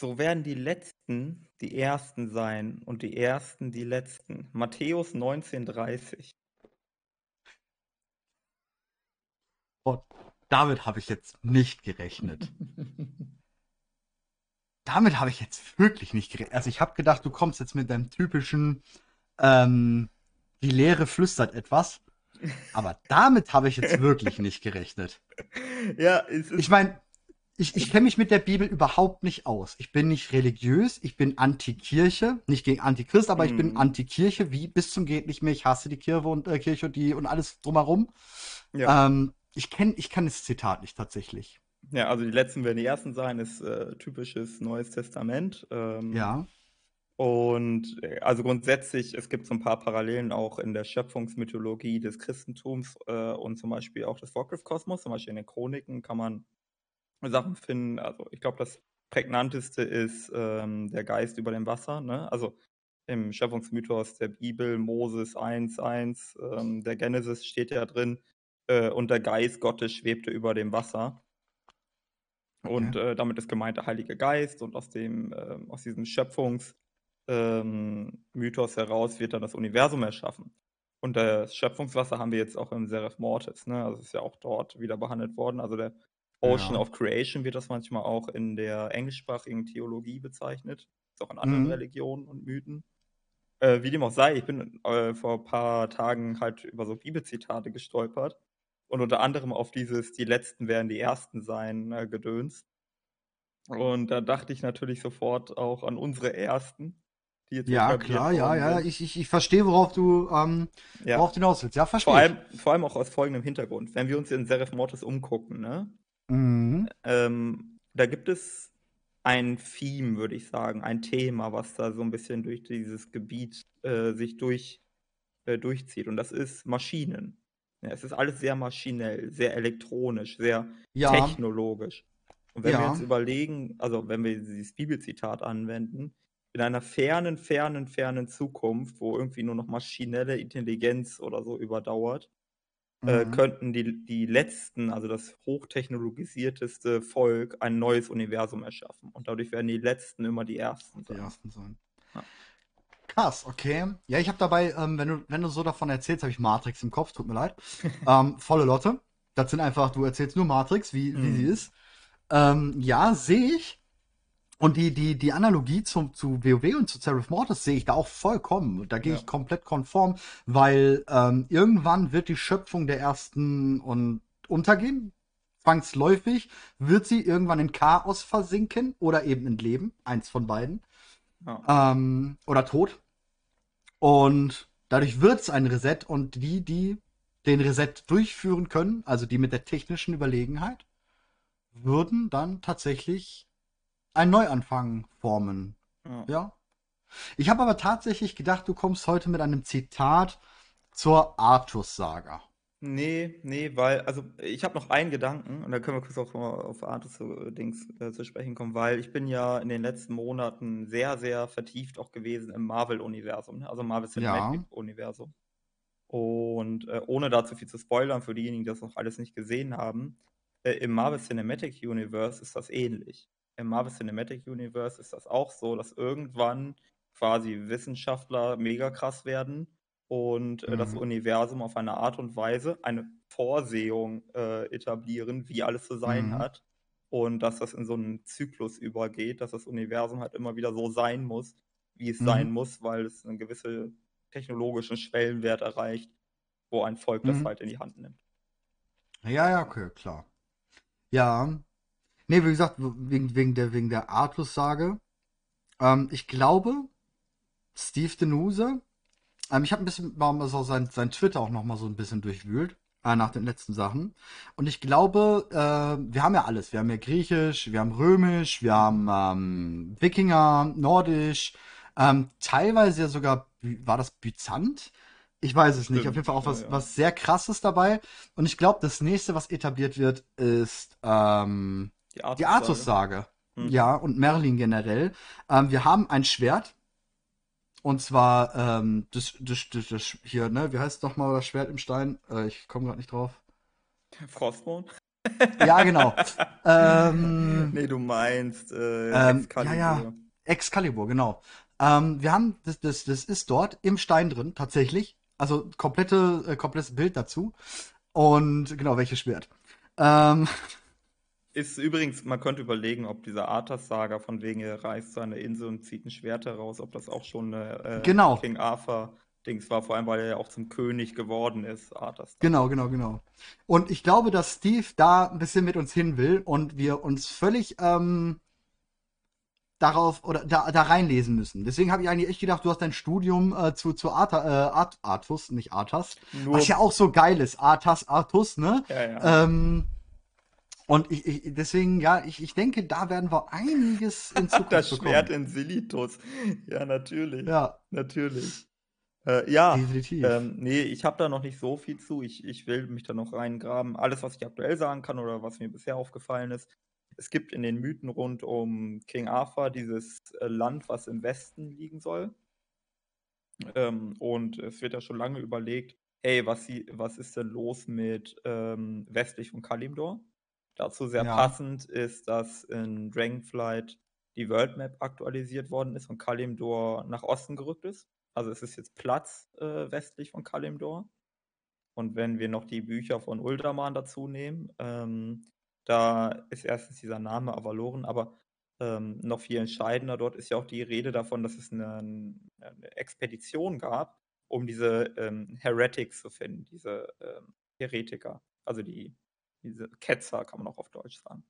So werden die Letzten die Ersten sein und die Ersten die Letzten. Matthäus 19,30. Und damit habe ich jetzt nicht gerechnet. damit habe ich jetzt wirklich nicht gerechnet. Also ich habe gedacht, du kommst jetzt mit deinem typischen, ähm, die Lehre flüstert etwas. Aber damit habe ich jetzt wirklich nicht gerechnet. Ja, es ist. Ich meine, ich, ich kenne mich mit der Bibel überhaupt nicht aus. Ich bin nicht religiös, ich bin Antikirche, nicht gegen Antichrist, aber ich bin Mhm. Antikirche, wie bis zum geht nicht mehr. Ich hasse die Kirche und äh, Kirche und die und alles drumherum. Ja. Ähm, ich kenn, ich kann das Zitat nicht tatsächlich. ja, also die Letzten werden die Ersten sein, ist äh, typisches Neues Testament. Ähm, Ja, Und äh, also grundsätzlich, es gibt so ein paar Parallelen auch in der Schöpfungsmythologie des Christentums äh, und zum Beispiel auch des Vorchrist-Kosmos. Zum Beispiel in den Chroniken kann man Sachen finden. Also ich glaube, das prägnanteste ist ähm, der Geist über dem Wasser. Ne? Also im Schöpfungsmythos der Bibel, Moses 1,1, ähm, der Genesis steht ja drin, äh, und der Geist Gottes schwebte über dem Wasser. Und äh, damit ist gemeint der Heilige Geist und aus dem, ähm, aus diesem Schöpfungs- ähm, heraus wird dann das Universum erschaffen. Und das Schöpfungswasser haben wir jetzt auch im Seraph Mortis, ne? Also ist ja auch dort wieder behandelt worden. Also der Ocean Ja. of Creation wird das manchmal auch in der englischsprachigen Theologie bezeichnet. Ist auch in anderen Mhm. Religionen und Mythen. Äh, wie dem auch sei, ich bin äh, vor ein paar Tagen halt über so Bibelzitate gestolpert und unter anderem auf dieses Die Letzten werden die Ersten sein äh, Gedöns. Und da dachte ich natürlich sofort auch an unsere Ersten, die jetzt ja, klar, ja, ja. Ich, ich, ich verstehe, worauf du, ähm, Ja. worauf du hinaus willst. Ja, verstehe. Vor allem, vor allem auch aus folgendem Hintergrund. Wenn wir uns in Seraph Mortis umgucken, ne? Mhm. Ähm, da gibt es ein Theme, würde ich sagen, ein Thema, was da so ein bisschen durch dieses Gebiet äh, sich durch, äh, durchzieht. Und das ist Maschinen. Ja, es ist alles sehr maschinell, sehr elektronisch, sehr Ja, technologisch. Und wenn wir Ja. jetzt überlegen, also wenn wir dieses Bibelzitat anwenden, in einer fernen, fernen, fernen Zukunft, wo irgendwie nur noch maschinelle Intelligenz oder so überdauert, äh, Mhm. könnten die, die letzten, also das hochtechnologisierteste Volk, ein neues Universum erschaffen. Und dadurch werden die letzten immer die ersten die sein. ersten sein. Ja. Krass, okay. Ja, ich habe dabei, ähm, wenn du, wenn du so davon erzählst, habe ich Matrix im Kopf, tut mir leid. ähm, volle Lotte. Das sind einfach, du erzählst nur Matrix, wie, wie sie Mhm. ist. Ähm, ja, sehe ich. Und die, die, die Analogie zum, zu WoW und zu Seraph Mortis sehe ich da auch vollkommen. Da gehe Ja. ich komplett konform, weil ähm, irgendwann wird die Schöpfung der ersten und untergehen. Zwangsläufig wird sie irgendwann in Chaos versinken oder eben in Leben. Eins von beiden. Ja. Ähm, oder Tod. Und dadurch wird es ein Reset und die, die den Reset durchführen können, also die mit der technischen Überlegenheit, würden dann tatsächlich einen Neuanfang formen. Ja. Ja. Ich habe aber tatsächlich gedacht, du kommst heute mit einem Zitat zur Artus-Saga. Nee, nee, weil, also ich habe noch einen Gedanken und da können wir kurz auch mal auf Artus so Dings äh, zu sprechen kommen, weil ich bin ja in den letzten Monaten sehr, sehr vertieft auch gewesen im Marvel-Universum, ne? also Marvel Cinematic-Universum. Und äh, ohne da zu viel zu spoilern für diejenigen, die das noch alles nicht gesehen haben, äh, im Marvel Cinematic Universe ist das ähnlich. Im Marvel Cinematic Universe ist das auch so, dass irgendwann quasi Wissenschaftler mega krass werden und äh, das Mhm. Universum auf eine Art und Weise eine Vorsehung äh, etablieren, wie alles zu sein Mhm. hat. Und dass das in so einen Zyklus übergeht, dass das Universum halt immer wieder so sein muss, wie es Mhm. sein muss, weil es einen gewissen technologischen Schwellenwert erreicht, wo ein Volk das Mhm. halt in die Hand nimmt. Ja, ja, okay, klar. Ja. Nee, wie gesagt, wegen, wegen der, wegen der Artus-Sage. Ähm, ich glaube, Steve Denuse, ähm, ich habe ein bisschen mal so sein, sein Twitter auch noch mal so ein bisschen durchwühlt, äh, nach den letzten Sachen. Und ich glaube, äh, wir haben ja alles. Wir haben ja Griechisch, wir haben Römisch, wir haben ähm, Wikinger, Nordisch, ähm, teilweise ja sogar, war das Byzant? Ich weiß es nicht. Auf Stimmt, jeden Fall auch ja, was, ja. was sehr krasses dabei. Und ich glaube, das nächste, was etabliert wird, ist ähm, Die Artus-Sage. Mhm. Ja, und Merlin generell. Ähm, wir haben ein Schwert. Und zwar, ähm, das, das, das, das hier, ne, wie heißt nochmal das Schwert im Stein? Äh, ich komme gerade nicht drauf. Frostmond? Ja, genau. ähm, nee, du meinst äh, ähm, Excalibur. ja, ja. Excalibur, genau. Ähm, wir haben, das, das, das ist dort im Stein drin, tatsächlich. Also komplette, äh, komplettes Bild dazu. Und genau, welches Schwert. Ähm, Ist übrigens, man könnte überlegen, ob dieser Arthas-Saga von wegen er reist zu einer Insel und zieht ein Schwert heraus, ob das auch schon eine äh, genau, King Arthur-Dings war, vor allem weil er ja auch zum König geworden ist, Arthas. genau, genau, genau. Und ich glaube, dass Steve da ein bisschen mit uns hin will und wir uns völlig ähm, darauf oder da, da reinlesen müssen. Deswegen habe ich eigentlich echt gedacht, du hast dein Studium äh, zu, zu Arta, äh, Art, Artus, nicht Arthas, was ja auch so geil ist. Arthas, Artus, ne? ja, ja. Ähm, und ich, ich, deswegen, ja, ich, ich denke, da werden wir einiges in Zukunft Das bekommen. Schwert in Silitus. Ja, natürlich. Ja, Natürlich. Äh, ja, definitiv. ähm, nee, ich habe da noch nicht so viel zu. Ich, ich will mich da noch reingraben. Alles, was ich aktuell sagen kann oder was mir bisher aufgefallen ist. Es gibt in den Mythen rund um King Arthur dieses äh, Land, was im Westen liegen soll. Ähm, und es wird ja schon lange überlegt, hey, was, sie, was ist denn los mit ähm, westlich von Kalimdor? Dazu sehr Ja. passend ist, dass in Dragonflight die World Map aktualisiert worden ist und Kalimdor nach Osten gerückt ist. Also es ist jetzt Platz äh, westlich von Kalimdor. Und wenn wir noch die Bücher von Ultraman dazu nehmen, ähm, da ist erstens dieser Name Avaloren, aber ähm, noch viel entscheidender dort ist ja auch die Rede davon, dass es eine, eine Expedition gab, um diese ähm, Heretics zu finden, diese ähm, Heretiker, also die diese Ketzer, kann man auch auf Deutsch sagen.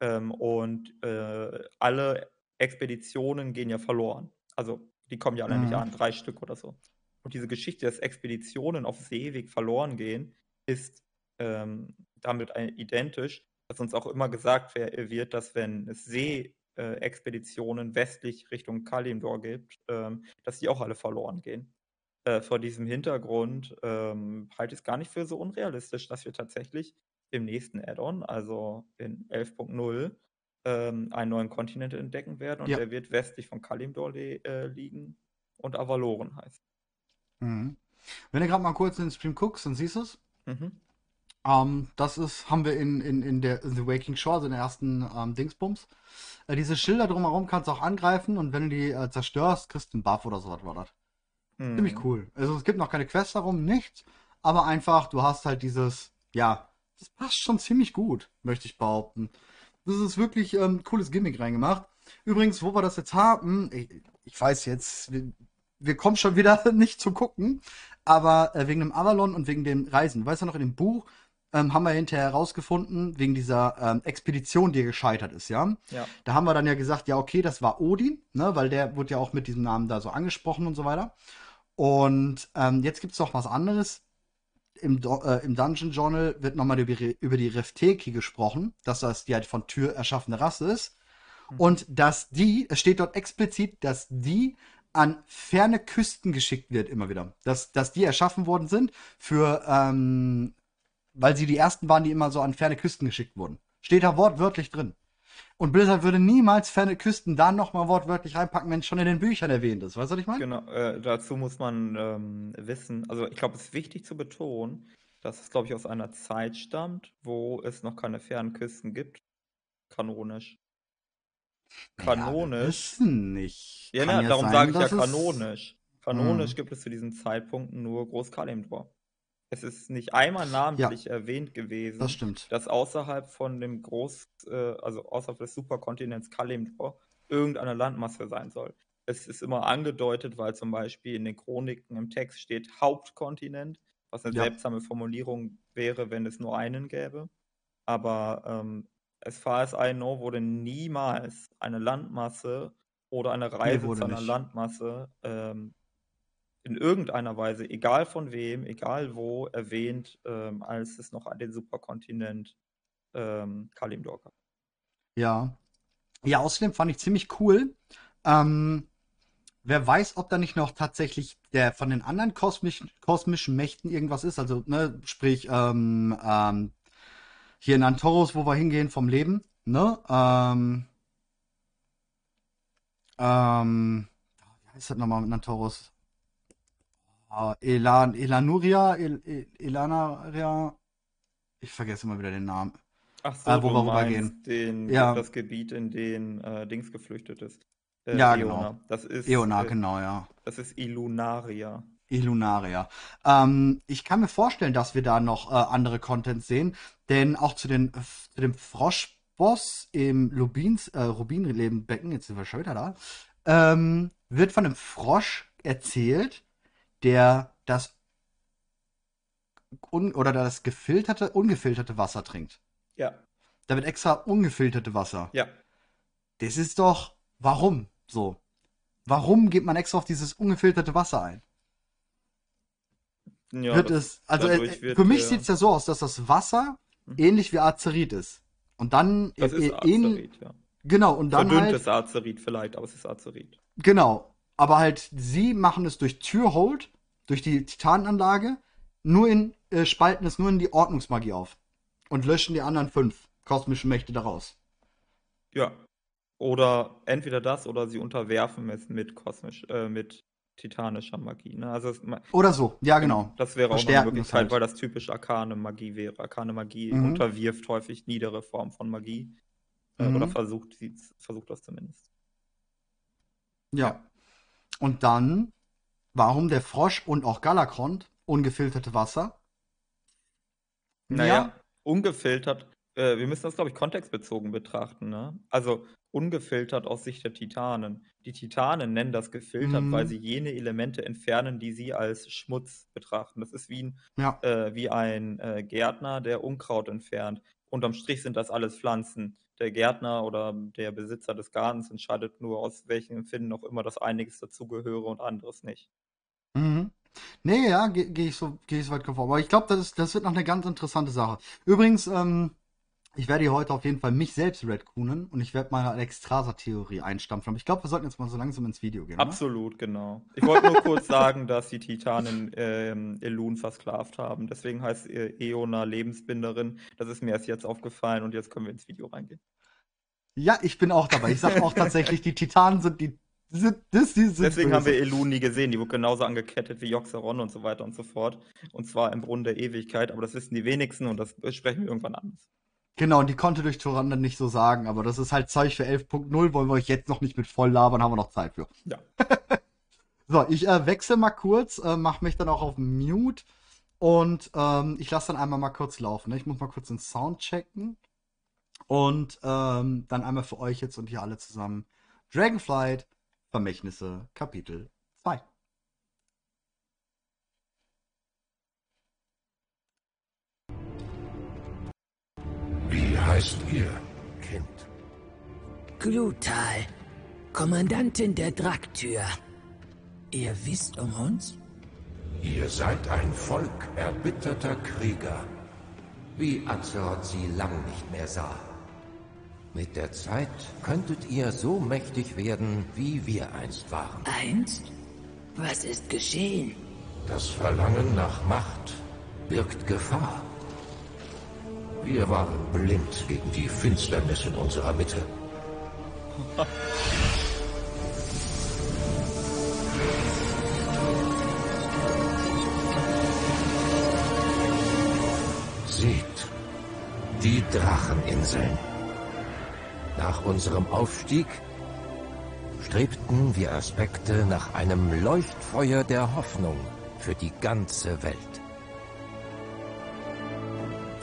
Ähm, und äh, alle Expeditionen gehen ja verloren. Also die kommen ja alle nicht Mhm. an, drei Stück oder so. Und diese Geschichte, dass Expeditionen auf Seeweg verloren gehen, ist ähm, damit identisch, dass uns auch immer gesagt wird, dass wenn es Seeexpeditionen westlich Richtung Kalimdor gibt, ähm, dass die auch alle verloren gehen. Äh, vor diesem Hintergrund ähm, halte ich es gar nicht für so unrealistisch, dass wir tatsächlich im nächsten Add-on, also in 11.0, ähm, einen neuen Kontinent entdecken werden und Ja. der wird westlich von Kalimdor li äh, liegen und Avaloren heißt. Mhm. Wenn du gerade mal kurz in den Stream guckst, dann siehst du es. Mhm. Ähm, das ist, haben wir in, in, in der in The Waking Shore, also in der ersten ähm, Dingsbums. Äh, diese Schilder drumherum kannst du auch angreifen und wenn du die äh, zerstörst, kriegst du einen Buff oder so was war das. Ziemlich Mhm. cool. Also es gibt noch keine Quest darum, nichts, aber einfach, du hast halt dieses, ja, das passt schon ziemlich gut, möchte ich behaupten. Das ist wirklich ähm, cooles Gimmick reingemacht. Übrigens, wo wir das jetzt haben, ich, ich weiß jetzt, wir, wir kommen schon wieder nicht zu gucken, aber äh, wegen dem Avalon und wegen dem Reisen, weißt du noch, in dem Buch ähm, haben wir hinterher herausgefunden, wegen dieser ähm, Expedition, die gescheitert ist, ja. Ja. Da haben wir dann ja gesagt, ja, okay, das war Odin, ne, weil der wurde ja auch mit diesem Namen da so angesprochen und so weiter. Und ähm, jetzt gibt es noch was anderes. Im, äh, Im Dungeon Journal wird nochmal über, die- über die Refteki gesprochen, dass das die halt von Tür erschaffene Rasse ist. Mhm. Und dass die, es steht dort explizit, dass die an ferne Küsten geschickt wird, immer wieder. Dass, dass die erschaffen worden sind für, ähm, weil sie die ersten waren, die immer so an ferne Küsten geschickt wurden. Steht da wortwörtlich drin. Und Blizzard würde niemals ferne Küsten da nochmal wortwörtlich reinpacken, wenn es schon in den Büchern erwähnt ist. Weißt du, was ich meine? Genau, äh, dazu muss man ähm, wissen, also ich glaube, es ist wichtig zu betonen, dass es, glaube ich, aus einer Zeit stammt, wo es noch keine fernen Küsten gibt. Kanonisch. Ja, wir Kanonisch. wissen nicht. Ja, na, ja darum sein, sage ich ja kanonisch. Kanonisch Hm. gibt es zu diesem Zeitpunkt nur Groß-Kalimdor. Es ist nicht einmal namentlich erwähnt gewesen, Das stimmt. dass außerhalb von dem Groß, äh, also außerhalb des Superkontinents Kalimdor irgendeine Landmasse sein soll. Es ist immer angedeutet, weil zum Beispiel in den Chroniken im Text steht Hauptkontinent, was eine Ja. seltsame Formulierung wäre, wenn es nur einen gäbe. Aber ähm, as far as I know, wurde niemals eine Landmasse oder eine Reise wurde zu einer nicht. Landmasse ähm, in irgendeiner Weise, egal von wem, egal wo, erwähnt, ähm, als es noch an den Superkontinent ähm, Kalimdor gab. Ja. Ja, außerdem fand ich ziemlich cool. Ähm, wer weiß, ob da nicht noch tatsächlich der von den anderen kosmischen, kosmischen Mächten irgendwas ist. Also, ne, sprich, ähm, ähm, hier in Antoros, wo wir hingehen vom Leben, ne? Ähm, ähm, wie heißt das nochmal mit Antoros? Ah, Elan, Elanuria, El, El, Elanaria, ich vergesse immer wieder den Namen. Ach so, äh, wo du wir rübergehen. den, Ja, das Gebiet, in den äh, Dings geflüchtet ist. Äh, ja, genau. Eona. Das ist, Eona, äh, genau, ja. das ist Illunaria. Illunaria. Ähm, ich kann mir vorstellen, dass wir da noch äh, andere Content sehen, denn auch zu, den, zu dem Froschboss im Lubins, äh, Rubinlebenbecken, jetzt sind wir schon wieder da, ähm, wird von einem Frosch erzählt, der das un oder der das gefilterte, ungefilterte Wasser trinkt. Ja, Da wird extra ungefilterte Wasser. ja. Das ist doch, warum so? Warum geht man extra auf dieses ungefilterte Wasser ein? Ja, wird es, also äh, wird für mich der- sieht es ja so aus, dass das Wasser Mhm. ähnlich wie Azerit ist. Und dann, das äh, ist äh, Azerit, ja. genau, und dann halt, Verdünntes Azerit vielleicht, aber es ist Azerit. genau. Aber halt, sie machen es durch Türhold, durch die Titananlage, nur in, äh, spalten es nur in die Ordnungsmagie auf. Und löschen die anderen fünf kosmischen Mächte daraus. Ja. Oder entweder das oder sie unterwerfen es mit kosmisch, äh, mit titanischer Magie. Ne? Also es, Oder so, ja, genau. das wäre auch eine Möglichkeit, halt. weil das typisch arkane Magie wäre. Arkane Magie Mhm. unterwirft häufig niedere Formen von Magie. Äh, Mhm. Oder versucht, sie, versucht das zumindest. Ja. Und dann, warum der Frosch und auch Galakrond ungefilterte Wasser? Naja, Ja. ungefiltert, äh, wir müssen das, glaube ich, kontextbezogen betrachten, ne? Also ungefiltert aus Sicht der Titanen. Die Titanen nennen das gefiltert, weil Mhm. sie jene Elemente entfernen, die sie als Schmutz betrachten. Das ist wie ein, Ja. äh, wie ein äh, Gärtner, der Unkraut entfernt. Unterm Strich sind das alles Pflanzen. Der Gärtner oder der Besitzer des Gartens entscheidet nur, aus welchen Empfinden auch immer das einiges dazugehöre und anderes nicht. Mhm. Nee, ja, gehe geh ich so, gehe ich so weit konform. Aber ich glaube, das, das wird noch eine ganz interessante Sache. Übrigens, ähm, ich werde hier heute auf jeden Fall mich selbst redcoonen und ich werde meine Alexstrasza-Theorie einstampfen. Aber ich glaube, wir sollten jetzt mal so langsam ins Video gehen. Oder? Absolut, genau. Ich wollte nur kurz sagen, dass die Titanen ähm, Elun versklavt haben. Deswegen heißt äh, Eona Lebensbinderin. Das ist mir erst jetzt aufgefallen und jetzt können wir ins Video reingehen. Ja, ich bin auch dabei. Ich sage auch tatsächlich, die Titanen sind die. Sind, das, die sind Deswegen haben böse. wir Elun nie gesehen. Die wurde genauso angekettet wie Joxeron und so weiter und so fort. Und zwar im Brunnen der Ewigkeit. Aber das wissen die wenigsten und das besprechen wir irgendwann anders. Genau, und die konnte durch Tyrande nicht so sagen, aber das ist halt Zeug für 11.0, wollen wir euch jetzt noch nicht mit voll labern, haben wir noch Zeit für. Ja. So, ich äh, wechsle mal kurz, äh, mache mich dann auch auf Mute und ähm, ich lasse dann einmal mal kurz laufen. Ne? Ich muss mal kurz den Sound checken und ähm, dann einmal für euch jetzt und hier alle zusammen Dragonflight, Vermächtnisse, Kapitel heißt ihr, Kind? Glutal, Kommandantin der Draktür. Ihr wisst um uns? Ihr seid ein Volk erbitterter Krieger. wie Azeroth sie lang nicht mehr sah. Mit der Zeit könntet ihr so mächtig werden, wie wir einst waren. Einst? Was ist geschehen? Das Verlangen nach Macht Birgt Gefahr. Wir waren blind gegen die Finsternis in unserer Mitte. Seht, Die Dracheninseln. Nach unserem Aufstieg strebten wir Aspekte nach einem Leuchtfeuer der Hoffnung für die ganze Welt.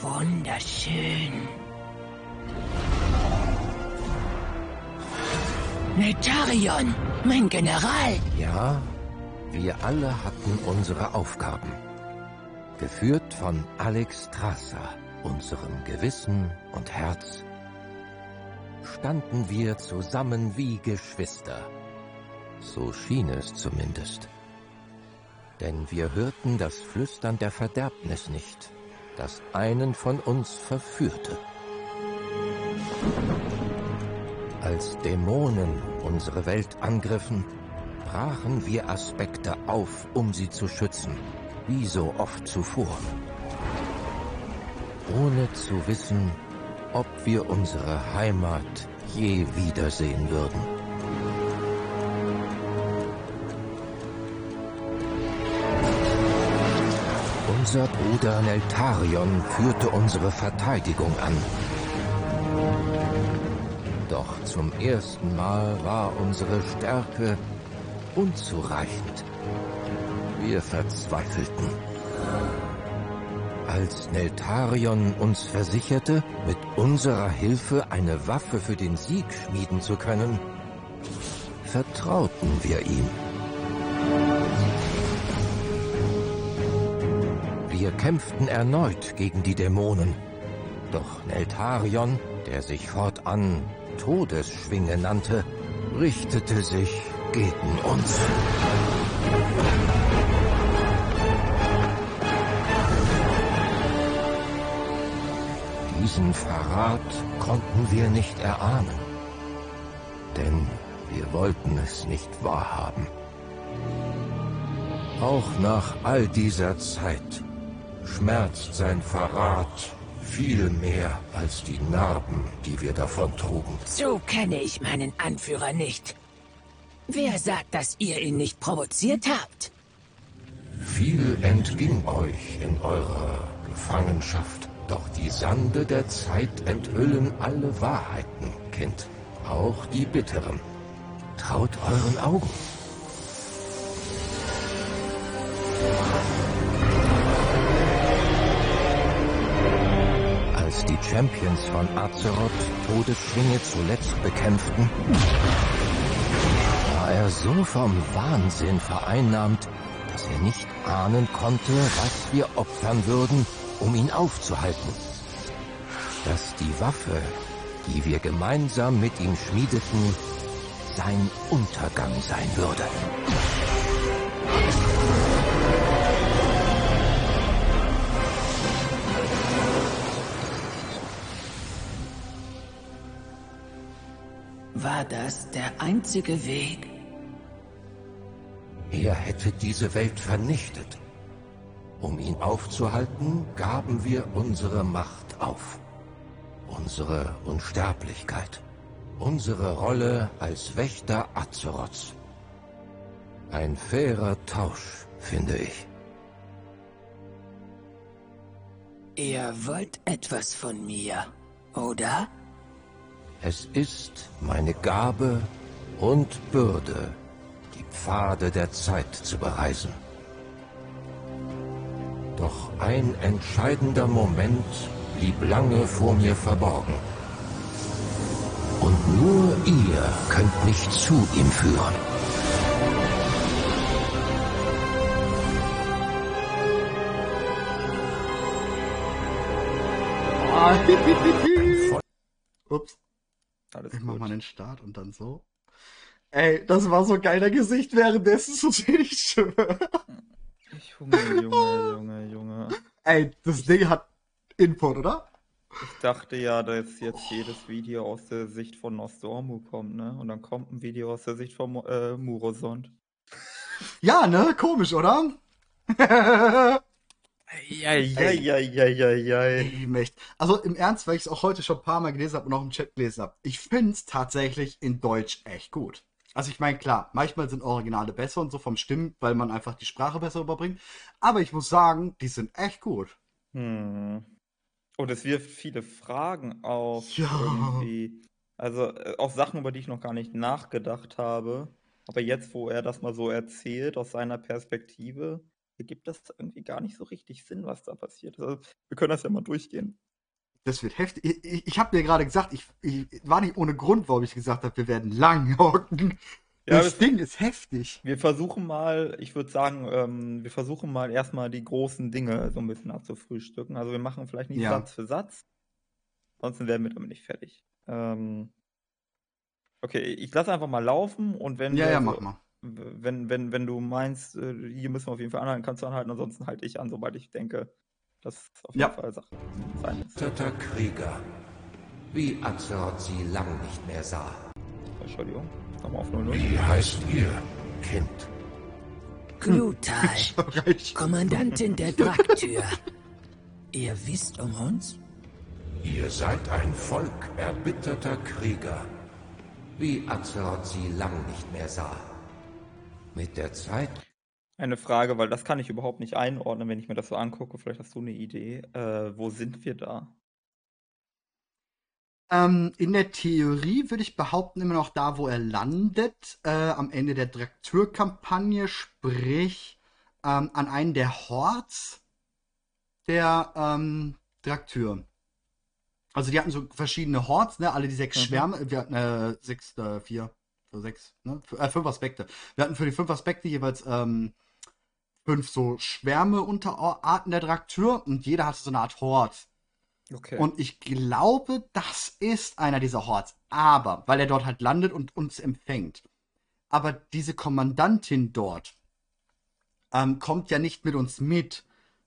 Wunderschön. Netarion, mein General. Ja, wir alle hatten unsere Aufgaben. Geführt von Alex Strasser, unserem Gewissen und Herz, standen wir zusammen wie Geschwister. So schien es zumindest. Denn wir hörten das Flüstern der Verderbnis nicht, das einen von uns verführte. Als Dämonen unsere Welt angriffen, brachen wir Aspekte auf, um sie zu schützen, wie so oft zuvor. Ohne zu wissen, ob wir unsere Heimat je wiedersehen würden. Unser Bruder Neltarion führte unsere Verteidigung an. Doch zum ersten Mal war unsere Stärke unzureichend. Wir verzweifelten. Als Neltarion uns versicherte, mit unserer Hilfe eine Waffe für den Sieg schmieden zu können, vertrauten wir ihm. Wir kämpften erneut gegen die Dämonen. Doch Neltarion, der sich fortan Todesschwinge nannte, richtete sich gegen uns. Diesen Verrat konnten wir nicht erahnen, denn wir wollten es nicht wahrhaben. Auch nach all dieser Zeit schmerzt sein Verrat viel mehr als die Narben, die wir davon trugen. So kenne ich meinen Anführer nicht. Wer sagt, dass ihr ihn nicht provoziert habt? Viel entging euch in eurer Gefangenschaft. Doch die Sande der Zeit enthüllen alle Wahrheiten, Kind. Auch die bitteren. Traut euren Augen. Die Champions von Azeroth Todesschwinge zuletzt bekämpften, war er so vom Wahnsinn vereinnahmt, dass er nicht ahnen konnte, was wir opfern würden, um ihn aufzuhalten. Dass die Waffe, die wir gemeinsam mit ihm schmiedeten, sein Untergang sein würde. War das der einzige Weg? Er hätte diese Welt vernichtet. Um ihn aufzuhalten, gaben wir unsere Macht auf. Unsere Unsterblichkeit. Unsere Rolle als Wächter Azeroths. Ein fairer Tausch, finde ich. Ihr wollt etwas von mir, oder? Es ist meine Gabe und Bürde, die Pfade der Zeit zu bereisen. Doch ein entscheidender Moment blieb lange vor mir verborgen. Und nur ihr könnt mich zu ihm führen. Ups. Alles Ich mach gut. mal den Start und dann so. Ey, das war so geil, der Gesicht währenddessen zu sehen, ich schwöre. Junge, Junge, Junge, Junge. Ey, das Ding hat Input, oder? Ich dachte ja, dass jetzt jedes Video aus der Sicht von Nostormu kommt, ne? Und dann kommt ein Video aus der Sicht von äh, Murosond. Ja, ne? Komisch, oder? Ja, ja, ja, ja, ja, ja. Ey, Echt. Also im Ernst, weil ich es auch heute schon ein paar Mal gelesen habe und auch im Chat gelesen habe. Ich finde es tatsächlich in Deutsch echt gut. Also ich meine, klar, manchmal sind Originale besser und so vom Stimmen, weil man einfach die Sprache besser überbringt. Aber ich muss sagen, die sind echt gut. Hm. Und es wirft viele Fragen auf. Ja. Irgendwie. Also äh, auch Sachen, über die ich noch gar nicht nachgedacht habe. Aber jetzt, wo er das mal so erzählt, aus seiner Perspektive, ergibt das irgendwie gar nicht so richtig Sinn, was da passiert. Also, wir können das ja mal durchgehen. Das wird heftig. Ich, ich, ich habe dir gerade gesagt, ich, ich war nicht ohne Grund, warum ich gesagt habe, wir werden lang hocken. Ja, das das- Ding ist heftig. Wir versuchen mal, ich würde sagen, ähm, wir versuchen mal erstmal die großen Dinge so ein bisschen abzufrühstücken. Also wir machen vielleicht nicht Ja. Satz für Satz, sonst werden wir damit nicht fertig. Ähm, okay, ich lasse einfach mal laufen und wenn Ja, wir ja, so, mach mal. Wenn, wenn, wenn du meinst, äh, hier müssen wir auf jeden Fall anhalten, kannst du anhalten, ansonsten halte ich an, sobald ich denke, dass es auf jeden Ja. Fall Sache sein muss. Götter Krieger, wie Azeroth sie lang nicht mehr sah. Entschuldigung, nochmal auf 00. Wie heißt ihr, Kind? Glutal. Kommandantin der Draktür. Ihr wisst um uns? Ihr seid ein Volk erbitterter Krieger, wie Azeroth sie lang nicht mehr sah. Mit der Zeit Eine Frage, weil das kann ich überhaupt nicht einordnen, wenn ich mir das so angucke. Vielleicht hast du eine Idee. Äh, wo sind wir da? Ähm, in der Theorie würde ich behaupten, immer noch da, wo er landet, äh, am Ende der Draktür-Kampagne, sprich ähm, an einen der Horts der ähm, Draktür. Also die hatten so verschiedene Horts, ne? Alle die sechs Mhm. Schwärme. Wir hatten äh, sechs, äh, vier, sechs, ne? F äh, fünf Aspekte. Wir hatten für die fünf Aspekte jeweils ähm, fünf so Schwärme Unterarten der Draktür und jeder hatte so eine Art Hort. Okay. Und ich glaube, das ist einer dieser Horts. Aber, weil er dort halt landet und uns empfängt. Aber diese Kommandantin dort ähm, kommt ja nicht mit uns mit,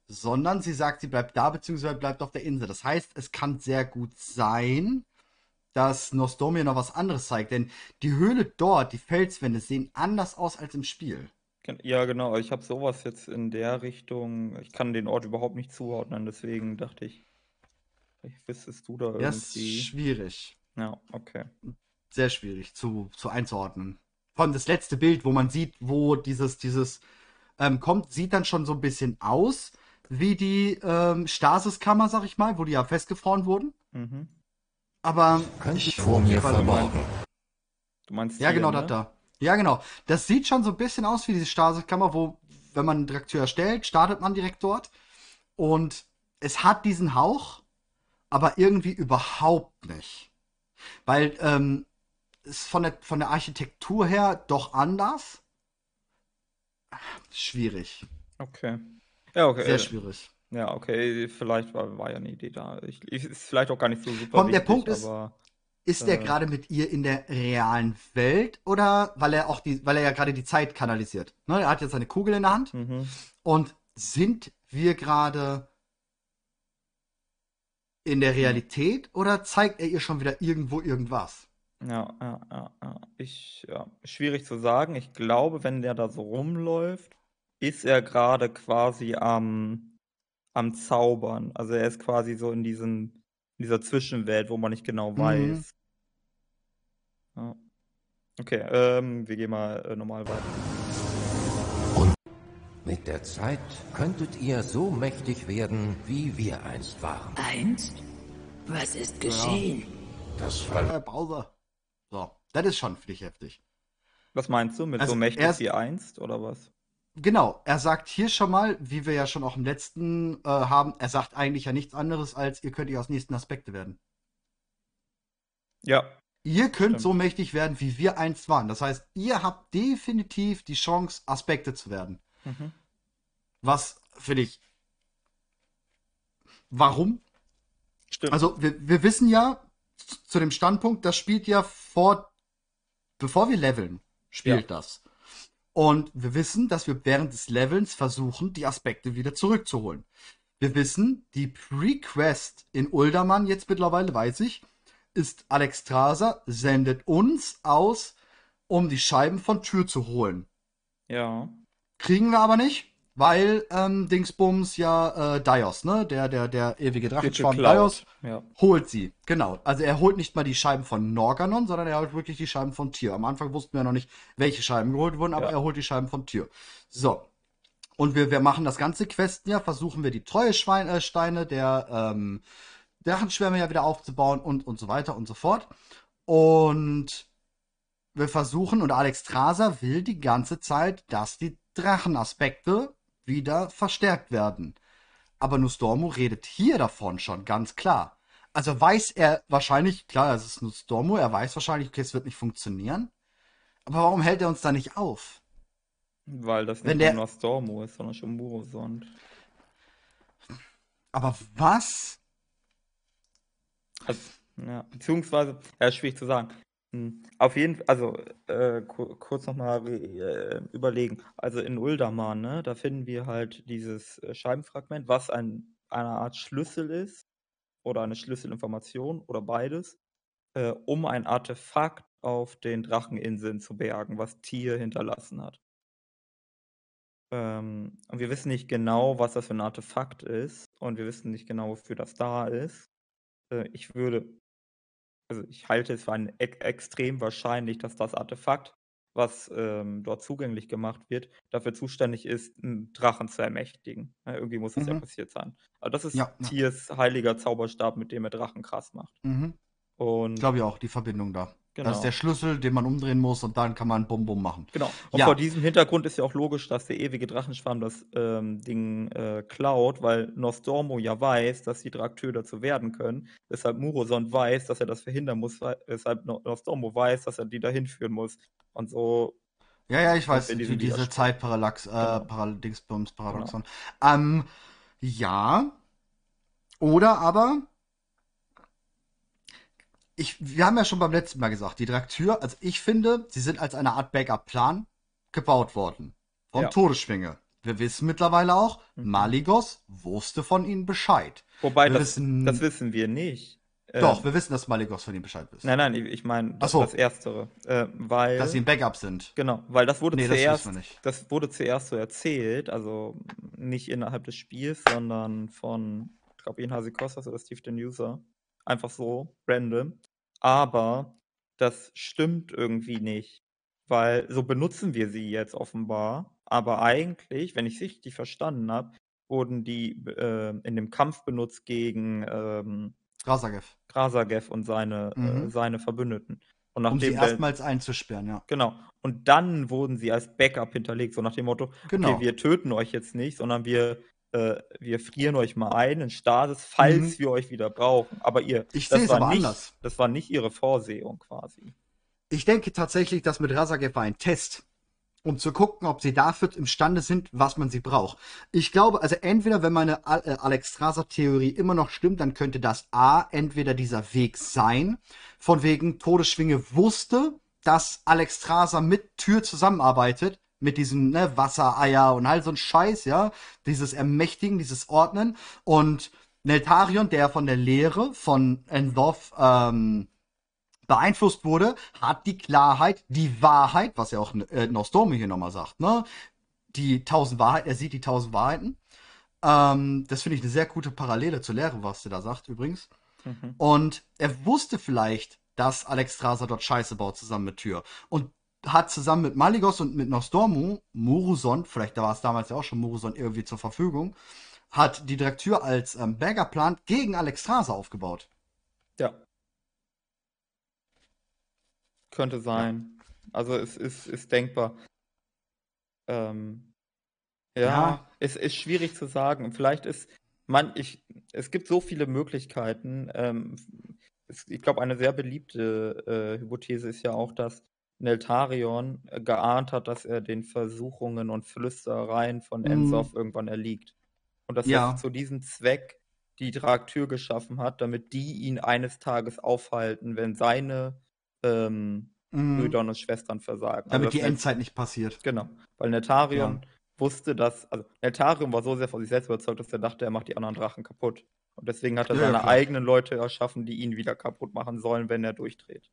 sondern sie sagt, sie bleibt da, beziehungsweise bleibt auf der Insel. Das heißt, es kann sehr gut sein, dass Nostomir noch was anderes zeigt. Denn die Höhle dort, die Felswände, sehen anders aus als im Spiel. Ja, genau. Ich habe sowas jetzt in der Richtung. Ich kann den Ort überhaupt nicht zuordnen, deswegen dachte ich, vielleicht wüsstest du da Das ist irgendwie. schwierig. Ja, okay. sehr schwierig zu, zu einzuordnen. Vor allem das letzte Bild, wo man sieht, wo dieses, dieses ähm, kommt, sieht dann schon so ein bisschen aus wie die ähm, Stasiskammer, sag ich mal, wo die ja festgefroren wurden. Mhm. Aber Könnte ich vor mir verborgen. Du meinst Ja, hier, genau, ne? das da. Ja, genau. Das sieht schon so ein bisschen aus wie diese Stasiskammer, wo, wenn man einen Direktor erstellt, startet man direkt dort. Und es hat diesen Hauch, aber irgendwie überhaupt nicht. Weil ähm, es von der, von der Architektur her doch anders. Schwierig. Okay. Ja, okay. Sehr schwierig. Ja, okay. Vielleicht war, war ja eine Idee da. Ich, ich, ist vielleicht auch gar nicht so super Komm, der Punkt ist- aber Ist er Äh. gerade mit ihr in der realen Welt oder weil er auch die, weil er ja gerade die Zeit kanalisiert? Ne, er hat jetzt seine Kugel in der Hand. mhm. Und sind wir gerade in der Realität oder zeigt er ihr schon wieder irgendwo irgendwas? Ja, ja, ja, ja. Ich, ja, schwierig zu sagen. Ich glaube, wenn der da so rumläuft, ist er gerade quasi am, am Zaubern. Also er ist quasi so in diesem, in dieser Zwischenwelt, wo man nicht genau Mhm. weiß. Ja. Okay, ähm, wir gehen mal äh, normal weiter. Mit der Zeit könntet ihr so mächtig werden, wie wir einst waren. Einst? Was ist geschehen? Das Ver Herr Bowser. So, das ist schon für dich heftig. Was meinst du? Mit Also so mächtig erst- wie einst oder was? Genau, er sagt hier schon mal, wie wir ja schon auch im letzten äh, haben, er sagt eigentlich ja nichts anderes als, ihr könnt ihr aus nächsten Aspekte werden. Ja, Ihr könnt Stimmt. so mächtig werden, wie wir einst waren. Das heißt, ihr habt definitiv die Chance, Aspekte zu werden. mhm. Was finde ich. Warum? stimmt. Also, wir, wir wissen ja zu dem Standpunkt, das spielt ja vor, bevor wir leveln, spielt das. Und wir wissen, dass wir während des Levelns versuchen, die Aspekte wieder zurückzuholen. Wir wissen, die Pre-Quest in Uldaman, jetzt mittlerweile weiß ich, ist Alex Traser sendet uns aus, um die Scheiben von Tür zu holen. ja. Kriegen wir aber nicht, weil ähm, Dingsbums ja äh, Dios, ne? Der, der, der ewige Drachenschwarm. Dios Ja. holt sie. Genau. Also er holt nicht mal die Scheiben von Norganon, sondern er holt wirklich die Scheiben von Tyr. Am Anfang wussten wir noch nicht, welche Scheiben geholt wurden, aber Ja. er holt die Scheiben von Tyr. So. Und wir, wir machen das ganze Questen ja, versuchen wir die treue Schwein, äh, Steine der ähm, Drachenschwärme ja wieder aufzubauen und, und so weiter und so fort. Und wir versuchen, und Alex Traser will die ganze Zeit, dass die Drachenaspekte wieder verstärkt werden. Aber Nostormo redet hier davon schon ganz klar. Also weiß er wahrscheinlich, klar, es ist Nostormo, er weiß wahrscheinlich, okay, es wird nicht funktionieren. Aber warum hält er uns da nicht auf? Weil das Wenn nicht der- nur Nostormo ist, sondern schon Murosond. Aber was? Also, ja, beziehungsweise, ja, ist schwierig zu sagen. Hm, Auf jeden Fall, also äh, ku kurz nochmal äh, überlegen. Also in Uldaman, ne, da finden wir halt dieses äh, Scheibenfragment, was ein, eine Art Schlüssel ist oder eine Schlüsselinformation oder beides, äh, um ein Artefakt auf den Dracheninseln zu bergen, was Tier hinterlassen hat. Ähm, und wir wissen nicht genau, was das für ein Artefakt ist und wir wissen nicht genau, wofür das da ist. Äh, ich würde also ich halte es für ein ex extrem wahrscheinlich, dass das Artefakt, was ähm, dort zugänglich gemacht wird, dafür zuständig ist, einen Drachen zu ermächtigen. Ja, irgendwie muss das ja Mhm. passiert sein. Aber das ist Ja, ja. Tiers heiliger Zauberstab, mit dem er Drachen krass macht. Mhm. Und Glaube ich auch, die Verbindung da. Genau. Das ist der Schlüssel, den man umdrehen muss und dann kann man Bum Bum machen. Genau. Und Ja. vor diesem Hintergrund ist ja auch logisch, dass der ewige Drachenschwarm das ähm, Ding äh, klaut, weil Nostormo ja weiß, dass die Draktyr dazu werden können. Weshalb Murosond weiß, dass er das verhindern muss, No- Nostormo weiß, dass er die dahin führen muss. Und so, Ja, ja, ich weiß, wie diese. Zeitparallax, äh, Genau. Paradingsbums, Paradoxon. Ähm, ja. Oder aber, ich, wir haben ja schon beim letzten Mal gesagt, die Draktür, also ich finde, sie sind als eine Art Backup-Plan gebaut worden. Von Ja. Todesschwinge. Wir wissen mittlerweile auch, Mhm. Maligos wusste von ihnen Bescheid. wobei, das, wissen- das wissen wir nicht. Ähm, Doch, wir wissen, dass Maligos von ihnen Bescheid wissen. Nein, nein, ich, meine das, so. das Erstere. Äh, weil, Dass sie ein Backup sind. genau, weil das wurde Nee, das zuerst, nicht. das wurde zuerst so erzählt, also nicht innerhalb des Spiels, sondern von, ich glaube, Ian Hasikostas oder Steve the User. Einfach so, random. Aber das stimmt irgendwie nicht, weil so benutzen wir sie jetzt offenbar. Aber eigentlich, wenn ich es richtig verstanden habe, wurden die äh, in dem Kampf benutzt gegen ähm, Rasagev. Krasagev und seine, äh, Mhm. seine Verbündeten. Und Um sie erstmals einzusperren, ja. Genau. Und dann wurden sie als Backup hinterlegt, so nach dem Motto, Genau. okay, wir töten euch jetzt nicht, sondern wir, äh, wir frieren euch mal ein in Stasis, falls Mhm. wir euch wieder brauchen. Aber ihr, Ich das war aber nicht, anders. Das war nicht ihre Vorsehung quasi. Ich denke tatsächlich, dass mit Rasagev war ein Test, um zu gucken, ob sie dafür imstande sind, was man sie braucht. Ich glaube, also entweder, wenn meine äh, Alex Strasser-Theorie immer noch stimmt, dann könnte das A, entweder dieser Weg sein, von wegen Todesschwinge wusste, dass Alex Strasser mit Tür zusammenarbeitet, mit diesem ne, Wassereier und all so ein Scheiß, ja, dieses Ermächtigen, dieses Ordnen und Neltarion, der von der Lehre von Endorf ähm, beeinflusst wurde, hat die Klarheit, die Wahrheit, was ja auch äh, Nostormo hier nochmal sagt, ne? Die tausend Wahrheiten, er sieht die tausend Wahrheiten. Ähm, das finde ich eine sehr gute Parallele zur Lehre, was der da sagt, übrigens. Mhm. Und er wusste vielleicht, dass Alex Strasser dort Scheiße baut, zusammen mit Tür. Und hat zusammen mit Maligos und mit Nostormo, Muruson, vielleicht war es damals ja auch schon Muruson irgendwie zur Verfügung, hat die Direktür als ähm, Backup-Plan gegen Alex Strasser aufgebaut. Ja. Könnte sein. Also es ist, ist denkbar. Ähm, ja, Ja. es ist schwierig zu sagen. Und Vielleicht ist man, ich, es gibt so viele Möglichkeiten. Ähm, es, ich glaube, eine sehr beliebte äh, Hypothese ist ja auch, dass Neltarion äh, geahnt hat, dass er den Versuchungen und Flüstereien von Mhm. Ensoff irgendwann erliegt. Und dass Ja. er zu diesem Zweck die Draktür geschaffen hat, damit die ihn eines Tages aufhalten, wenn seine ähm, Mhm. Brüder und Schwestern versagen. Damit also die Endzeit nicht passiert. Genau, weil Netarion wusste, dass, also Netarion war so sehr von sich selbst überzeugt, dass er dachte, er macht die anderen Drachen kaputt. Und deswegen hat er Ja, ja, seine klar. eigenen Leute erschaffen, die ihn wieder kaputt machen sollen, wenn er durchdreht.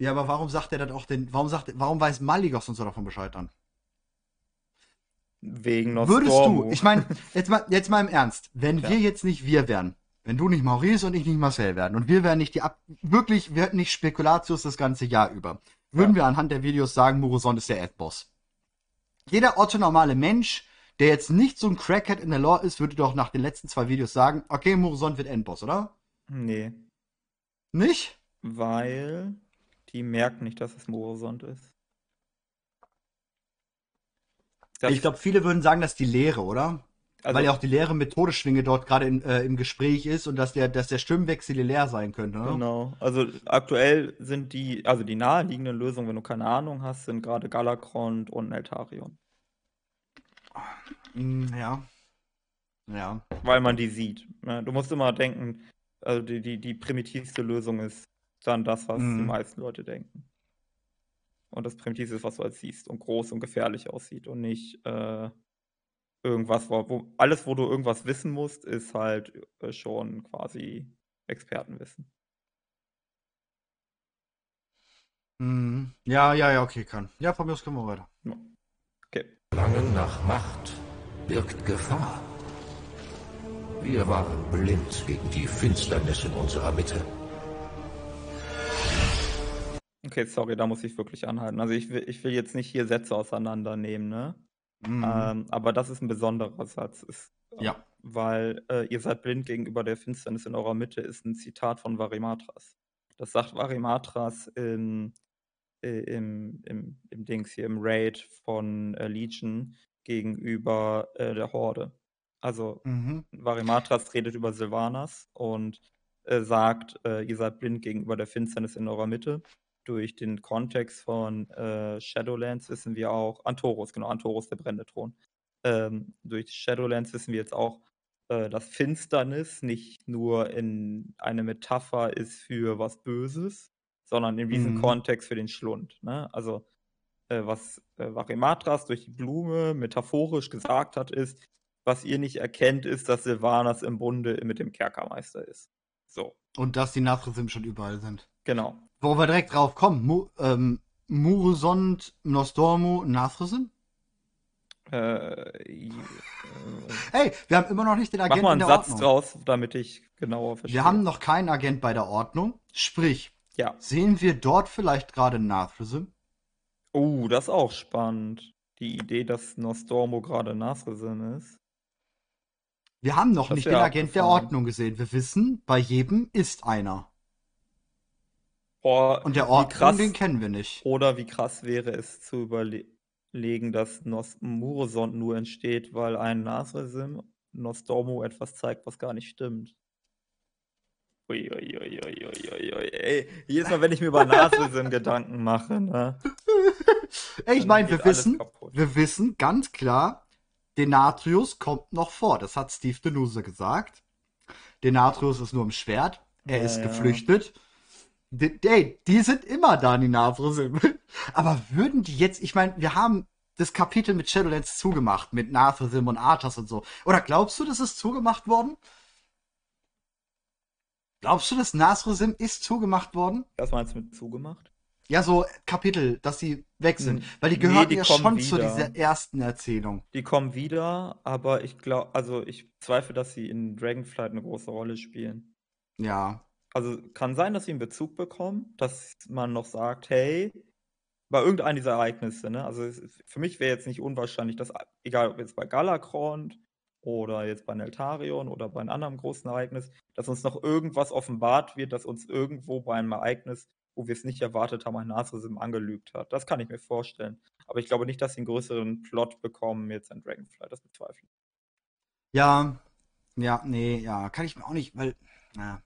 Ja, aber warum sagt er dann auch den, warum sagt, warum weiß Maligos und so davon Bescheid dann? Wegen Würdest du, ich meine, jetzt mal, jetzt mal im Ernst, wenn Ja. wir jetzt nicht wir wären, wenn du nicht Maurice und ich nicht Marcel werden und wir wären nicht die, Ab wirklich, wir hätten nicht Spekulatius das ganze Jahr über, würden Ja. wir anhand der Videos sagen, Muroson ist der Endboss. Jeder otto-normale Mensch, der jetzt nicht so ein Crackhead in der Lore ist, würde doch nach den letzten zwei Videos sagen, okay, Muroson wird Endboss, oder? Nee, Nicht? weil die merken nicht, dass es Morosond ist. Das- ich glaube, viele würden sagen, dass die Lehre, oder? also, Weil ja auch die Lehre mit Todesschwinge dort gerade äh, im Gespräch ist und dass der, dass der Stimmwechsel leer sein könnte. Ne? Genau. Also aktuell sind die, also die naheliegenden Lösungen, wenn du keine Ahnung hast, sind gerade Galakrond und Neltarion. Mm, Ja. Ja. Weil man die sieht. ne? Du musst immer denken, also die, die, die primitivste Lösung ist dann das, was die Mhm. meisten Leute denken. Und das Primitivste ist, was du halt siehst und groß und gefährlich aussieht und nicht äh, irgendwas, wo, wo alles, wo du irgendwas wissen musst, ist halt äh, schon quasi Expertenwissen. Mhm. Ja, ja, ja, okay, kann. Ja, von mir aus können wir weiter. Okay. Verlangen nach Macht birgt Gefahr. Wir waren blind gegen die Finsternis in unserer Mitte. Okay, sorry, da muss ich wirklich anhalten. Also ich will, ich will jetzt nicht hier Sätze auseinandernehmen, ne? Mhm. Ähm, aber das ist ein besonderer Satz. Ist, äh, Ja. Weil äh, ihr seid blind gegenüber der Finsternis in eurer Mitte ist ein Zitat von Varimatras. Das sagt Varimatras im, äh, im, im, im Dings hier, im Raid von äh, Legion gegenüber äh, der Horde. Also Mhm. Varimatras redet über Sylvanas und äh, sagt, ihr seid blind gegenüber der Finsternis in eurer Mitte. Durch den Kontext von äh, Shadowlands wissen wir auch, Antoros, genau, Antoros, der brennende Thron. Ähm, durch Shadowlands wissen wir jetzt auch, äh, dass Finsternis nicht nur in eine Metapher ist für was Böses, sondern in diesem Mhm. Kontext für den Schlund. Ne? Also äh, was äh, Varimatras durch die Blume metaphorisch gesagt hat, ist, was ihr nicht erkennt, ist, dass Sylvanas im Bunde mit dem Kerkermeister ist. So, Und dass die Nathrasim schon überall sind. genau. Wo wir direkt drauf kommen. Mu ähm, Murusond, Nostormu, Nathrasim? Äh, äh, Hey, wir haben immer noch nicht den mach Agenten mal in einen der Satz Ordnung. draus, damit ich genauer verstehe. Wir haben noch keinen Agent bei der Ordnung. Sprich, ja. sehen wir dort vielleicht gerade Nathrasim? Oh, das ist auch spannend. Die Idee, dass Nostormo gerade Nasresim ist. Wir haben noch Das nicht den Agent der. Ordnung gesehen. Wir wissen, bei jedem ist einer. Boah, Und der Ordnung, krass, den kennen wir nicht. Oder wie krass wäre es zu überlegen, dass Nos Murosond nur entsteht, weil ein Nasresim Nostormo etwas zeigt, was gar nicht stimmt. Ui, ui, ui, ui. Ey, jedes Mal, wenn ich mir über Nasresim Gedanken mache, ne? Ey, ich meine, wir wissen, kaputt. wir wissen ganz klar, Denatrius kommt noch vor. Das hat Steve Denuse gesagt. Denatrius ist nur im Schwert. Er Ja, ist ja. geflüchtet. Die, ey, die sind immer da, die Nathrasim. Aber würden die jetzt, ich meine, wir haben das Kapitel mit Shadowlands zugemacht, mit Nathrasim und Arthas und so. Oder glaubst du, das ist zugemacht worden? Glaubst du, das Nathrasim ist zugemacht worden? Was meinst du mit zugemacht? Ja, so Kapitel, dass sie weg sind. Hm, Weil die nee, gehören die ja schon zu wieder. dieser ersten Erzählung. Die kommen wieder, aber ich glaube, also ich zweifle, dass sie in Dragonflight eine große Rolle spielen. Ja. Also kann sein, dass sie einen Bezug bekommen, dass man noch sagt, hey, bei irgendeinem dieser Ereignisse, ne? Also für mich wäre jetzt nicht unwahrscheinlich, dass, egal ob jetzt bei Galakrond oder jetzt bei Neltarion oder bei einem anderen großen Ereignis, dass uns noch irgendwas offenbart wird, dass uns irgendwo bei einem Ereignis, wo wir es nicht erwartet haben, ein Nasresim angelügt hat. Das kann ich mir vorstellen. Aber ich glaube nicht, dass sie einen größeren Plot bekommen jetzt in Dragonflight. Das bezweifle ich. Ja. Ja, nee, ja. Kann ich mir auch nicht, weil. Ja.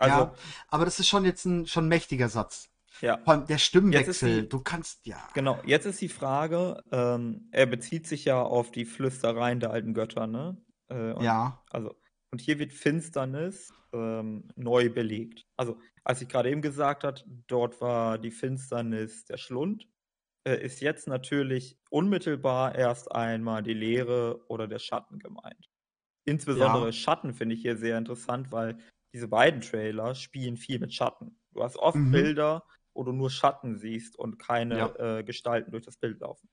Also, ja. Aber das ist schon jetzt ein schon mächtiger Satz. ja. Vor allem der Stimmenwechsel. die- Du kannst, ja. Genau, jetzt ist die Frage, ähm, er bezieht sich ja auf die Flüstereien der alten Götter, ne? Äh, und, Ja. Also, und hier wird Finsternis ähm, neu belegt. Also, als ich gerade eben gesagt habe, dort war die Finsternis der Schlund, äh, ist jetzt natürlich unmittelbar erst einmal die Leere oder der Schatten gemeint. Insbesondere Ja. Schatten finde ich hier sehr interessant, weil diese beiden Trailer spielen viel mit Schatten. Du hast oft Mhm. Bilder, wo du nur Schatten siehst und keine Ja. äh, Gestalten durch das Bild laufen.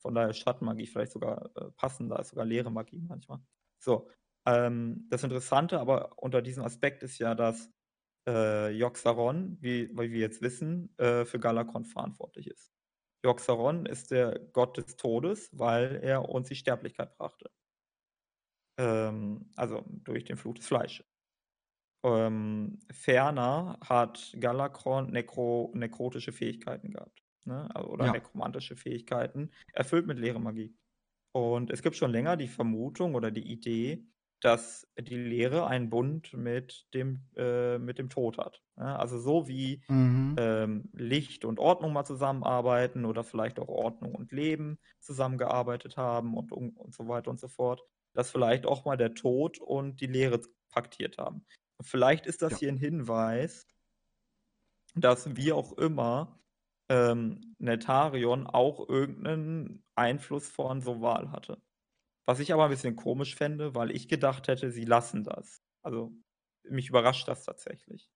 Von daher ist Schattenmagie vielleicht sogar äh, passender, ist sogar leere Magie manchmal. So, ähm, das Interessante aber unter diesem Aspekt ist ja, dass äh, Joxaron, wie, wie wir jetzt wissen, äh, für Galakon verantwortlich ist. Joxaron ist der Gott des Todes, weil er uns die Sterblichkeit brachte. Ähm, also durch den Fluch des Fleisches. Ähm, ferner hat Galakron nekro nekrotische Fähigkeiten gehabt. Ne? Also, oder Ja. nekromantische Fähigkeiten, erfüllt mit leere Magie. Und es gibt schon länger die Vermutung oder die Idee, dass die Lehre einen Bund mit dem, äh, mit dem Tod hat. Ne? Also so wie Mhm. ähm, Licht und Ordnung mal zusammenarbeiten oder vielleicht auch Ordnung und Leben zusammengearbeitet haben und, und, und so weiter und so fort, dass vielleicht auch mal der Tod und die Lehre paktiert haben. Vielleicht ist das Ja. hier ein Hinweis, dass wie auch immer ähm, Netarion auch irgendeinen Einfluss von Soval hatte. Was ich aber ein bisschen komisch fände, weil ich gedacht hätte, sie lassen das. Also mich überrascht das tatsächlich.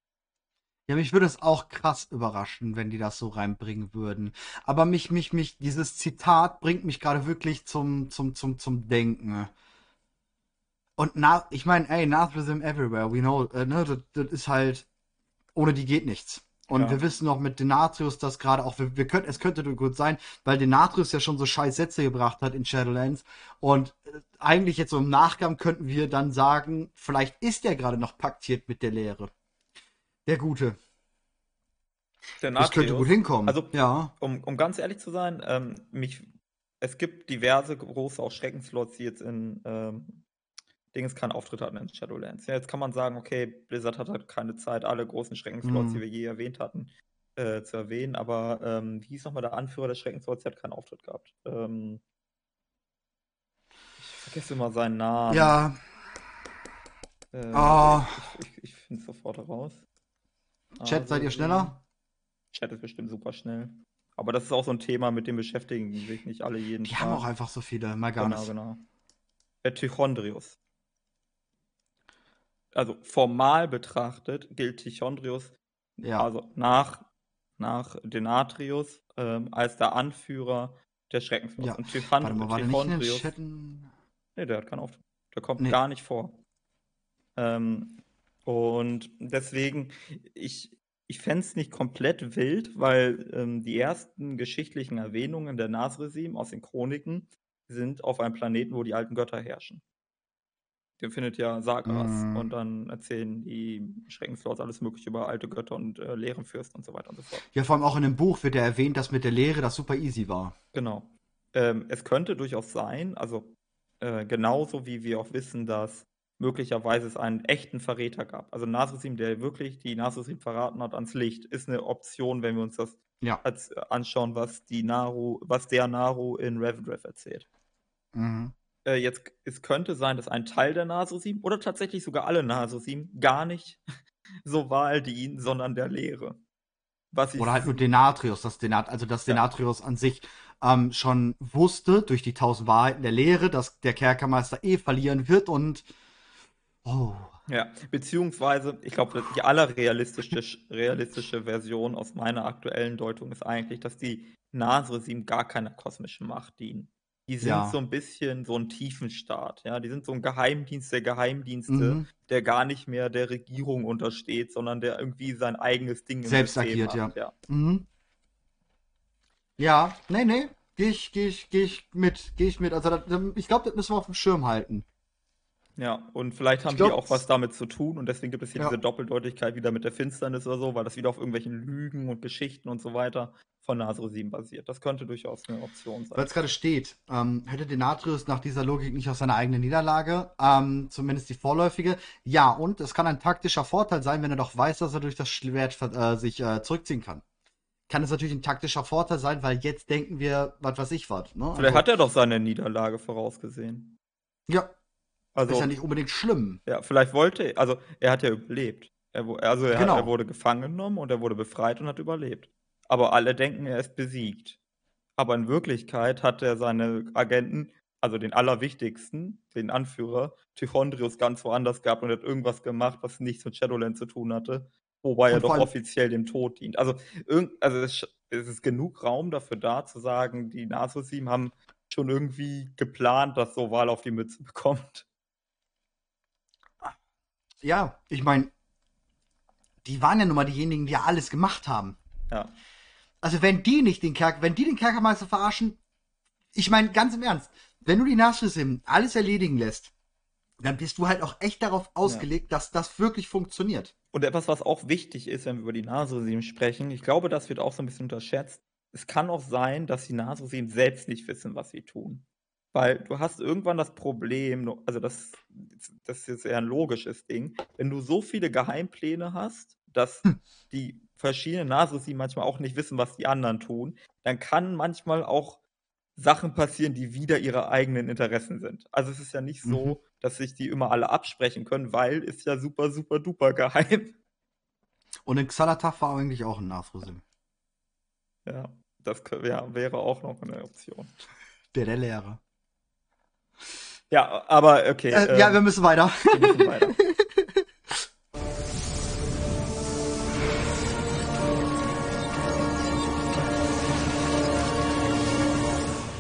Ja, mich würde es auch krass überraschen, wenn die das so reinbringen würden. Aber mich, mich, mich, dieses Zitat bringt mich gerade wirklich zum, zum, zum, zum Denken. Und na, ich meine, ey, Nathrism everywhere, we know, äh, ne, das, das ist halt, ohne die geht nichts. Und Ja. wir wissen noch mit Denatrius, dass gerade auch, wir, wir können, es könnte gut sein, weil Denatrius ja schon so scheiß Sätze gebracht hat in Shadowlands. Und äh, eigentlich jetzt so im Nachgang könnten wir dann sagen, vielleicht ist er gerade noch paktiert mit der Lehre. Der Gute. Der Das könnte gut hinkommen. Also, ja. um, um ganz ehrlich zu sein, ähm, mich, es gibt diverse große auch Schreckenslots, die jetzt in ähm, Dinges keinen Auftritt hatten in Shadowlands. Ja, jetzt kann man sagen, okay, Blizzard hat halt keine Zeit, alle großen Schreckenslots, Mhm. die wir je erwähnt hatten, äh, zu erwähnen. Aber ähm, wie hieß nochmal der Anführer des Schreckenslots? Der hat keinen Auftritt gehabt. Ähm, ich vergesse immer seinen Namen. Ja, Äh, Ah. Ich, ich, ich finde es sofort heraus. Chat, seid ihr Also, schneller? Chat ist bestimmt super schnell. Aber das ist auch so ein Thema, mit dem beschäftigen sich nicht alle jeden Die Tag. haben auch einfach so viele, mal gar Genau, nicht. genau. Der Tichondrius. Also formal betrachtet gilt Tichondrius Ja. also nach, nach Denatrius ähm, als der Anführer der Schreckenslots. Ja. Und Tichond Warte mal, war der Tichondrius, Chatten? nee, der hat keinen Auftritt. Der kommt Nee. gar nicht vor. Ähm, und deswegen, ich, ich fände es nicht komplett wild, weil ähm, die ersten geschichtlichen Erwähnungen der Nasresim aus den Chroniken sind auf einem Planeten, wo die alten Götter herrschen. Den findet ja Sagras Mhm. und dann erzählen die Schreckenslords alles mögliche über alte Götter und äh, Leerenfürsten und so weiter und so fort. Ja, vor allem auch in dem Buch wird ja erwähnt, dass mit der Lehre das super easy war. Genau. Ähm, es könnte durchaus sein, also äh, genauso wie wir auch wissen, dass möglicherweise es einen echten Verräter gab. Also Nasresim, der wirklich die Nasresim verraten hat ans Licht, ist eine Option, wenn wir uns das Ja. als, äh, anschauen, was die Naru, was der Naru in Revendreth erzählt. Mhm. Äh, jetzt, es könnte sein, dass ein Teil der Nasresim oder tatsächlich sogar alle Nasresim gar nicht so Wahl dienen, sondern der Lehre. Oder halt nur Denatrius, das Denat, also dass Ja. Denatrius an sich ähm, schon wusste durch die tausend Wahrheiten der Lehre, dass der Kerkermeister eh verlieren wird und oh, Ja, beziehungsweise, ich glaube, die allerrealistische realistische Version aus meiner aktuellen Deutung ist eigentlich, dass die Nasresim gar keiner kosmischen Macht dienen. Die sind Ja. so ein bisschen so ein Tiefenstaat, ja. Die sind so ein Geheimdienst der Geheimdienste, Mhm. der gar nicht mehr der Regierung untersteht, sondern der irgendwie sein eigenes Ding im Selbst System agiert, macht, ja. Mhm. Ja, nee, nee. Gehe ich, geh ich, geh ich mit, gehe ich mit. Also das, ich glaube, das müssen wir auf dem Schirm halten. Ja, und vielleicht haben glaub, die auch was damit zu tun und deswegen gibt es hier Ja. diese Doppeldeutigkeit wieder mit der Finsternis oder so, weil das wieder auf irgendwelchen Lügen und Geschichten und so weiter von Nasresim basiert. Das könnte durchaus eine Option sein. Weil es gerade steht, ähm, hätte Denatrius nach dieser Logik nicht aus seiner eigenen Niederlage, ähm, zumindest die vorläufige. Ja, und es kann ein taktischer Vorteil sein, wenn er doch weiß, dass er durch das Schwert äh, sich äh, zurückziehen kann. Kann es natürlich ein taktischer Vorteil sein, weil jetzt denken wir, was weiß ich was. Ne? Vielleicht hat er doch seine Niederlage vorausgesehen. Ja, Also, ist ja nicht unbedingt schlimm. ja, vielleicht wollte, also er hat ja überlebt. Er, also er, Genau. hat, er wurde gefangen genommen und er wurde befreit und hat überlebt. Aber alle denken, er ist besiegt. Aber in Wirklichkeit hat er seine Agenten, also den allerwichtigsten, den Anführer, Tychondrius, ganz woanders gehabt und hat irgendwas gemacht, was nichts mit Shadowland zu tun hatte. Wobei er Und doch vor allem- offiziell dem Tod dient. Also, irgend, also es, ist- es ist genug Raum dafür da, zu sagen, die Nasosim haben schon irgendwie geplant, dass Soval auf die Mütze bekommt. Ja, ich meine, die waren ja nun mal diejenigen, die ja alles gemacht haben. Ja. Also wenn die nicht den Kerker, wenn die den Kerkermeister verarschen, ich meine ganz im Ernst, wenn du die Nasrisim alles erledigen lässt, dann bist du halt auch echt darauf ausgelegt, dass das wirklich funktioniert. Und etwas, was auch wichtig ist, wenn wir über die Nasosim sprechen, ich glaube, das wird auch so ein bisschen unterschätzt. Es kann auch sein, dass die Nasosim selbst nicht wissen, was sie tun. Weil du hast irgendwann das Problem, also das, das ist jetzt eher ein logisches Ding, wenn du so viele Geheimpläne hast, dass die verschiedenen Nasosim manchmal auch nicht wissen, was die anderen tun, dann kann manchmal auch Sachen passieren, die wieder ihre eigenen Interessen sind. Also es ist ja nicht so, Mhm. dass sich die immer alle absprechen können, weil ist ja super, super, duper geheim. Und in Xalatath war eigentlich auch ein Nasrisim. Ja, das ja, wäre auch noch eine Option. Der der Lehrer. Ja, aber okay. Äh, ja, wir ähm, müssen weiter. wir müssen weiter.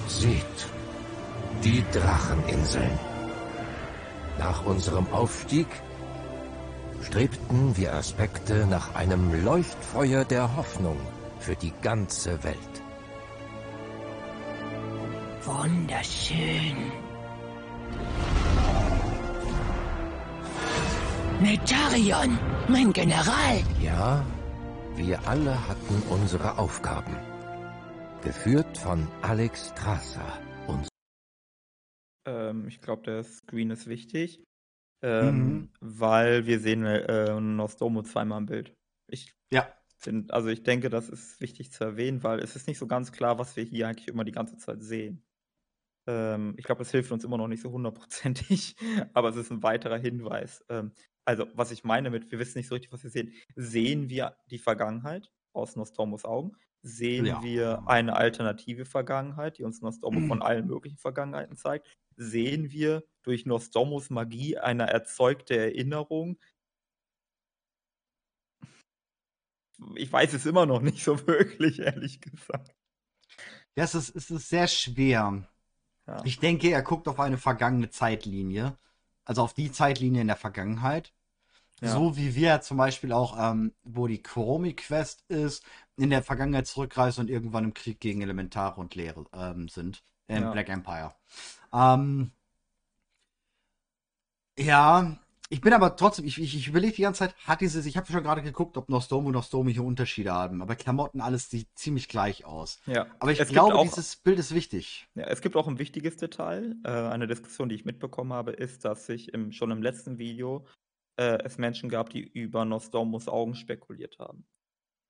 Seht, die Dracheninseln. Nach unserem Aufstieg strebten wir Aspekte nach einem Leuchtfeuer der Hoffnung für die ganze Welt. Wunderschön. Netarion, mein General. Ja, Wir alle hatten unsere Aufgaben. Geführt von Alex Strasser. Und Ähm, ich glaube, der Screen ist wichtig, ähm, Mhm. weil wir sehen äh, Nostromo zweimal im Bild. Ich Ja. sind, also ich denke, das ist wichtig zu erwähnen, weil es ist nicht so ganz klar, was wir hier eigentlich immer die ganze Zeit sehen. Ähm, ich glaube, es hilft uns immer noch nicht so hundertprozentig, aber es ist ein weiterer Hinweis. Ähm, also, was ich meine mit, wir wissen nicht so richtig, was wir sehen. Sehen wir die Vergangenheit aus Nostromos Augen? Sehen Ja. wir eine alternative Vergangenheit, die uns Nostromo von allen möglichen Vergangenheiten zeigt? Sehen wir durch Nostromos Magie eine erzeugte Erinnerung? Ich weiß es immer noch nicht so wirklich, ehrlich gesagt. Ja, es ist, es ist sehr schwer. Ja. Ich denke, er guckt auf eine vergangene Zeitlinie. Also auf die Zeitlinie in der Vergangenheit. Ja. So wie wir zum Beispiel auch, ähm, wo die Chromie-Quest ist, in der Vergangenheit zurückreisen und irgendwann im Krieg gegen Elementare und Leere ähm, sind. Im Ja. Black Empire. Ähm, ja, ich bin aber trotzdem, ich, ich, ich überlege die ganze Zeit, hat dieses, ich habe schon gerade geguckt, ob Nostromo und Nostromo hier Unterschiede haben, aber Klamotten, alles sieht ziemlich gleich aus. Ja. Aber ich Es glaube, auch- dieses Bild ist wichtig. Ja, es gibt auch ein wichtiges Detail. Äh, eine Diskussion, die ich mitbekommen habe, ist, dass sich im, schon im letzten Video äh, es Menschen gab, die über Nostromos Augen spekuliert haben.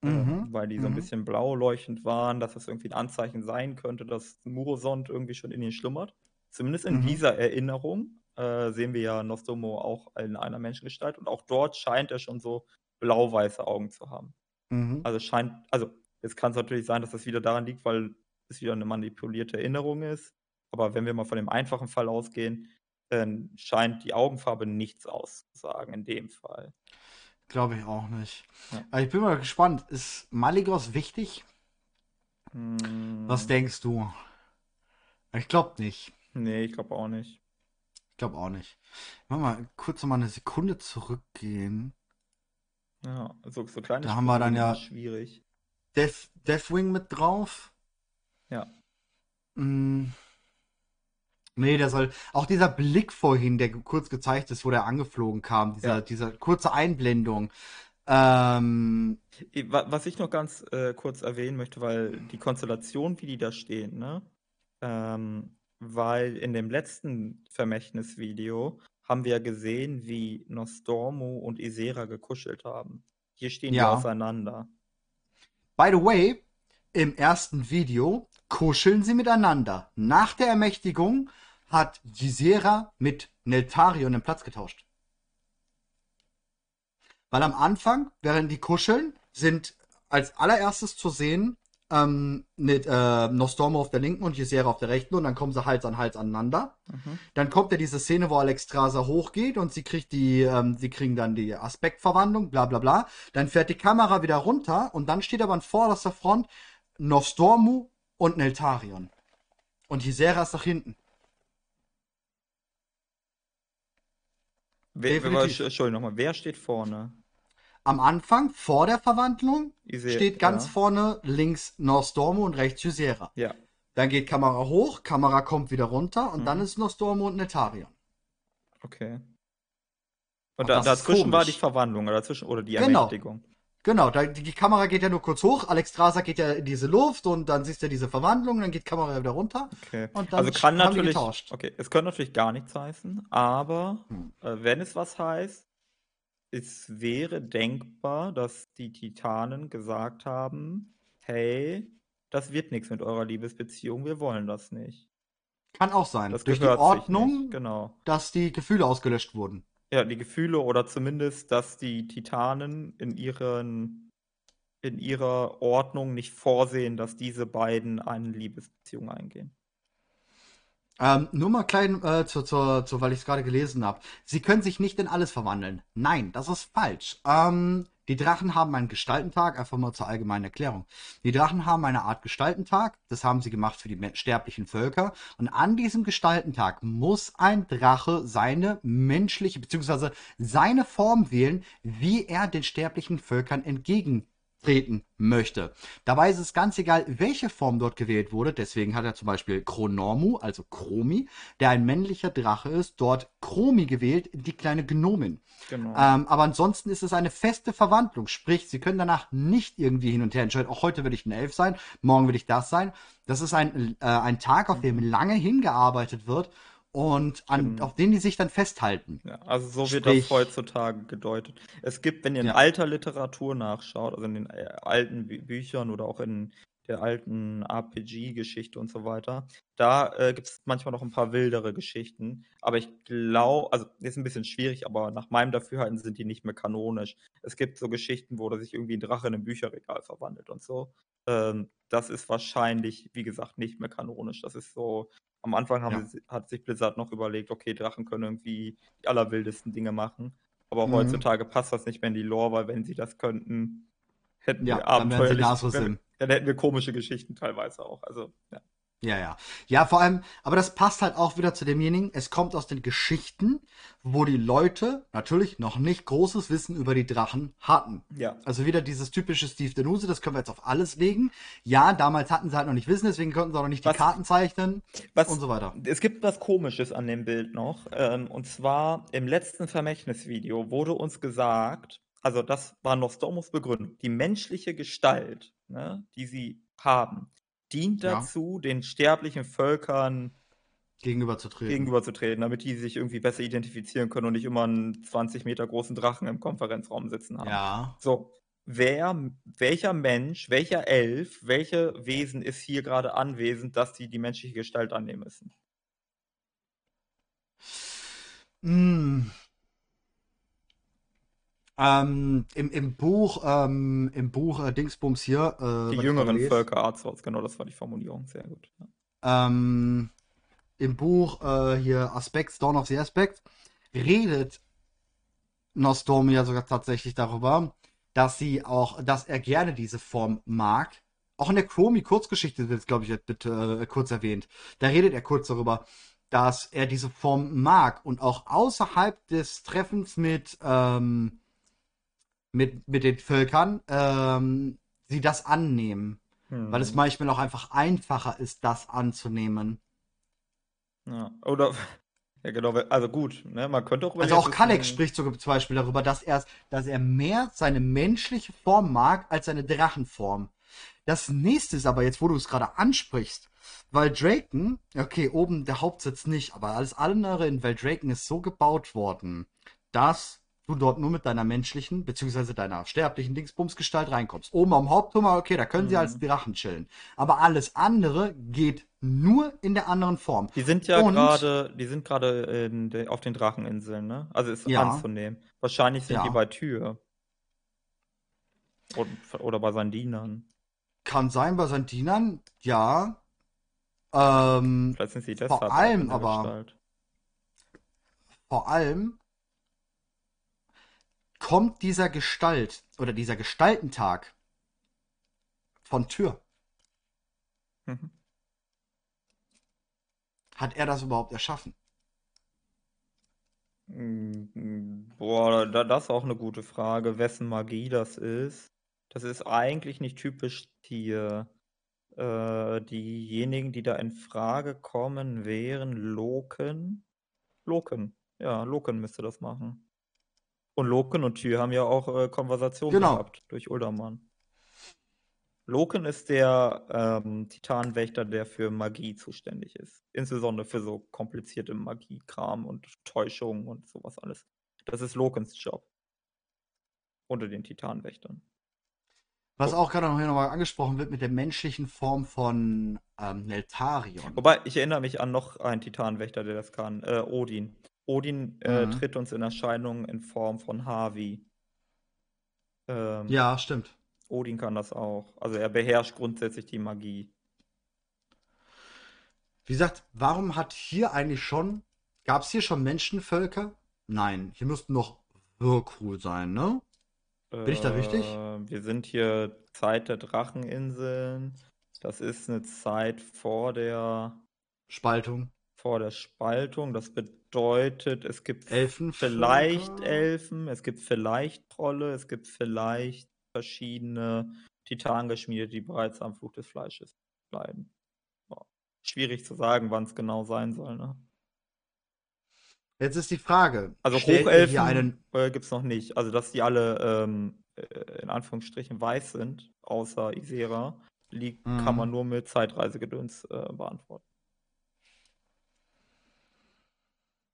Äh, Mhm, weil die so ein mhm. bisschen blau leuchtend waren, dass das irgendwie ein Anzeichen sein könnte, dass Murosond irgendwie schon in ihnen schlummert. Zumindest in Mhm. dieser Erinnerung äh, sehen wir ja Nostromo auch in einer Menschengestalt und auch dort scheint er schon so blau-weiße Augen zu haben. Mhm. Also scheint, also jetzt kann es natürlich sein, dass das wieder daran liegt, weil es wieder eine manipulierte Erinnerung ist. Aber wenn wir mal von dem einfachen Fall ausgehen, dann scheint die Augenfarbe nichts auszusagen in dem Fall. Glaube ich auch nicht. Ja. Aber ich bin mal gespannt. Ist Maligos wichtig? Was Hm, denkst du? Ich glaube nicht. nee, ich glaube auch nicht. Ich glaube auch nicht. Mach mal kurz noch mal eine Sekunde zurückgehen. Ja, so, so kleine Da haben wir Spuren dann ja- schwierig. Death, Deathwing mit drauf. Ja. Mm. Nee, der soll. Auch dieser Blick vorhin, der kurz gezeigt ist, wo der angeflogen kam, dieser, Ja. dieser kurze Einblendung. Ähm, Was ich noch ganz äh, kurz erwähnen möchte, weil die Konstellation, wie die da stehen, ne? Ähm, weil in dem letzten Vermächtnisvideo haben wir gesehen, wie Nostormo und Isera gekuschelt haben. Hier stehen die Ja. auseinander. by the way, im ersten Video kuscheln sie miteinander. Nach der Ermächtigung hat Gisera mit Neltarion den Platz getauscht. Weil am Anfang, während die kuscheln, sind als allererstes zu sehen ähm, mit äh, Nostormo auf der linken und Gisera auf der rechten und dann kommen sie Hals an Hals aneinander. Mhm. Dann kommt ja diese Szene, wo Alexstrasza hochgeht und sie kriegt die, ähm, sie kriegen dann die Aspektverwandlung, bla bla bla. Dann fährt die Kamera wieder runter und dann steht aber an vorderster Front Nostormu und Neltarion. Und Gisera ist nach hinten. Wer, wer. Entschuldigung nochmal, wer steht vorne? Am Anfang, vor der Verwandlung, Ise- steht ganz ja. vorne links Nostormu und rechts Gisera. Ja, Dann geht Kamera hoch, Kamera kommt wieder runter und Mhm. dann ist Nostormu und Neltarion. okay. Und da, dazwischen war die. Verwandlung oder dazwischen oder die Genau. Ermächtigung. Genau, da, die, Kamera geht ja nur kurz hoch, Alexstrasza geht ja in diese Luft und dann siehst du diese Verwandlung, dann geht Kamera wieder runter. Okay. Und dann also kann natürlich, getauscht. okay, es könnte natürlich gar nichts heißen, aber Hm. äh, wenn es was heißt, es wäre denkbar, dass die Titanen gesagt haben, hey, das wird nichts mit eurer Liebesbeziehung, wir wollen das nicht. Kann auch sein. Das Durch die Ordnung. Genau. dass die Gefühle ausgelöscht wurden. Ja, die Gefühle oder zumindest, dass die Titanen in ihren in ihrer Ordnung nicht vorsehen, dass diese beiden eine Liebesbeziehung eingehen. Ähm, nur mal klein, äh, zu, zu, zu, weil ich es gerade gelesen habe. Sie können sich nicht in alles verwandeln. Nein, das ist falsch. Ähm, die Drachen haben einen Gestaltentag, einfach mal zur allgemeinen Erklärung. Die Drachen haben eine Art Gestaltentag, das haben sie gemacht für die sterblichen Völker. Und an diesem Gestaltentag muss ein Drache seine menschliche, beziehungsweise seine Form wählen, wie er den sterblichen Völkern entgegentritt. Treten möchte. Dabei ist es ganz egal, welche Form dort gewählt wurde. Deswegen hat er zum Beispiel Chronormu, also Chromi, der ein männlicher Drache ist, dort Chromi gewählt, die kleine Gnomin. Genau. Ähm, aber ansonsten ist es eine feste Verwandlung. Sprich, sie können danach nicht irgendwie hin und her entscheiden, auch heute will ich ein Elf sein, morgen will ich das sein. Das ist ein, äh, ein Tag, auf dem lange hingearbeitet wird und an, Genau. auf den die sich dann festhalten. Ja, also so wird Sprich- das heutzutage gedeutet. Es gibt, wenn ihr in Ja. alter Literatur nachschaut, also in den äh, alten Bü Büchern oder auch in der alten RPG-Geschichte und so weiter, da äh, gibt es manchmal noch ein paar wildere Geschichten. Aber ich glaube, also ist ein bisschen schwierig, aber nach meinem Dafürhalten sind die nicht mehr kanonisch. Es gibt so Geschichten, wo da sich irgendwie ein Drache in ein Bücherregal verwandelt und so. Ähm, das ist wahrscheinlich, wie gesagt, nicht mehr kanonisch. Das ist so, am Anfang haben Ja. sie, hat sich Blizzard noch überlegt, okay, Drachen können irgendwie die allerwildesten Dinge machen. Aber Mhm. heutzutage passt das nicht mehr in die Lore, weil wenn sie das könnten, hätten Ja, wir dann abenteuerlich, wenn- dann hätten wir komische Geschichten teilweise auch. Also, ja. Ja, ja. Ja, vor allem, aber das passt halt auch wieder zu demjenigen, es kommt aus den Geschichten, wo die Leute natürlich noch nicht großes Wissen über die Drachen hatten. ja. Also wieder dieses typische Steve Denuse, das können wir jetzt auf alles legen. Ja, damals hatten sie halt noch nicht Wissen, deswegen konnten sie auch noch nicht die Was- Karten zeichnen Was, und so weiter. Es gibt was Komisches an dem Bild noch. Ähm, und zwar im letzten Vermächtnisvideo wurde uns gesagt, also das war Nostromus Begründung, die menschliche Gestalt, ne, die sie haben, dient Ja. dazu, den sterblichen Völkern Gegenüberzutreten. gegenüberzutreten, damit die sich irgendwie besser identifizieren können und nicht immer einen 20 Meter großen Drachen im Konferenzraum sitzen haben. Ja. So, wer, welcher Mensch, welcher Elf, welche Wesen ist hier gerade anwesend, dass die die menschliche Gestalt annehmen müssen? Mm. Ähm, im, Im Buch, ähm, im Buch äh, Dingsbums hier, äh, Die jüngeren Völker Arzorts, genau, das war die Formulierung, sehr gut. Ja. ähm, im Buch äh, hier Aspects, Dawn of the Aspect, redet Nostromo ja sogar tatsächlich darüber, dass sie auch, dass er gerne diese Form mag. Auch in der Chromie-Kurzgeschichte wird es, glaube ich, jetzt bitte äh, kurz erwähnt. Da redet er kurz darüber, dass er diese Form mag und auch außerhalb des Treffens mit, ähm, mit, mit den Völkern ähm, sie das annehmen. Weil es Hm, manchmal auch einfach einfacher ist, das anzunehmen. ja. Oder, ja genau, also gut, ne, man könnte auch Also auch ein- spricht sogar zum Beispiel darüber, dass er, dass er mehr seine menschliche Form mag als seine Drachenform. Das nächste ist aber jetzt, wo du es gerade ansprichst, weil Draken, okay, oben der Hauptsitz nicht, aber alles andere in Valdraken ist so gebaut worden, dass du dort nur mit deiner menschlichen, beziehungsweise deiner sterblichen Dingsbumsgestalt reinkommst. Oben am Hauptturm, okay, da können sie Mhm. als Drachen chillen. Aber alles andere geht nur in der anderen Form. Die sind ja gerade, die sind gerade auf den Dracheninseln, ne? Also ist Ja. anzunehmen. Wahrscheinlich sind Ja. die bei Tür. Und, oder bei seinen Dienern. Kann sein bei seinen Dienern, ja. Ähm, Vielleicht sind sie Vor deshalb auch allem aber- Gestalt. vor allem kommt dieser Gestalt oder dieser Gestaltentag von Tür. Mhm. Hat er das überhaupt erschaffen? Mm, Boah, da, das ist auch eine gute Frage, wessen Magie das ist. Das ist eigentlich nicht typisch Tier. Äh, diejenigen, die da in Frage kommen, wären Loken. Loken. Ja, Loken müsste das machen. Und Loken und Tyr haben ja auch äh, Konversation Genau. gehabt durch Uldaman. Loken ist der ähm, Titanwächter, der für Magie zuständig ist. Insbesondere für so komplizierte Magiekram und Täuschungen und sowas alles. Das ist Lokens Job. Unter den Titanwächtern. Was auch gerade noch hier nochmal angesprochen wird mit der menschlichen Form von ähm, Neltarion. Wobei, ich erinnere mich an noch einen Titanwächter, der das kann. Äh, Odin. Odin äh, Mhm. tritt uns in Erscheinung in Form von Havi. Ähm, Ja, stimmt. Odin kann das auch. Also er beherrscht grundsätzlich die Magie. Wie gesagt, warum hat hier eigentlich schon, gab es hier schon Menschenvölker? Nein, hier müssten noch Wirkrul sein, ne? Bin ich da richtig? Äh, Wir sind hier Zeit der Dracheninseln. Das ist eine Zeit vor der, Spaltung. Vor der Spaltung. Das bedeutet, es gibt Elfenvölker? vielleicht Elfen, es gibt vielleicht Trolle, es gibt vielleicht verschiedene Titanen geschmiedet, die bereits am Fluch des Fleisches bleiben. Boah. Schwierig zu sagen, wann es genau sein soll. Ne? Jetzt ist die Frage. Also Hochelfen einen, äh, gibt es noch nicht. Also dass die alle ähm, äh, in Anführungsstrichen weiß sind, außer Isera, liegt, kann Mhm. man nur mit Zeitreisegedöns äh, beantworten.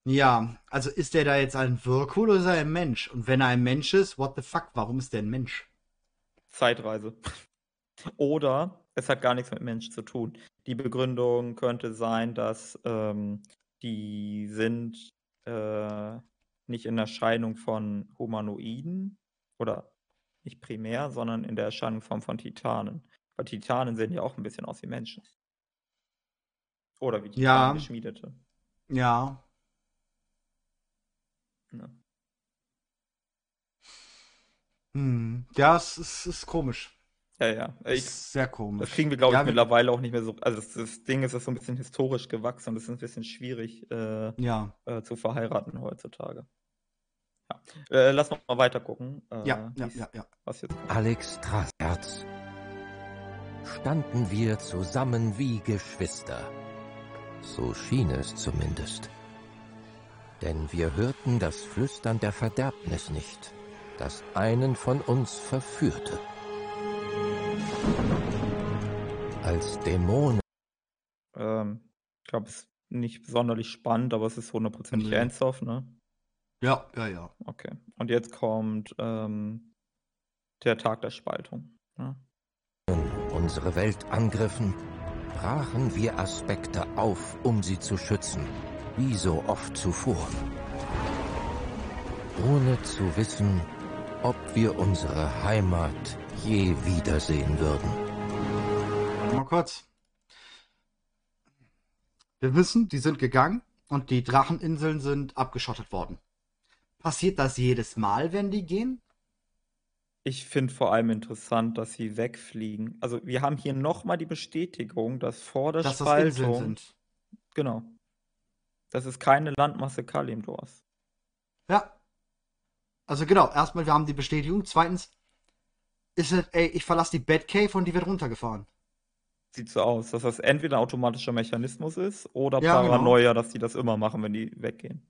Ja, also ist der da jetzt ein Wirkul oder ist er ein Mensch? Und wenn er ein Mensch ist, what the fuck, warum ist der ein Mensch? Zeitreise. Oder es hat gar nichts mit Mensch zu tun. Die Begründung könnte sein, dass ähm, die sind äh, nicht in Erscheinung von Humanoiden oder nicht primär, sondern in der Erscheinungsform von Titanen. Weil Titanen sehen ja auch ein bisschen aus wie Menschen. Oder wie Titanen Ja. geschmiedete. Ja, Ne? hm. Ja, es ist, ist komisch. Ja, ja. Ich, Ist sehr komisch. Das kriegen wir, glaube ich, Ja, wir- mittlerweile auch nicht mehr so. Also das, das Ding ist, das ist so ein bisschen historisch gewachsen und es ist ein bisschen schwierig äh, Ja, äh, zu verheiraten heutzutage. Ja. Äh, lass noch mal weiter gucken. Äh, ja, ja, ja, ja. Was jetzt kommt. Alex Herz. Standen wir zusammen wie Geschwister. So schien es zumindest. Denn wir hörten das Flüstern der Verderbnis nicht, das einen von uns verführte. Als Dämonen Ähm, ich glaube, es ist nicht sonderlich spannend, aber es ist hundertprozentig Nee. ernsthaft, ne? Ja, ja, ja. Okay. Und jetzt kommt ähm, der Tag der Spaltung. Ne? unsere Welt angriffen, brachen wir Aspekte auf, um sie zu schützen, wie so oft zuvor. Ohne zu wissen, ob wir unsere Heimat je wiedersehen würden. Mal kurz. Wir wissen, die sind gegangen und die Dracheninseln sind abgeschottet worden. Passiert das jedes Mal, wenn die gehen? Ich finde vor allem interessant, dass sie wegfliegen. Also wir haben hier nochmal die Bestätigung, dass vor der Dass das Inseln Spaltung sind. Genau. Das ist keine Landmasse Kalimdors. Ja. Also genau, erstmal, wir haben die Bestätigung. Zweitens ist es, ey, ich verlasse die Batcave und die wird runtergefahren. Sieht so aus, dass das entweder ein automatischer Mechanismus ist oder Ja, genau. Paranoia, dass die das immer machen, wenn die weggehen.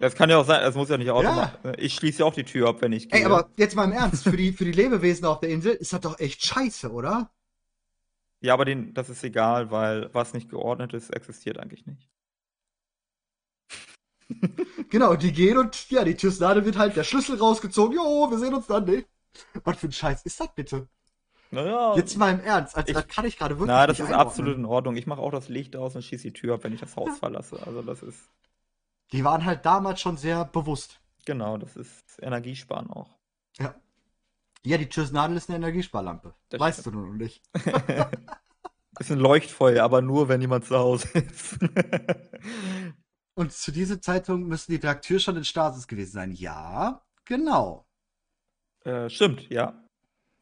Das kann ja auch sein, es muss ja nicht automatisch. Ich schließe ja auch die Tür ab, wenn ich gehe. Ey, aber jetzt mal im Ernst, für die, für die Lebewesen auf der Insel ist das doch echt scheiße, oder? Ja, aber den, das ist egal, weil was nicht geordnet ist, existiert eigentlich nicht. Genau, die gehen und ja, die Tschüssnade wird halt der Schlüssel rausgezogen. Jo, wir sehen uns dann nicht. Was für ein Scheiß ist das bitte? Naja, Jetzt mal im Ernst, also Ich- das kann ich gerade wirklich na, das ist einordnen. absolut in Ordnung. Ich mache auch das Licht aus und schieße die Tür ab, wenn ich das Haus verlasse. Also das ist, Die waren halt damals schon sehr bewusst. genau, das ist Energiesparen auch. Ja. Ja, die Tschüssnadel ist eine Energiesparlampe. Das weißt stimmt. du nur noch nicht. Ist ein Leuchtfeuer, aber nur, wenn jemand zu Hause ist. Und zu diesem Zeitpunkt müssen die Draktür schon in Stasis gewesen sein. Ja, genau. Äh, stimmt, ja.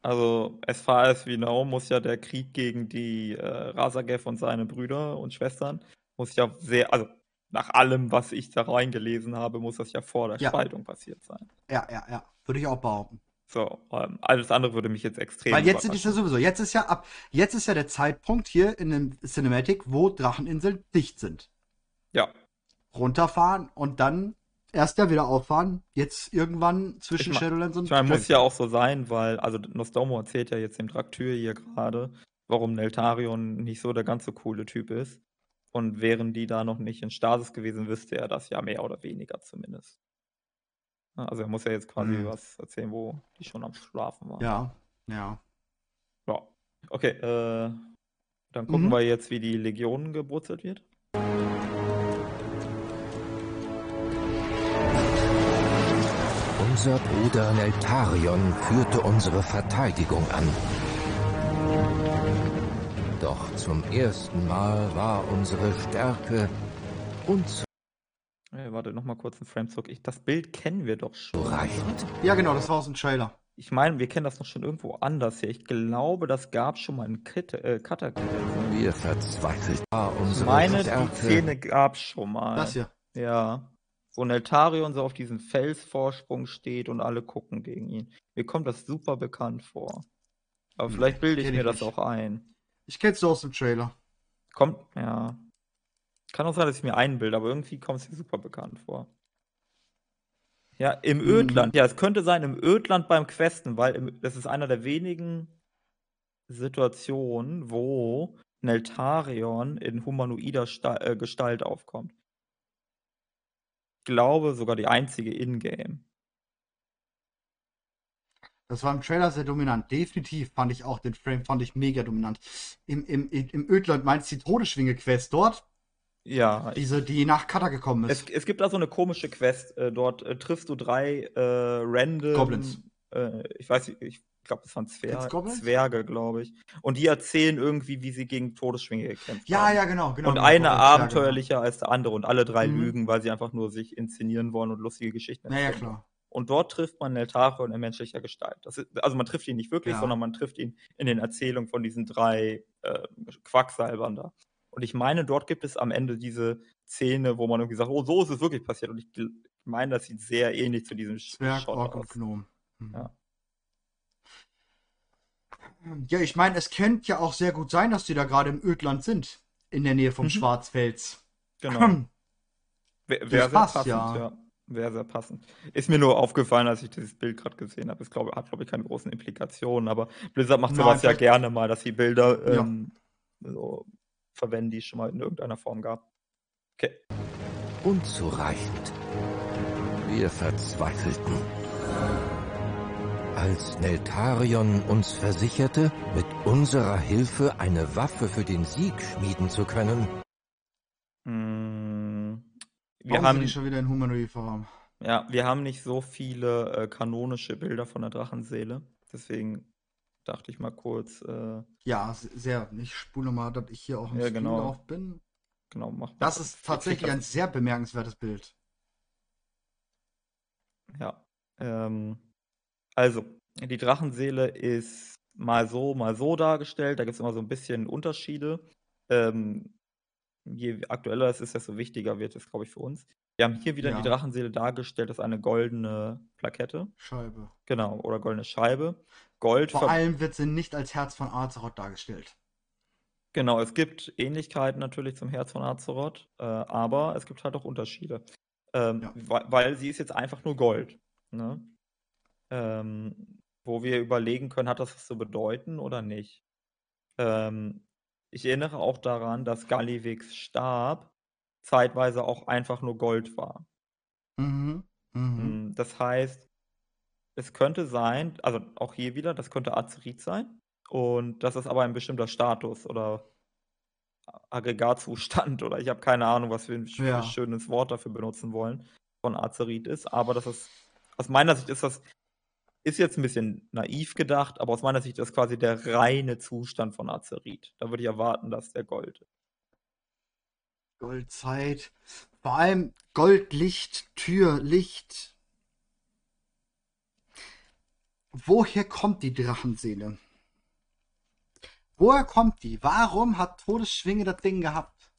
Also, as far as we know, muss ja der Krieg gegen die äh, Rasagev und seine Brüder und Schwestern, muss ja sehr, also nach allem, was ich da reingelesen habe, muss das ja vor der Ja. Spaltung passiert sein. Ja, ja, ja. Würde ich auch behaupten. So, ähm, alles andere würde mich jetzt extrem Weil jetzt sind es ja überraschen. sowieso, jetzt ist ja ab, jetzt ist ja der Zeitpunkt hier in dem Cinematic, wo Dracheninseln dicht sind. Ja, Runterfahren und dann erst ja wieder auffahren. Jetzt irgendwann zwischen Ich mein- Shadowlands und ich meine, muss ja auch so sein, weil, also Nostromo erzählt ja jetzt dem Traktyr hier gerade, warum Neltarion nicht so der ganz so coole Typ ist. Und wären die da noch nicht in Stasis gewesen, wüsste er das ja mehr oder weniger zumindest. Ja, Also er muss ja jetzt quasi Mhm. was erzählen, wo die schon am Schlafen waren. Ja, ja. Ja. Okay, äh, dann gucken Mhm. wir jetzt, wie die Legion gebrutzelt wird. Unser Bruder Neltarion führte unsere Verteidigung an. Doch zum ersten Mal war unsere Stärke unzureichend. Äh, warte, nochmal kurz einen Frame zurück. Ich, das Bild kennen wir doch schon. Ja, genau, das war aus dem Trailer. Ich meine, wir kennen das noch schon irgendwo anders hier. Ich glaube, das gab schon mal einen Kit äh, Kataklysm. Wir verzweifelt Ich unsere meine, die Szene gab es schon mal. Das hier. Ja. wo Neltarion so auf diesem Felsvorsprung steht und alle gucken gegen ihn. Mir kommt das super bekannt vor. Aber Nee, vielleicht bilde ich kenn mir ich das nicht. auch ein. Ich kenn's nur aus dem Trailer. Kommt, ja. Kann auch sein, dass ich mir einbilde, aber irgendwie kommt es mir super bekannt vor. Ja, im Mhm. Ödland. Ja, es könnte sein, im Ödland beim Questen, weil im, das ist einer der wenigen Situationen, wo Neltarion in humanoider Sta äh, Gestalt aufkommt. Ich glaube sogar die einzige in-game. Das war im Trailer sehr dominant. Definitiv fand ich auch den Frame, fand ich mega dominant. Im, im, im im Ödland meinst du die Todesschwinge-Quest dort? Ja, Diese, die nach Kata gekommen es, ist. es gibt da so eine komische Quest. Äh, dort äh, triffst du drei äh, random. Goblins. Äh, ich weiß nicht, ich glaube, das waren Zwer? Zwerge, glaube ich. Und die erzählen irgendwie, wie sie gegen Todesschwinge gekämpft ja, haben. ja, genau, genau. und genau, eine Goblins, ja, abenteuerlicher als der andere und alle drei Mhm. lügen, weil sie einfach nur sich inszenieren wollen und lustige Geschichten Genau. Ja, ja, erzählen. klar. Und dort trifft man Neltarion in menschlicher Gestalt. Ist, also man trifft ihn nicht wirklich, Ja. sondern man trifft ihn in den Erzählungen von diesen drei äh, Quacksalbern da. Und ich meine, dort gibt es am Ende diese Szene, wo man irgendwie sagt, oh, so ist es wirklich passiert. Und ich meine, das sieht sehr ähnlich zu diesem Zwerg, Shot Ork und aus. Gnom. Mhm. Ja. Ja, ich meine, es könnte ja auch sehr gut sein, dass die da gerade im Ödland sind. In der Nähe vom Mhm. Schwarzfels. Genau. Wäre wär sehr passt, passend, ja. ja. Wäre sehr passend. Ist mir nur aufgefallen, als ich dieses Bild gerade gesehen habe. Es glaub, hat, glaube ich, keine großen Implikationen, aber Blizzard macht Nein, sowas ja vielleicht- gerne mal, dass sie Bilder Ja. ähm, so verwenden, die es schon mal in irgendeiner Form gab. Okay. Unzureichend. Wir verzweifelten. Als Neltarion uns versicherte, mit unserer Hilfe eine Waffe für den Sieg schmieden zu können, Mm, Wir Warum haben, schon wieder in Humanoid-Form? ja, wir haben nicht so viele äh, kanonische Bilder von der Drachenseele. Deswegen dachte ich mal kurz, äh, Ja, sehr. Ich spule mal, dass ich hier auch im Ja, Stream genau. drauf bin. genau, mach mal. Das ist tatsächlich ein sehr bemerkenswertes Bild. Ja. Ähm, also, die Drachenseele ist mal so, mal so dargestellt. Da gibt es immer so ein bisschen Unterschiede. Ähm, je aktueller es ist, desto wichtiger wird es, glaube ich, für uns. Wir haben hier wieder Ja. die Drachenseele dargestellt als eine goldene Plakette. Scheibe. Genau, oder goldene Scheibe. Gold Vor allem wird sie nicht als Herz von Azeroth dargestellt. Genau, es gibt Ähnlichkeiten natürlich zum Herz von Azeroth, äh, aber es gibt halt auch Unterschiede. Ähm, Ja. weil, weil sie ist jetzt einfach nur Gold. Ne? Ähm, wo wir überlegen können, hat das was zu bedeuten oder nicht. Ähm, ich erinnere auch daran, dass Gallivigs Stab zeitweise auch einfach nur Gold war. Mhm. Mhm. Mm, Das heißt, es könnte sein, also auch hier wieder, das könnte Azerit sein. Und das ist aber ein bestimmter Status oder Aggregatzustand oder ich habe keine Ahnung, was wir ein Ja. schönes Wort dafür benutzen wollen, von Azerit ist. Aber das ist, aus meiner Sicht ist das, ist jetzt ein bisschen naiv gedacht, aber aus meiner Sicht ist quasi der reine Zustand von Azerit. Da würde ich erwarten, dass der Gold ist. Goldzeit. Vor allem Goldlicht, Tür, Licht. Woher kommt die Drachenseele? Woher kommt die? Warum hat Todesschwinge das Ding gehabt?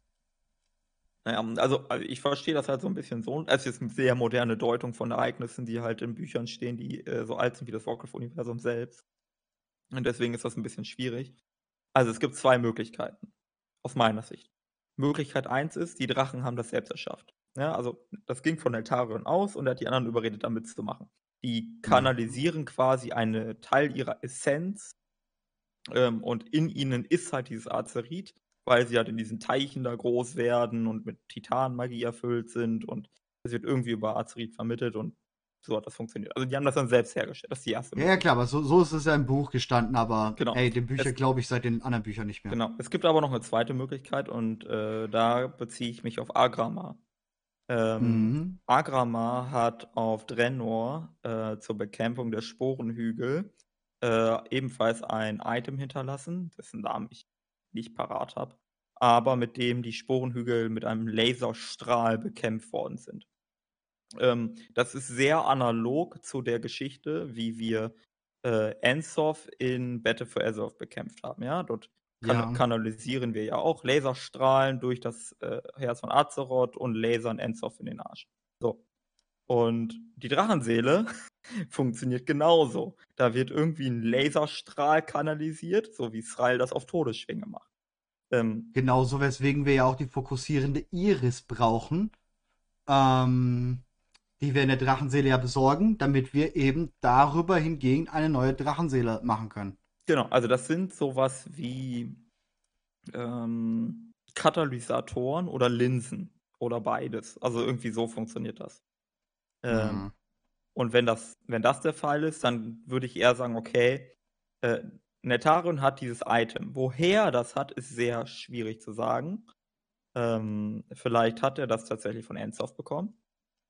Naja, also, also ich verstehe das halt so ein bisschen so. Es ist eine sehr moderne Deutung von Ereignissen, die halt in Büchern stehen, die äh, so alt sind wie das Warcraft-Universum selbst. Und deswegen ist das ein bisschen schwierig. Also es gibt zwei Möglichkeiten, aus meiner Sicht. Möglichkeit eins ist, die Drachen haben das selbst erschafft. Ja, also das ging von Eltarion aus und er hat die anderen überredet, da mitzumachen. Die kanalisieren quasi einen Teil ihrer Essenz ähm, und in ihnen ist halt dieses Azerit, weil sie halt in diesen Teichen da groß werden und mit Titanmagie erfüllt sind und es wird irgendwie über Azerit vermittelt und so hat das funktioniert. Also die haben das dann selbst hergestellt. Das ist die erste Ja, ja klar, aber so, so ist es ja im Buch gestanden, aber Genau. ey, den Bücher glaube ich seit den anderen Büchern nicht mehr. Genau. Es gibt aber noch eine zweite Möglichkeit und äh, da beziehe ich mich auf Agrama. Ähm, Mhm. Agrama hat auf Drenor äh, zur Bekämpfung der Sporenhügel äh, ebenfalls ein Item hinterlassen, dessen Namen ich nicht parat habe, aber mit dem die Sporenhügel mit einem Laserstrahl bekämpft worden sind. Ähm, das ist sehr analog zu der Geschichte, wie wir äh, Ensoth in Battle for Azeroth bekämpft haben. Ja, dort kan Ja. kanalisieren wir ja auch Laserstrahlen durch das äh, Herz von Azeroth und lasern Ensoth in den Arsch. So. Und die Drachenseele funktioniert genauso. Da wird irgendwie ein Laserstrahl kanalisiert, so wie Srail das auf Todesschwinge macht. Ähm, Genauso, weswegen wir ja auch die fokussierende Iris brauchen, ähm, die wir in der Drachenseele ja besorgen, damit wir eben darüber hingegen eine neue Drachenseele machen können. Genau, also das sind sowas wie ähm, Katalysatoren oder Linsen oder beides. Also irgendwie so funktioniert das. Ähm, mhm. Und wenn das, wenn das der Fall ist, dann würde ich eher sagen, okay, äh, Netarion hat dieses Item. Woher das hat, ist sehr schwierig zu sagen. Ähm, vielleicht hat er das tatsächlich von Ensoft bekommen.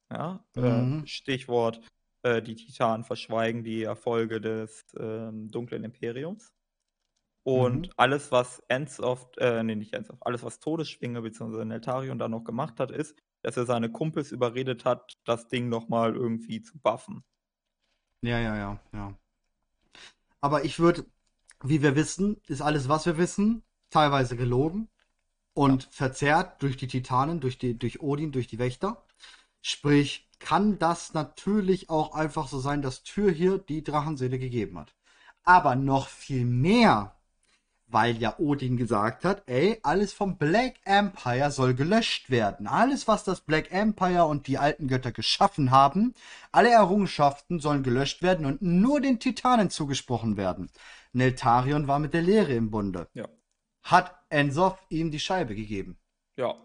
Ja, äh, mhm. äh, Stichwort, äh, die Titanen verschweigen die Erfolge des äh, dunklen Imperiums. Und mhm. alles, was Ensoft, äh, nee, nicht Ensoft, alles, was Todesschwinge bzw. Neltarion da noch gemacht hat, ist, dass er seine Kumpels überredet hat, das Ding nochmal irgendwie zu buffen. Ja, ja, ja, ja. Aber ich würde, wie wir wissen, ist alles, was wir wissen, teilweise gelogen und ja. verzerrt durch die Titanen, durch, die, durch Odin, durch die Wächter. Sprich, kann das natürlich auch einfach so sein, dass Tür hier die Drachenseele gegeben hat. Aber noch viel mehr weil ja Odin gesagt hat, ey, alles vom Black Empire soll gelöscht werden. Alles, was das Black Empire und die alten Götter geschaffen haben, alle Errungenschaften sollen gelöscht werden und nur den Titanen zugesprochen werden. Neltarion war mit der Lehre im Bunde. Ja. Hat Ensof ihm die Scheibe gegeben. Ja.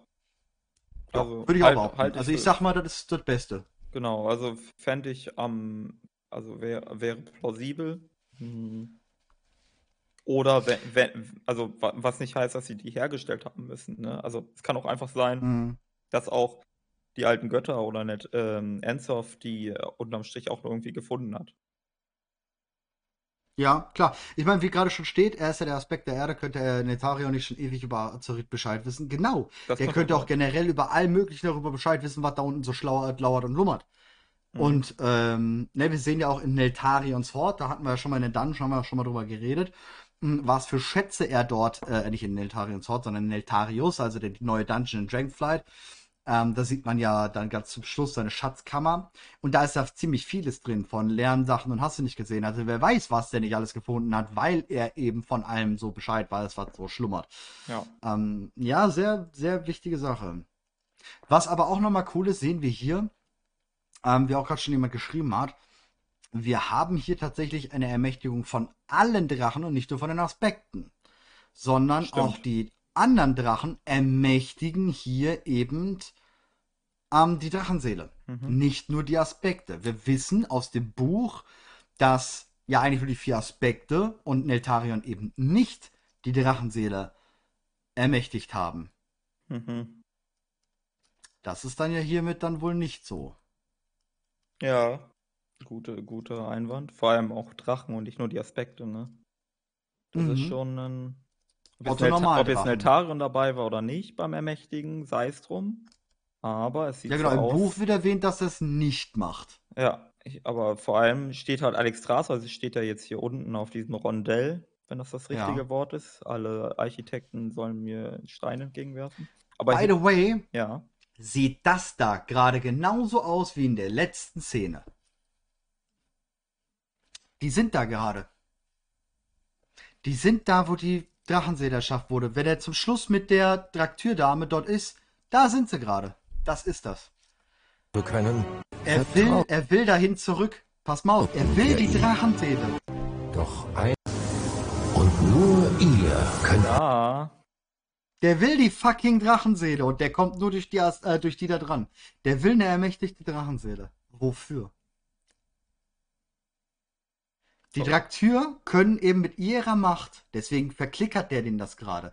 Also, würde ich halt, auch behaupten. Halt also ich sag mal, das ist das Beste. Genau, also fände ich am, ähm, also wäre wär plausibel. Hm oder wenn, wenn, also was nicht heißt, dass sie die hergestellt haben müssen. Ne? Also es kann auch einfach sein, mhm. dass auch die alten Götter oder nicht ähm, Ensof die äh, unterm Strich auch irgendwie gefunden hat. Ja, klar. Ich meine, wie gerade schon steht, er ist ja der Aspekt der Erde, könnte er Netario nicht schon ewig über Azeroth Bescheid wissen. Genau. Das der könnte auch generell über all möglichen darüber Bescheid wissen, was da unten so schlauert, lauert und lummert. Mhm. Und ähm, ne, wir sehen ja auch in Neltarions Hort, da hatten wir ja schon mal in den Dungeon, haben wir schon mal drüber geredet was für Schätze er dort, äh, nicht in Neltarions Hort, sondern in Neltarius, also der neue Dungeon in Dragonflight. Ähm, da sieht man ja dann ganz zum Schluss seine Schatzkammer. Und da ist ja ziemlich vieles drin von Lernsachen und hast du nicht gesehen. Also wer weiß, was der nicht alles gefunden hat, weil er eben von allem so Bescheid weiß, was so schlummert. Ja, ähm, ja sehr, sehr wichtige Sache. Was aber auch nochmal cool ist, sehen wir hier, ähm, wie auch gerade schon jemand geschrieben hat, wir haben hier tatsächlich eine Ermächtigung von allen Drachen und nicht nur von den Aspekten, sondern Stimmt. auch die anderen Drachen ermächtigen hier eben ähm, die Drachenseele. Mhm. Nicht nur die Aspekte. Wir wissen aus dem Buch, dass ja eigentlich nur die vier Aspekte und Neltarion eben nicht die Drachenseele ermächtigt haben. Mhm. Das ist dann ja hiermit dann wohl nicht so. Ja. Gute, guter Einwand. Vor allem auch Drachen und nicht nur die Aspekte, ne? Das mhm. ist schon ein. Ob jetzt, Nelta ob jetzt Neltarion dabei war oder nicht beim Ermächtigen, sei es drum. Aber es sieht Ja, genau, so im aus. Buch wird erwähnt, dass es nicht macht. Ja, ich, aber vor allem steht halt Alexstrasza, also steht er jetzt hier unten auf diesem Rondell, wenn das das richtige ja. Wort ist. Alle Architekten sollen mir Stein entgegenwerfen. Aber By the way, ja. sieht das da gerade genauso aus wie in der letzten Szene. Die sind da gerade. Die sind da, wo die Drachensee erschafft wurde. Wenn er zum Schluss mit der Draktürdame dort ist, da sind sie gerade. Das ist das. Wir können. Er will, er will dahin zurück. Pass mal auf, er will die Drachenseele. Doch ein. Und nur ihr könnt. Ja. Der will die fucking Drachenseele und der kommt nur durch die, äh, durch die da dran. Der will eine ermächtigte Drachenseele. Wofür? Die Draktür können eben mit ihrer Macht, deswegen verklickert der den das gerade.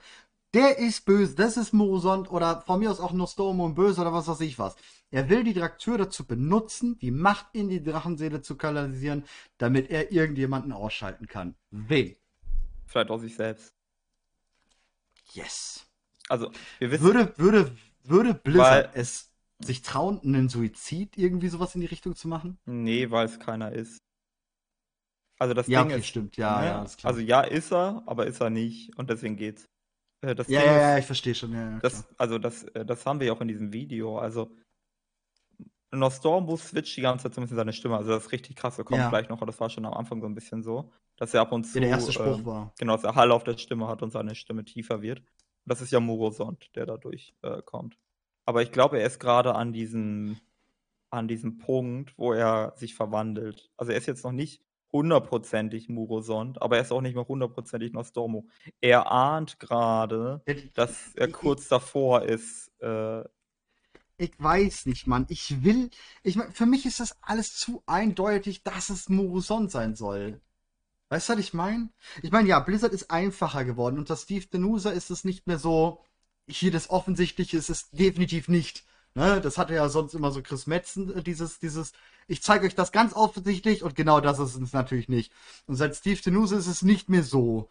Der ist böse, das ist Morosond oder von mir aus auch Nostromo und böse oder was weiß ich was. Er will die Draktür dazu benutzen, die Macht in die Drachenseele zu kanalisieren, damit er irgendjemanden ausschalten kann. Wen? Vielleicht auch sich selbst. Yes. Also, wir wissen. Würde, würde, würde Blizzard es sich trauen, einen Suizid irgendwie sowas in die Richtung zu machen? Nee, weil es keiner ist. Also das ja, Ding okay, ist, stimmt, ja, ne? ja, Also ja, ist er, aber ist er nicht und deswegen geht's. Äh, das ja, ja, ja, ich verstehe schon. Ja, das, also das, äh, das haben wir ja auch in diesem Video. Also Nostormu switcht die ganze Zeit so ein bisschen seine Stimme. Also das ist richtig krass. Wir kommen Ja. gleich noch, aber das war schon am Anfang so ein bisschen so, dass er ab und zu. Der erste Spruch ähm, war. Genau, dass er Hall auf der Stimme hat und seine Stimme tiefer wird. Das ist ja Murosond, der dadurch äh, kommt. Aber ich glaube, er ist gerade an diesem, an diesem Punkt, wo er sich verwandelt. Also er ist jetzt noch nicht hundertprozentig Murosond, aber er ist auch nicht mehr hundertprozentig Nostormu. Er ahnt gerade, dass er ich- kurz davor ist. Äh, Ich weiß nicht, Mann. Ich will. Ich mein, für mich ist das alles zu eindeutig, dass es Murusond sein soll. Weißt du, was ich meine? Ich meine, ja, Blizzard ist einfacher geworden. Unter Steve Denusa ist es nicht mehr so. Hier das Offensichtliche ist es definitiv nicht. Ne? Das hatte ja sonst immer so Chris Metzen, äh, dieses, dieses, ich zeige euch das ganz offensichtlich und genau das ist es natürlich nicht. Und seit Steve Denusa ist es nicht mehr so.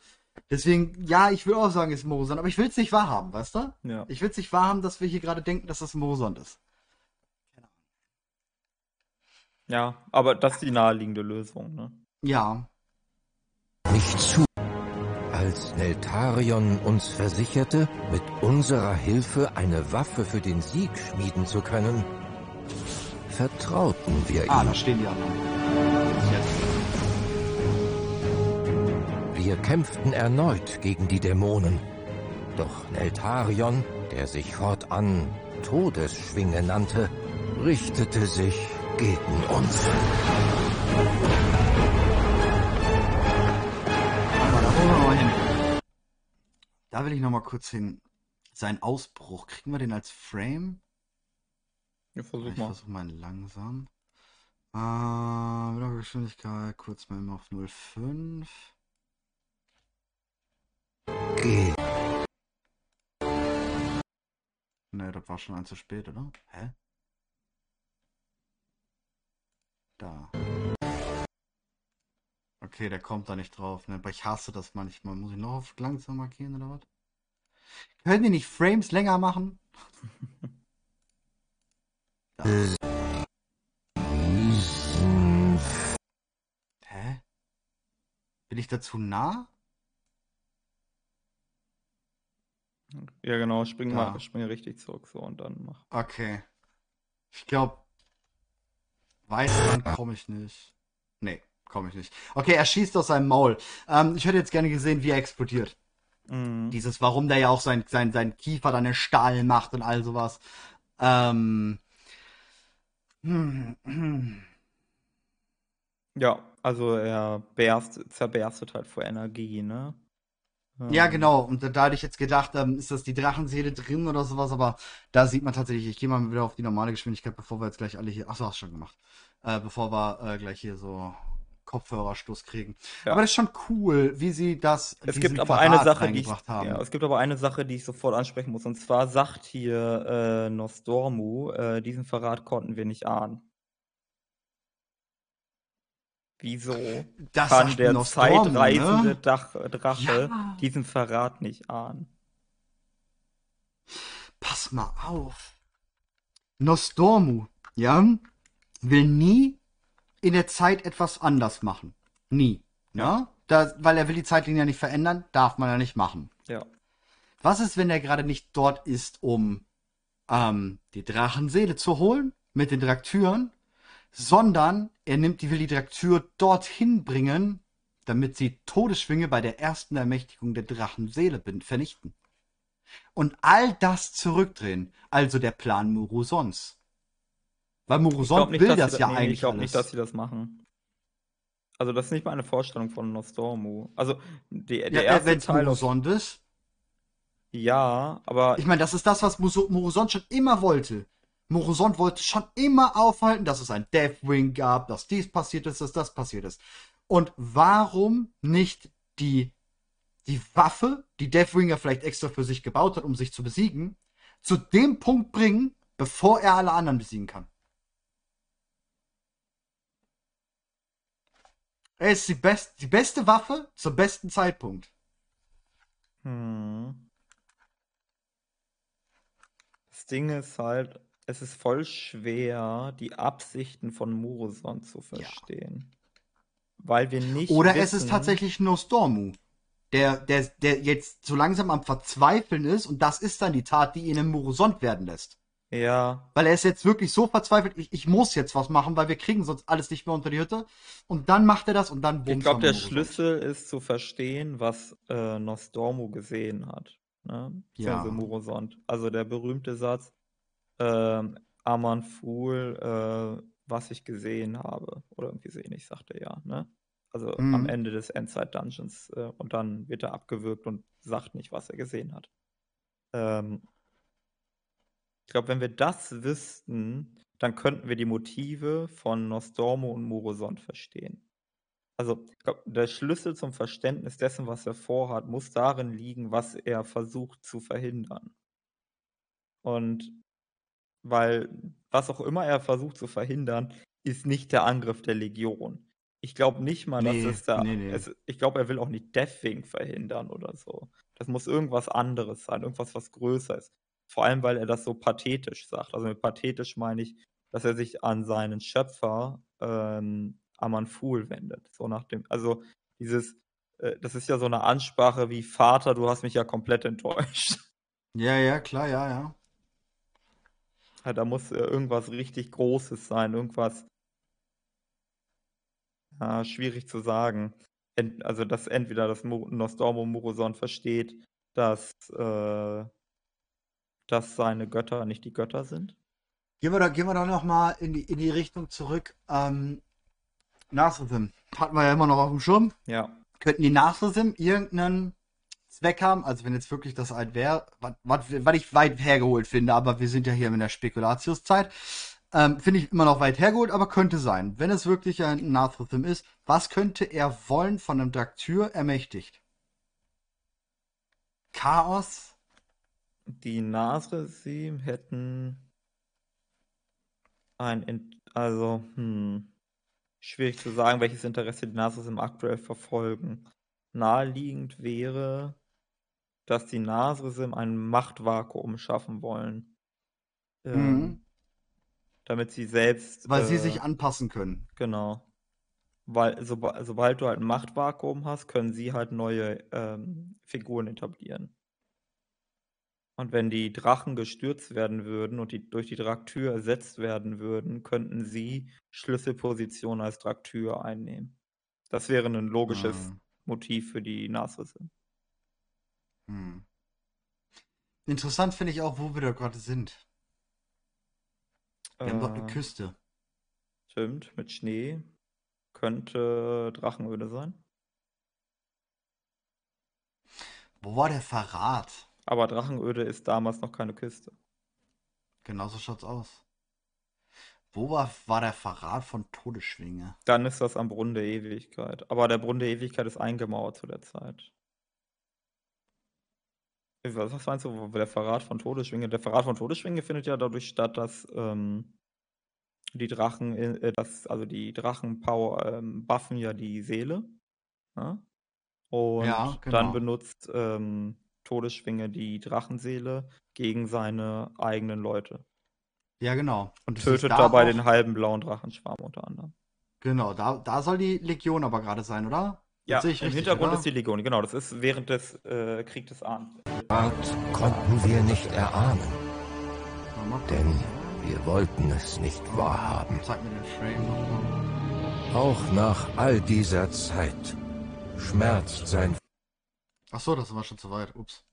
Deswegen, ja, ich will auch sagen, es ist Murusond, aber ich will es nicht wahrhaben, weißt du? ja. Ich will es nicht wahrhaben, dass wir hier gerade denken, dass das Murusond ist. ja, aber das ist die naheliegende Lösung. Ne? Ja. nicht zu. Als Neltarion uns versicherte, mit unserer Hilfe eine Waffe für den Sieg schmieden zu können, vertrauten wir Ah, ihm. da stehen die anderen. Jetzt. Wir kämpften erneut gegen die Dämonen. Doch Neltarion, der sich fortan Todesschwinge nannte, richtete sich gegen uns. Da will ich noch mal kurz hin. Sein Ausbruch. Kriegen wir den als Frame? Ja, versuch Ich mal. versuche mal langsam. Äh, Wiedergeschwindigkeit, kurz mal immer auf 0,5. Geh. Ne, das war schon ein zu spät, oder? Hä? Da. Okay, der kommt da nicht drauf, ne? Aber ich hasse das manchmal. Muss ich noch auf langsam markieren oder was? Können die nicht Frames länger machen? Diesen Hä? Bin ich dazu nah? Ja, genau, spring Da. mal, spring richtig zurück so und dann mach. Okay. Ich glaube, weiter komme ich nicht. Nee, komme ich nicht. Okay, er schießt aus seinem Maul. Ähm, ich hätte jetzt gerne gesehen, wie er explodiert. Mhm. Dieses, warum der ja auch sein, sein, sein Kiefer dann in Stahl macht und all sowas. Ähm. Hm, hm. Ja, also er berst, zerberstet halt vor Energie, ne? Ja, Ähm, genau. Und da, da hatte ich jetzt gedacht, ähm, ist das die Drachenseele drin oder sowas, aber da sieht man tatsächlich, ich gehe mal wieder auf die normale Geschwindigkeit, bevor wir jetzt gleich alle hier. Achso, hast schon gemacht. Äh, bevor wir äh, gleich hier so Kopfhörerstoß kriegen. Ja. Aber das ist schon cool, wie sie das. Es gibt aber Verrat eine Sache, die ich, haben. ja, es gibt aber eine Sache, die ich sofort ansprechen muss. Und zwar sagt hier äh, Nostormu, äh, diesen Verrat konnten wir nicht ahnen. Wieso das kann der Nostormu, zeitreisende ne? Dach, Drache Ja. diesen Verrat nicht ahnen? Pass mal auf. Nostormu, ja, will nie in der Zeit etwas anders machen. Nie. Ja? Da, weil er will die Zeitlinie ja nicht verändern, darf man ja nicht machen. Ja. Was ist, wenn er gerade nicht dort ist, um ähm, die Drachenseele zu holen mit den Draktüren, sondern er nimmt die will die Draktür dorthin bringen, damit sie Todesschwinge bei der ersten Ermächtigung der Drachenseele vernichten. Und all das zurückdrehen, also der Plan Murusons. Weil nicht, will das sie, ja nee, eigentlich ich glaube nicht, dass sie das machen. Also das ist nicht meine Vorstellung von Nostormu. Also die, der ja, erste wenn Teil Murusond ist. ja, aber Ich meine, das ist das, was Murusond schon immer wollte. Murusond wollte schon immer aufhalten, dass es ein Deathwing gab, dass dies passiert ist, dass das passiert ist. Und warum nicht die, die Waffe, die Deathwinger vielleicht extra für sich gebaut hat, um sich zu besiegen, zu dem Punkt bringen, bevor er alle anderen besiegen kann? Er ist die, best, die beste Waffe zum besten Zeitpunkt. Hm. Das Ding ist halt, es ist voll schwer, die Absichten von Murosond zu verstehen. Weil wir nicht Oder wissen, es ist tatsächlich Nostormu, der, der, der jetzt so langsam am Verzweifeln ist und das ist dann die Tat, die ihn im Murusond werden lässt. Ja, Weil er ist jetzt wirklich so verzweifelt, ich, ich muss jetzt was machen, weil wir kriegen sonst alles nicht mehr unter die Hütte. Und dann macht er das und dann ich bumst glaube, er der. Schlüssel ist zu verstehen, was äh, Nostormo gesehen hat. Ne? Ja. Murosond. Also der berühmte Satz, ähm, Aman Fool, äh, was ich gesehen habe. Oder irgendwie so ähnlich, sagt er ja. Ne? Also am Mhm. Ende des Endzeit-Dungeons. Äh, und dann wird er abgewürgt und sagt nicht, was er gesehen hat. Ähm, ich glaube, wenn wir das wüssten, dann könnten wir die Motive von Nostormo und Murosond verstehen. Also, ich glaube, der Schlüssel zum Verständnis dessen, was er vorhat, muss darin liegen, was er versucht zu verhindern. Und weil was auch immer er versucht zu verhindern, ist nicht der Angriff der Legion. Ich glaube nicht mal, Nee, dass es da. nee, nee. Es, ich glaube, er will auch nicht Deathwing verhindern oder so. Das muss irgendwas anderes sein, irgendwas, was größer ist. Vor allem, weil er das so pathetisch sagt. Also mit pathetisch meine ich, dass er sich an seinen Schöpfer ähm, Aman Fool wendet. So nach dem, also dieses, äh, das ist ja so eine Ansprache wie Vater, du hast mich ja komplett enttäuscht. Ja, ja, klar, ja, ja. Ja, da muss äh, irgendwas richtig Großes sein, irgendwas. Ja, schwierig zu sagen. Ent, also, dass entweder das Mo Nostormo Moroson versteht, dass, äh, dass seine Götter nicht die Götter sind. Gehen wir da, gehen wir da nochmal in die, in die Richtung zurück. Ähm, Nasrithim hatten wir ja immer noch auf dem Schirm. Ja. Könnten die Nasrithim irgendeinen Zweck haben? Also wenn jetzt wirklich das ein wäre, was, ich weit hergeholt finde, aber wir sind ja hier in der Spekulatiuszeit. Ähm, finde ich immer noch weit hergeholt, aber könnte sein. Wenn es wirklich ein Nasrithim ist, was könnte er wollen von einem Draktyr ermächtigt? Chaos? Die Nasresim hätten ein, In also, hm, schwierig zu sagen, welches Interesse die Nasresim aktuell verfolgen. Naheliegend wäre, dass die Nasresim ein Machtvakuum schaffen wollen. Ähm, Mhm. damit sie selbst. Weil sie äh, sich anpassen können. Genau. Weil soba sobald du halt ein Machtvakuum hast, können sie halt neue ähm, Figuren etablieren. Und wenn die Drachen gestürzt werden würden und die durch die Draktür ersetzt werden würden, könnten sie Schlüsselpositionen als Draktür einnehmen. Das wäre ein logisches Ah. Motiv für die Nasrisse. Hm. Interessant finde ich auch, wo wir da gerade sind. Wir haben dort eine Äh, Küste. stimmt, mit Schnee. Könnte Drachenöde sein. Wo war der Verrat? Aber Drachenöde ist damals noch keine Küste. Genauso schaut's aus. Wo war, war der Verrat von Todesschwinge? Dann ist das am Brunnen der Ewigkeit. Aber der Brunnen der Ewigkeit ist eingemauert zu der Zeit. Was, meinst du, der Verrat von Todesschwinge? Der Verrat von Todesschwinge findet ja dadurch statt, dass ähm, die Drachen, äh, dass, also die Drachenpower ähm, buffen ja die Seele. Ja? Und Ja, genau. dann benutzt ähm, Todesschwinge die Drachenseele gegen seine eigenen Leute. Ja, genau. Und Tötet da dabei auch- den halben blauen Drachenschwarm unter anderem. Genau, da, da soll die Legion aber gerade sein, oder? Ja, im richtig, Hintergrund oder? ist die Legion, genau. Das ist während des äh, Krieg des Ahn. Art konnten wir nicht erahnen, denn wir wollten es nicht wahrhaben. Zeig mir den Frame nochmal. Auch nach all dieser Zeit schmerzt sein Ach so, das war schon zu weit. Ups.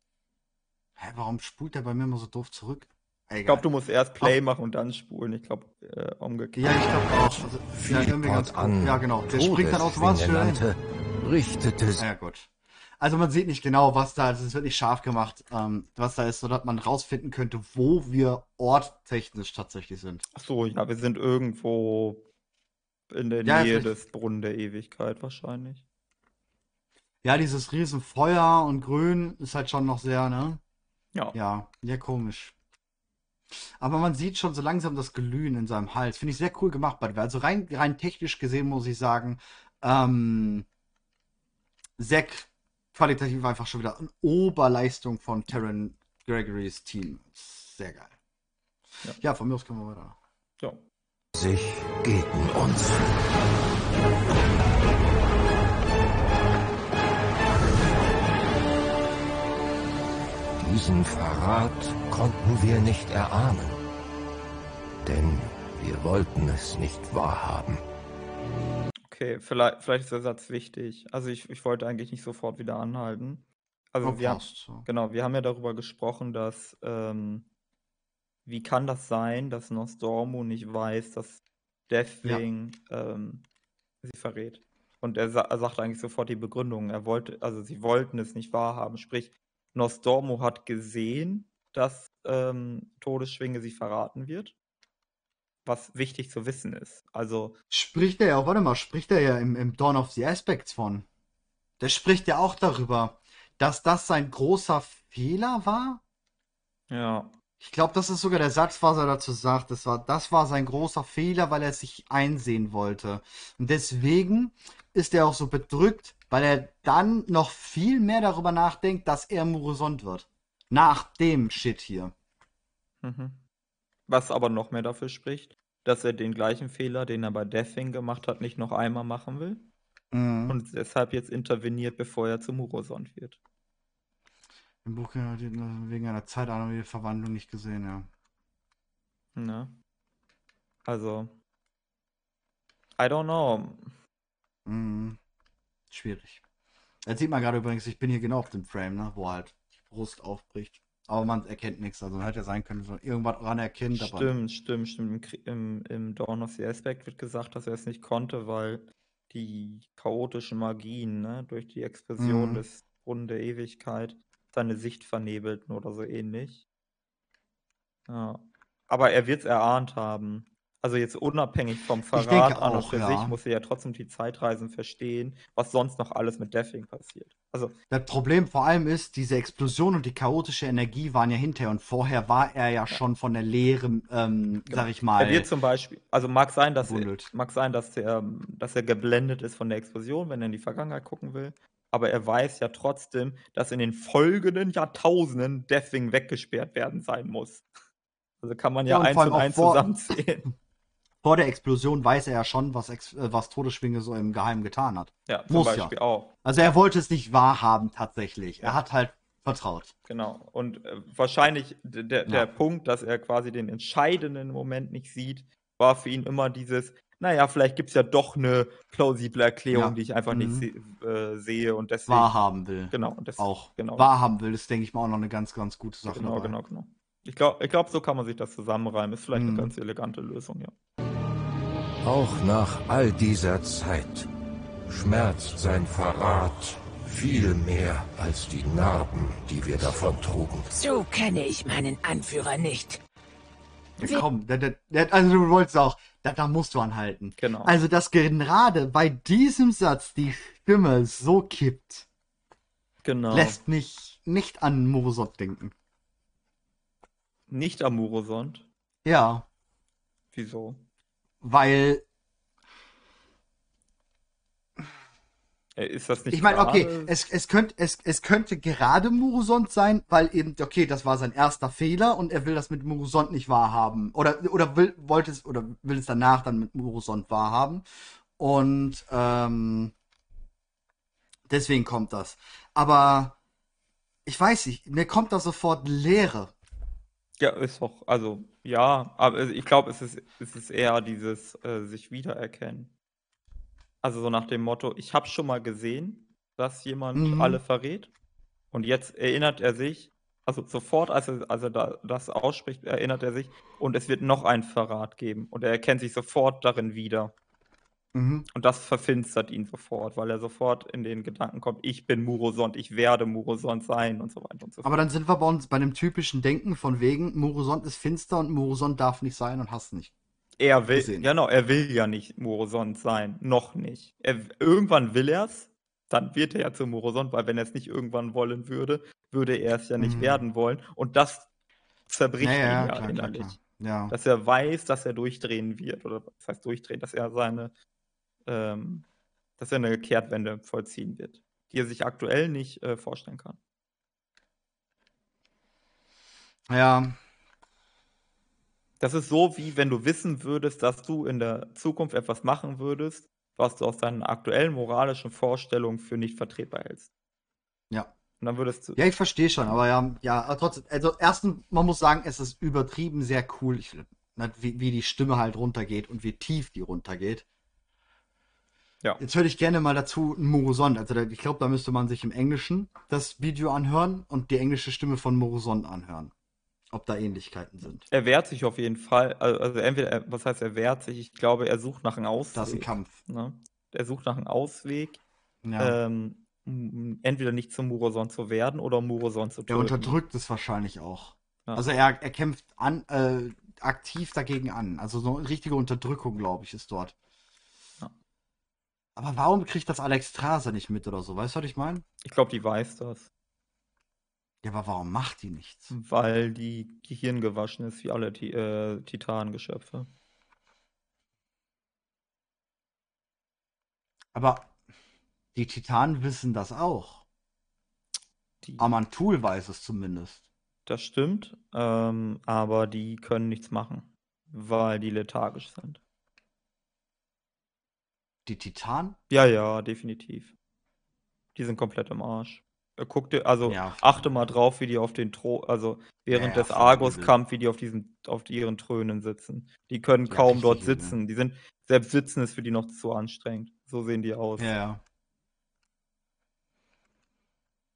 Hä, warum spult der bei mir immer so doof zurück? Egal. Ich glaube, du musst erst Play machen und dann spulen. Ich glaube, äh, umgekehrt. Ja, ich glaube auch. Also, ja, irgendwie ganz an Ja, genau. Der springt dann automatisch wieder hin. richtete Ja, gut. Also man sieht nicht genau, was da ist. Es wird nicht scharf gemacht, ähm, was da ist, sodass man rausfinden könnte, wo wir orttechnisch tatsächlich sind. Ach so, ja, wir sind irgendwo in der Ja, Nähe des Brunnen der Ewigkeit wahrscheinlich. Ja, dieses riesen Feuer und Grün ist halt schon noch sehr, ne? Ja. Ja, ja, komisch. Aber man sieht schon so langsam das Glühen in seinem Hals. Finde ich sehr cool gemacht, way. Also rein, rein technisch gesehen muss ich sagen, ähm, sehr qualitativ einfach schon wieder eine Oberleistung von Terran Gregorys Team. Sehr geil. Ja. Ja, von mir aus können wir weiter. ja. sich gegen uns. Diesen Verrat konnten wir nicht erahnen, Denn wir wollten es nicht wahrhaben. Okay, vielleicht, vielleicht ist der Satz wichtig. Also ich, ich wollte eigentlich nicht sofort wieder anhalten. Also Oh, wir haben. So. genau, wir haben ja darüber gesprochen, dass ähm, wie kann das sein, dass Nostormu nicht weiß, dass Deathwing ähm, sie verrät? Und er, sa er sagt eigentlich sofort die Begründung. Er wollte, also sie wollten es nicht wahrhaben. Sprich, Nostormu hat gesehen, dass ähm, Todesschwinge sie verraten wird. Was wichtig zu wissen ist. Also, Spricht er ja, warte mal, spricht er ja im, im Dawn of the Aspects von. Der spricht ja auch darüber, dass das sein großer Fehler war. ja, Ich glaube, das ist sogar der Satz, was er dazu sagt. Das war, das war sein großer Fehler, weil er es sich einsehen wollte. Und deswegen ist er auch so bedrückt, weil er dann noch viel mehr darüber nachdenkt, dass er Murusond wird. Nach dem Shit hier. Mhm. Was aber noch mehr dafür spricht, dass er den gleichen Fehler, den er bei Deathwing gemacht hat, nicht noch einmal machen will Mhm. und deshalb jetzt interveniert, bevor er zu Murosond wird. Im Buch er wegen einer Zeitanomalie Verwandlung nicht gesehen, ja. Ne? Also, I don't know. Mhm. Schwierig. Jetzt sieht man gerade übrigens, ich bin hier genau auf dem Frame, ne, wo halt die Brust aufbricht. Aber man erkennt nichts. Also hätte ja sein können, dass man irgendwas ran erkennt, aber. Stimmt, stimmt, stimmt. Im, Krie- im, Im Dawn of the Aspect wird gesagt, dass er es nicht konnte, weil die chaotischen Magien, ne, durch die Explosion Mhm. des Brunnen der Ewigkeit seine Sicht vernebelten oder so ähnlich. Ja. Aber er wird es erahnt haben. Also jetzt unabhängig vom Verrat an und für ja. sich muss er ja trotzdem die Zeitreisen verstehen, was sonst noch alles mit Deathwing passiert. Also Das Problem vor allem ist, diese Explosion und die chaotische Energie waren ja hinterher und vorher war er ja schon von der Leere, ähm, sag ich mal. Er wird zum Beispiel, also mag sein, dass er, mag sein, dass er, dass er geblendet ist von der Explosion, wenn er in die Vergangenheit gucken will. Aber er weiß ja trotzdem, dass in den folgenden Jahrtausenden Deathwing weggesperrt werden sein muss. Also kann man ja, Ja, eins und eins vor- zusammenzählen. Vor der Explosion weiß er ja schon, was, Ex äh, was Todesschwinge so im Geheimen getan hat. Ja, zum Muss ja. Beispiel auch. Also er wollte es nicht wahrhaben tatsächlich. Er hat halt vertraut. Genau. Und äh, wahrscheinlich der, der Ja. Punkt, dass er quasi den entscheidenden Moment nicht sieht, war für ihn immer dieses, naja, vielleicht gibt es ja doch eine plausible Erklärung, Ja. die ich einfach nicht Mhm. se äh, sehe und deswegen. Wahrhaben will. Genau, und das, Auch. Genau. Wahrhaben will, ist, denke ich mal, auch noch eine ganz, ganz gute Sache. Genau, dabei. genau, genau. Ich glaube, ich glaub, so kann man sich das zusammenreimen. Ist vielleicht Mhm. eine ganz elegante Lösung, ja. Auch nach all dieser Zeit schmerzt sein Verrat viel mehr als die Narben, die wir davon trugen. So kenne ich meinen Anführer nicht. Ja, komm, der, der, der, also du wolltest auch, da, da musst du anhalten. Genau. Also, dass gerade bei diesem Satz die Stimme so kippt, genau. lässt mich nicht an Murosot denken. Nicht Amurosond. Ja, Wieso? weil, Ist das nicht ich meine, okay, es, es, könnte, es, es könnte gerade Murosond sein, weil eben, okay, das war sein erster Fehler und er will das mit Murosond nicht wahrhaben. Oder, oder will, wollte es, oder will es danach dann mit Murosond wahrhaben. Und, ähm, deswegen kommt das. Aber, ich weiß nicht, mir kommt da sofort Leere. Ja, ist doch, also, ja, aber ich glaube, es ist, es ist eher dieses äh, sich wiedererkennen. Also so nach dem Motto, ich habe schon mal gesehen, dass jemand Mhm. alle verrät. Und jetzt erinnert er sich, also sofort, als er, als er da, das ausspricht, erinnert er sich und es wird noch einen Verrat geben. Und er erkennt sich sofort darin wieder. Mhm. Und das verfinstert ihn sofort, weil er sofort in den Gedanken kommt, ich bin Murosond, ich werde Murosond sein und so weiter und so fort. Aber dann sind wir bei uns bei dem typischen Denken von wegen, Murosond ist finster und Murosond darf nicht sein und hast nicht. Er will, gesehen. genau, er will ja nicht Murosond sein, noch nicht. Er, irgendwann will er es, dann wird er ja zu Murosond, weil wenn er es nicht irgendwann wollen würde, würde er es ja nicht Mhm. werden wollen. Und das zerbricht ihn ja klar, klar, innerlich. klar. Ja. Dass er weiß, dass er durchdrehen wird, oder was heißt durchdrehen, dass er seine, ähm, dass er eine Kehrtwende vollziehen wird, die er sich aktuell nicht äh, vorstellen kann. ja, Das ist so, wie wenn du wissen würdest, dass du in der Zukunft etwas machen würdest, was du aus deinen aktuellen moralischen Vorstellungen für nicht vertretbar hältst. ja. Und dann würdest du. Ja, ich verstehe schon, aber ja, ja, aber trotzdem, also erstens, man muss sagen, es ist übertrieben sehr cool. Ich, ne, wie, wie die Stimme halt runtergeht und wie tief die runtergeht. Ja. Jetzt höre ich gerne mal dazu einen Morosond. Also da, ich glaube, da müsste man sich im Englischen das Video anhören und die englische Stimme von Morosond anhören. Ob da Ähnlichkeiten sind. Er wehrt sich auf jeden Fall. Also, entweder, er, was heißt er wehrt sich? Ich glaube, er sucht nach einem Ausweg. Da ist ein Kampf. Ne? Er sucht nach einem Ausweg. Ja. Ähm, entweder nicht zum Muroson zu werden oder Muroson zu er töten. unterdrückt es wahrscheinlich auch. Ja. Also er, er kämpft an, äh, aktiv dagegen an. Also so eine richtige Unterdrückung, glaube ich, ist dort. Ja. Aber warum kriegt das Alex Strasser nicht mit oder so? Weißt du, was ich meine? Ich glaube, die weiß das. Ja, aber warum macht die nichts? Weil die Gehirn gewaschen ist wie alle Ti äh, Titanengeschöpfe. Aber die Titanen wissen das auch. Die, Amantul weiß es zumindest. das stimmt, ähm, aber die können nichts machen, weil die lethargisch sind. Die Titanen? Ja, ja, definitiv. Die sind komplett im Arsch. Äh, Guck dir, also Ja. achte mal drauf, wie die auf den Thron, also während Ja, des Argus-Kampf, wie die auf diesen, auf ihren Thronen sitzen. Die können Ja, kaum dort sitzen. Die sind, selbst sitzen ist für die noch zu anstrengend. So sehen die aus. Ja, ja.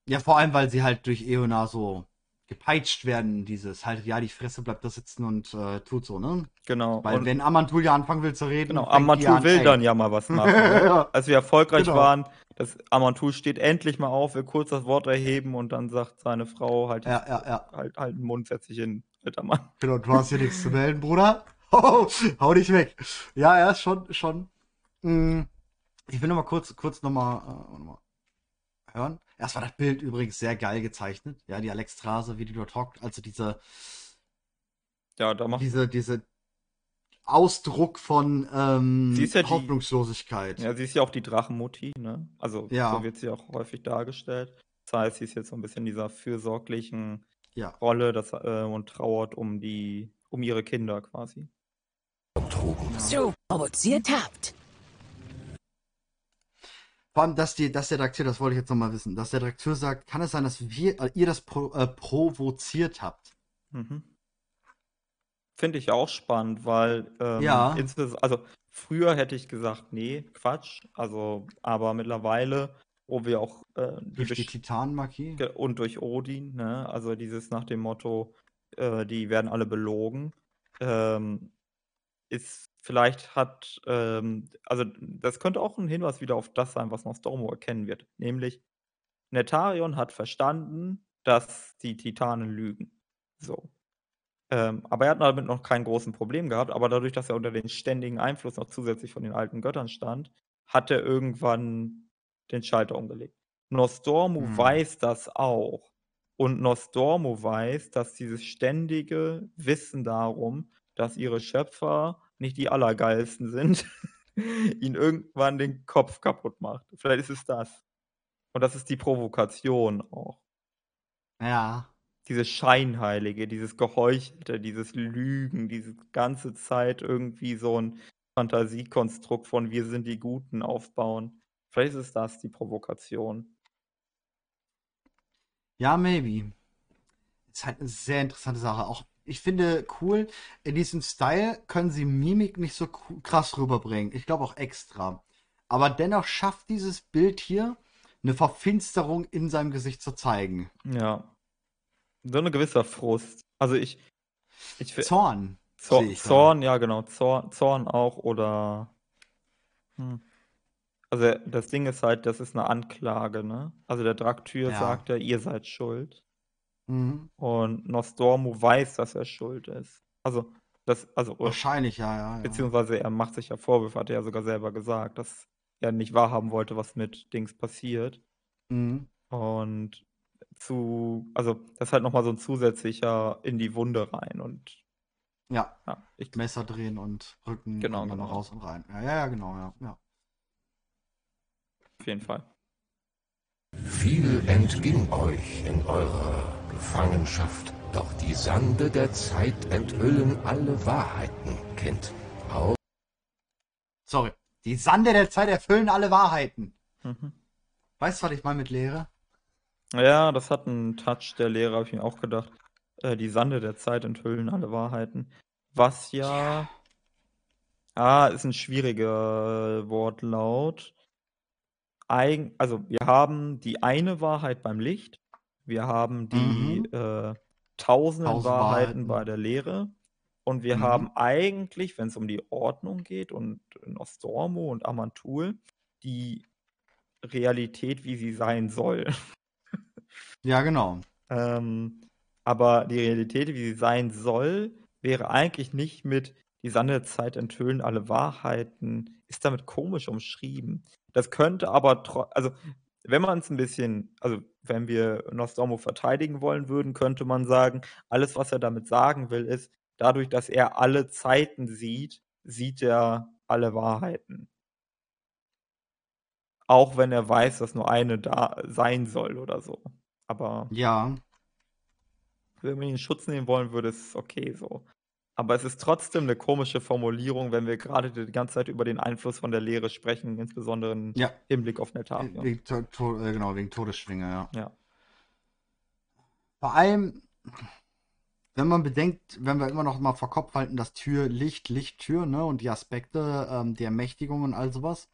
Ja, vor allem, weil sie halt durch Eona so gepeitscht werden, dieses halt, ja, die Fresse bleibt da sitzen und äh, tut so, ne? Genau. Weil Und- wenn Amantul ja anfangen will zu reden, Genau, Amantul an, will ey. dann ja mal was machen. ne? Ja. Als wir erfolgreich Genau. waren, das Amantul steht endlich mal auf, will kurz das Wort erheben und dann sagt seine Frau halt, Ja, ja, ja. halt, halt den Mund, setz dich hin, alter Mann. Genau, du hast hier nichts zu melden, Bruder. Oh, hau dich weg. Ja, ja, ist schon, schon. Mm, Ich will noch mal kurz, kurz noch mal, äh, warte mal hören. Erst war das Bild übrigens sehr geil gezeichnet. Ja, die Alex Strase, wie die dort hockt. Also diese, Ja, da macht diese, diese Ausdruck von ähm, Sie ist ja die- Hoffnungslosigkeit. Ja, sie ist ja auch die Drachenmutti, ne? Also Ja. so wird sie auch häufig dargestellt. Das heißt, sie ist jetzt so ein bisschen in dieser fürsorglichen Ja. Rolle das, äh, und trauert um die, um ihre Kinder quasi. So provoziert habt. Vor allem, dass, die, dass der Redakteur, das wollte ich jetzt noch mal wissen, dass der Redakteur sagt, kann es sein, dass wir, äh, ihr das pro, äh, provoziert habt? Mhm. Finde ich auch spannend, weil ähm, Ja. also früher hätte ich gesagt, nee, Quatsch. Also, aber mittlerweile, wo wir auch äh, die Durch die Titanenmarkie? Und durch Odin, ne? Also dieses nach dem Motto, äh, die werden alle belogen. Ähm, ist vielleicht hat, ähm, also das könnte auch ein Hinweis wieder auf das sein, was Nostromo erkennen wird. Nämlich, Netarion hat verstanden, dass die Titanen lügen. So. Ähm, aber er hat damit noch kein großen Problem gehabt, aber dadurch, dass er unter den ständigen Einfluss noch zusätzlich von den alten Göttern stand, hat er irgendwann den Schalter umgelegt. Nostormu Hm. weiß das auch. Und Nostormu weiß, dass dieses ständige Wissen darum, dass ihre Schöpfer nicht die Allergeilsten sind, ihn irgendwann den Kopf kaputt macht. Vielleicht ist es das. Und das ist die Provokation auch. Ja. Dieses Scheinheilige, dieses Geheuchelte, dieses Lügen, diese ganze Zeit irgendwie so ein Fantasiekonstrukt von wir sind die Guten aufbauen. Vielleicht ist es das, die Provokation. Ja, maybe. Ist halt eine sehr interessante Sache. Auch ich finde cool, in diesem Style können sie Mimik nicht so krass rüberbringen. Ich glaube auch extra. Aber dennoch schafft dieses Bild hier eine Verfinsterung in seinem Gesicht zu zeigen. Ja. So ein gewisser Frust. Also ich, ich Zorn. Zor ich. Zorn, ja genau, Zorn, Zorn auch oder hm. Also das Ding ist halt, das ist eine Anklage, ne? Also der Draktyr Ja. sagt ja, ihr seid schuld. Mhm. Und Nostormu weiß, dass er schuld ist. Also, das, also, Wahrscheinlich, ja, ja. ja. beziehungsweise er macht sich ja Vorwürfe, hat er ja sogar selber gesagt, dass er nicht wahrhaben wollte, was mit Dings passiert. Mhm. Und zu, also, das ist halt nochmal so ein zusätzlicher in die Wunde rein. Und Ja, ja, ich, Messer drehen und Rücken Genau, und dann noch genau. raus und rein. Ja, ja, ja, genau, ja. ja. auf jeden Fall. Viel entging euch in eurer Gefangenschaft, doch die Sande der Zeit enthüllen alle Wahrheiten, Kind. Auch Sorry. Die Sande der Zeit erfüllen alle Wahrheiten. Mhm. Weißt du, was ich meine mit Lehre? Ja, das hat einen Touch der Lehre, habe ich mir auch gedacht. Äh, die Sande der Zeit enthüllen alle Wahrheiten. was ja. Ah, ist ein schwieriger Wortlaut. Eigen, also wir haben die eine Wahrheit beim Licht, wir haben die Mhm. äh, tausenden Tausend Wahrheiten bei der Lehre und wir Mhm. haben eigentlich, wenn es um die Ordnung geht und Nostormo und Amantul, die Realität, wie sie sein soll. Ja, genau. Ähm, aber die Realität, wie sie sein soll, wäre eigentlich nicht mit die Sande der Zeit enthüllen alle Wahrheiten, ist damit komisch umschrieben. Das könnte aber, also wenn man es ein bisschen, also wenn wir Nostormo verteidigen wollen würden, könnte man sagen, alles, was er damit sagen will, ist, dadurch, dass er alle Zeiten sieht, sieht er alle Wahrheiten. Auch wenn er weiß, dass nur eine da sein soll oder so. Aber Ja. wenn wir ihn in Schutz nehmen wollen, würde es okay so. Aber es ist trotzdem eine komische Formulierung, wenn wir gerade die ganze Zeit über den Einfluss von der Lehre sprechen, insbesondere im Ja. Hinblick auf Netavion. Wegen, to to äh, genau, wegen Todesschwinge, ja. Ja. Vor allem, wenn man bedenkt, wenn wir immer noch mal vor Kopf halten, dass Tür, Licht, Lichttür, ne, und die Aspekte, ähm, die Ermächtigung und all sowas,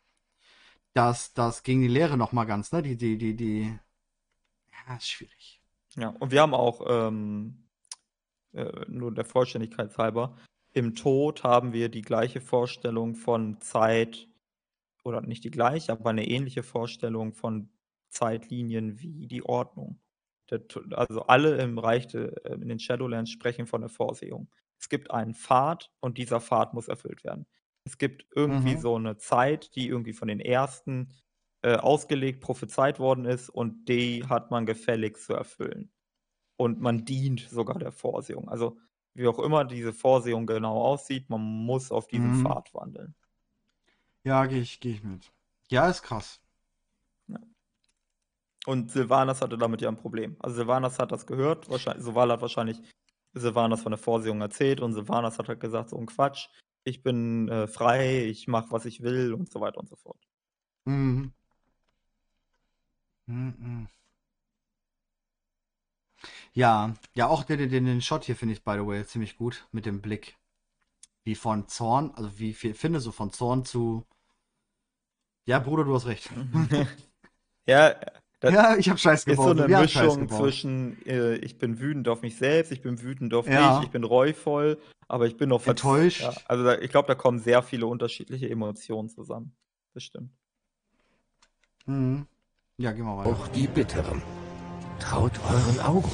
dass das gegen die Lehre noch mal ganz, ne, die, die, die, die, ja, ist schwierig. Ja, und wir haben auch, ähm, äh, nur der Vollständigkeit halber, im Tod haben wir die gleiche Vorstellung von Zeit, oder nicht die gleiche, aber eine ähnliche Vorstellung von Zeitlinien wie die Ordnung. Der, also alle im Reich, de, äh, in den Shadowlands sprechen von der Vorsehung. Es gibt einen Pfad und dieser Pfad muss erfüllt werden. Es gibt irgendwie Mhm. so eine Zeit, die irgendwie von den Ersten äh, ausgelegt, prophezeit worden ist und die hat man gefälligst zu erfüllen. Und man dient sogar der Vorsehung. Also wie auch immer diese Vorsehung genau aussieht, man muss auf diesem Mhm. Pfad wandeln. Ja, gehe ich, geh ich mit. Ja, ist krass. Und Sylvanas hatte damit ja ein Problem. Also Sylvanas hat das gehört, wahrscheinlich, Soval hat wahrscheinlich Sylvanas von der Vorsehung erzählt und Sylvanas hat halt gesagt, so ein Quatsch, ich bin äh, frei, ich mache, was ich will und so weiter und so fort. Mhm. Mhm. Ja, ja, auch den, den, den Shot hier finde ich, by the way, ziemlich gut mit dem Blick. Wie von Zorn, also wie viel finde so von Zorn zu. Ja, Bruder, du hast recht. ja, das ja, ich habe Scheiß ist so gebaut. eine wir Mischung gebaut. zwischen, äh, ich bin wütend auf mich selbst, ich bin wütend auf Ja. dich, ich bin reuvoll, aber ich bin auch verz- Enttäuscht. Ja, also da, ich glaube, da kommen sehr viele unterschiedliche Emotionen zusammen. Das stimmt. Mhm. Ja, gehen wir weiter. Auch die Bitteren. Traut euren Augen.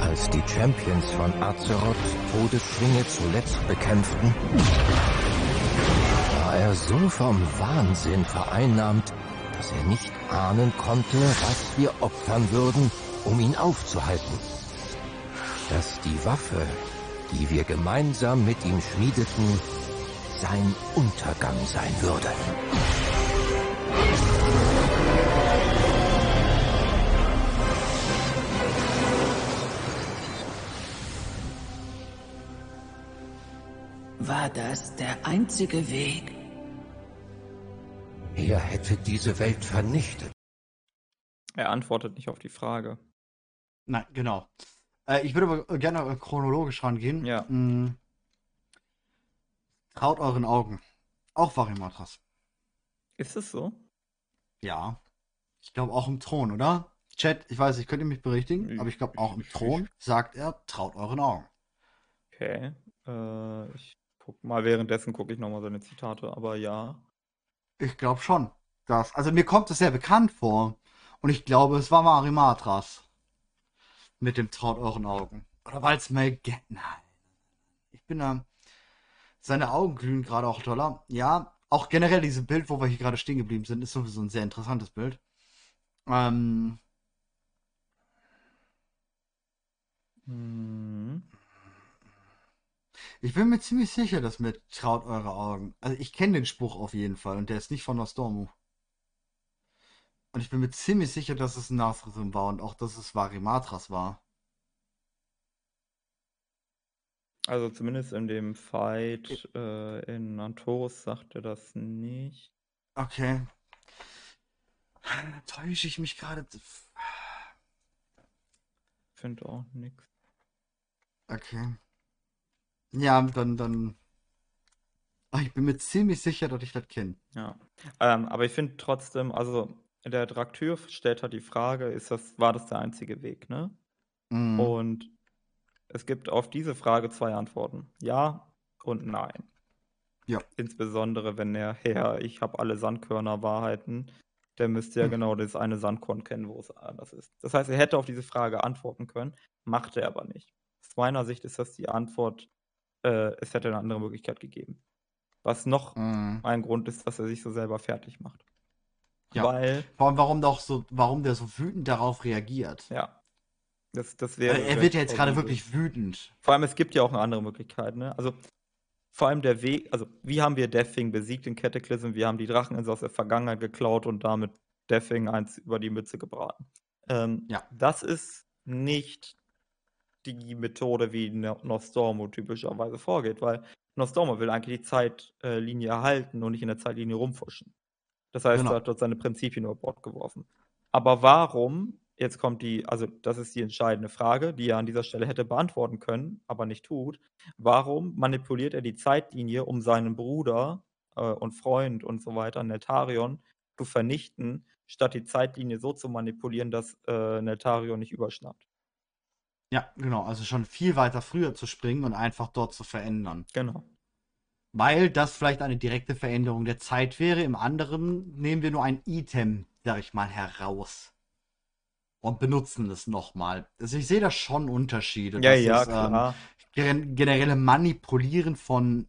Als die Champions von Azeroth Todesschwinge zuletzt bekämpften, war er so vom Wahnsinn vereinnahmt, dass er nicht ahnen konnte, was wir opfern würden, um ihn aufzuhalten. Dass die Waffe, die wir gemeinsam mit ihm schmiedeten, sein Untergang sein würde. Das der einzige Weg? Er hätte diese Welt vernichtet. Er antwortet nicht auf die Frage. Nein, genau. Äh, ich würde aber gerne äh, chronologisch rangehen. Ja. Mm. Traut euren Augen. Auch Varimatras. Ist es so? Ja. Ich glaube auch im Thron, oder? Chat, ich weiß, ich könnte mich berichtigen, aber ich glaube auch im Thron sagt er, traut euren Augen. Okay. Äh, ich guck mal, währenddessen gucke ich nochmal seine Zitate, aber ja. Ich glaube schon. Dass, also mir kommt es sehr bekannt vor. Und ich glaube, es war Marimatras. Mit dem traut euren Augen. Oder weil es Mel Nein. Ich bin da. Seine Augen glühen gerade auch doller. Ja, auch generell dieses Bild, wo wir hier gerade stehen geblieben sind, ist sowieso ein sehr interessantes Bild. Ähm, Hm. Ich bin mir ziemlich sicher, dass mit traut eure Augen. Also ich kenne den Spruch auf jeden Fall und der ist nicht von Nostormu. Und ich bin mir ziemlich sicher, dass es ein Nasrism war und auch, dass es Varimatras war. Also zumindest in dem Fight äh, in Antorus sagt er das nicht. Okay. täusche ich mich gerade? Finde auch nichts. Okay. Ja, dann, dann. Ach, ich bin mir ziemlich sicher, dass ich das kenne. Ja. Ähm, aber ich finde trotzdem, also der Trakteur stellt halt die Frage, ist das, war das der einzige Weg, ne? Mhm. Und es gibt auf diese Frage zwei Antworten. Ja und nein. Ja. Insbesondere wenn der Herr, ich habe alle Sandkörner Wahrheiten, der müsste ja Hm. genau das eine Sandkorn kennen, wo es anders ist. Das heißt, er hätte auf diese Frage antworten können, macht er aber nicht. Aus meiner Sicht ist das die Antwort, äh, es hätte eine andere Möglichkeit gegeben. Was noch Mhm. ein Grund ist, dass er sich so selber fertig macht. Ja. Weil, Vor allem, warum doch so, warum der so wütend darauf reagiert. ja, das, das wäre. Also er wird ja jetzt gerade wirklich wütend. Vor allem, es gibt ja auch eine andere Möglichkeit, ne? Also, vor allem der Weg, also, wie haben wir Deathwing besiegt in Cataclysm? Wir haben die Dracheninsel aus der Vergangenheit geklaut und damit Deathwing eins über die Mütze gebraten. Ähm, Ja. Das ist nicht die Methode, wie No- Nostormo typischerweise vorgeht, weil Nostormo will eigentlich die Zeitlinie erhalten und nicht in der Zeitlinie rumfuschen. Das heißt, Genau. er hat dort seine Prinzipien über Bord geworfen. Aber warum, jetzt kommt die, also das ist die entscheidende Frage, die er an dieser Stelle hätte beantworten können, aber nicht tut. Warum manipuliert er die Zeitlinie, um seinen Bruder äh, und Freund und so weiter, Neltarion, zu vernichten, statt die Zeitlinie so zu manipulieren, dass äh, Neltarion nicht überschnappt? Ja, genau. Also schon viel weiter früher zu springen und einfach dort zu verändern. Genau. Weil das vielleicht eine direkte Veränderung der Zeit wäre. Im anderen nehmen wir nur ein Item, sag ich mal, heraus. Und benutzen es nochmal. Also ich sehe da schon Unterschiede. Ja, Das ja, ist, ähm, klar. gen- generelle Manipulieren von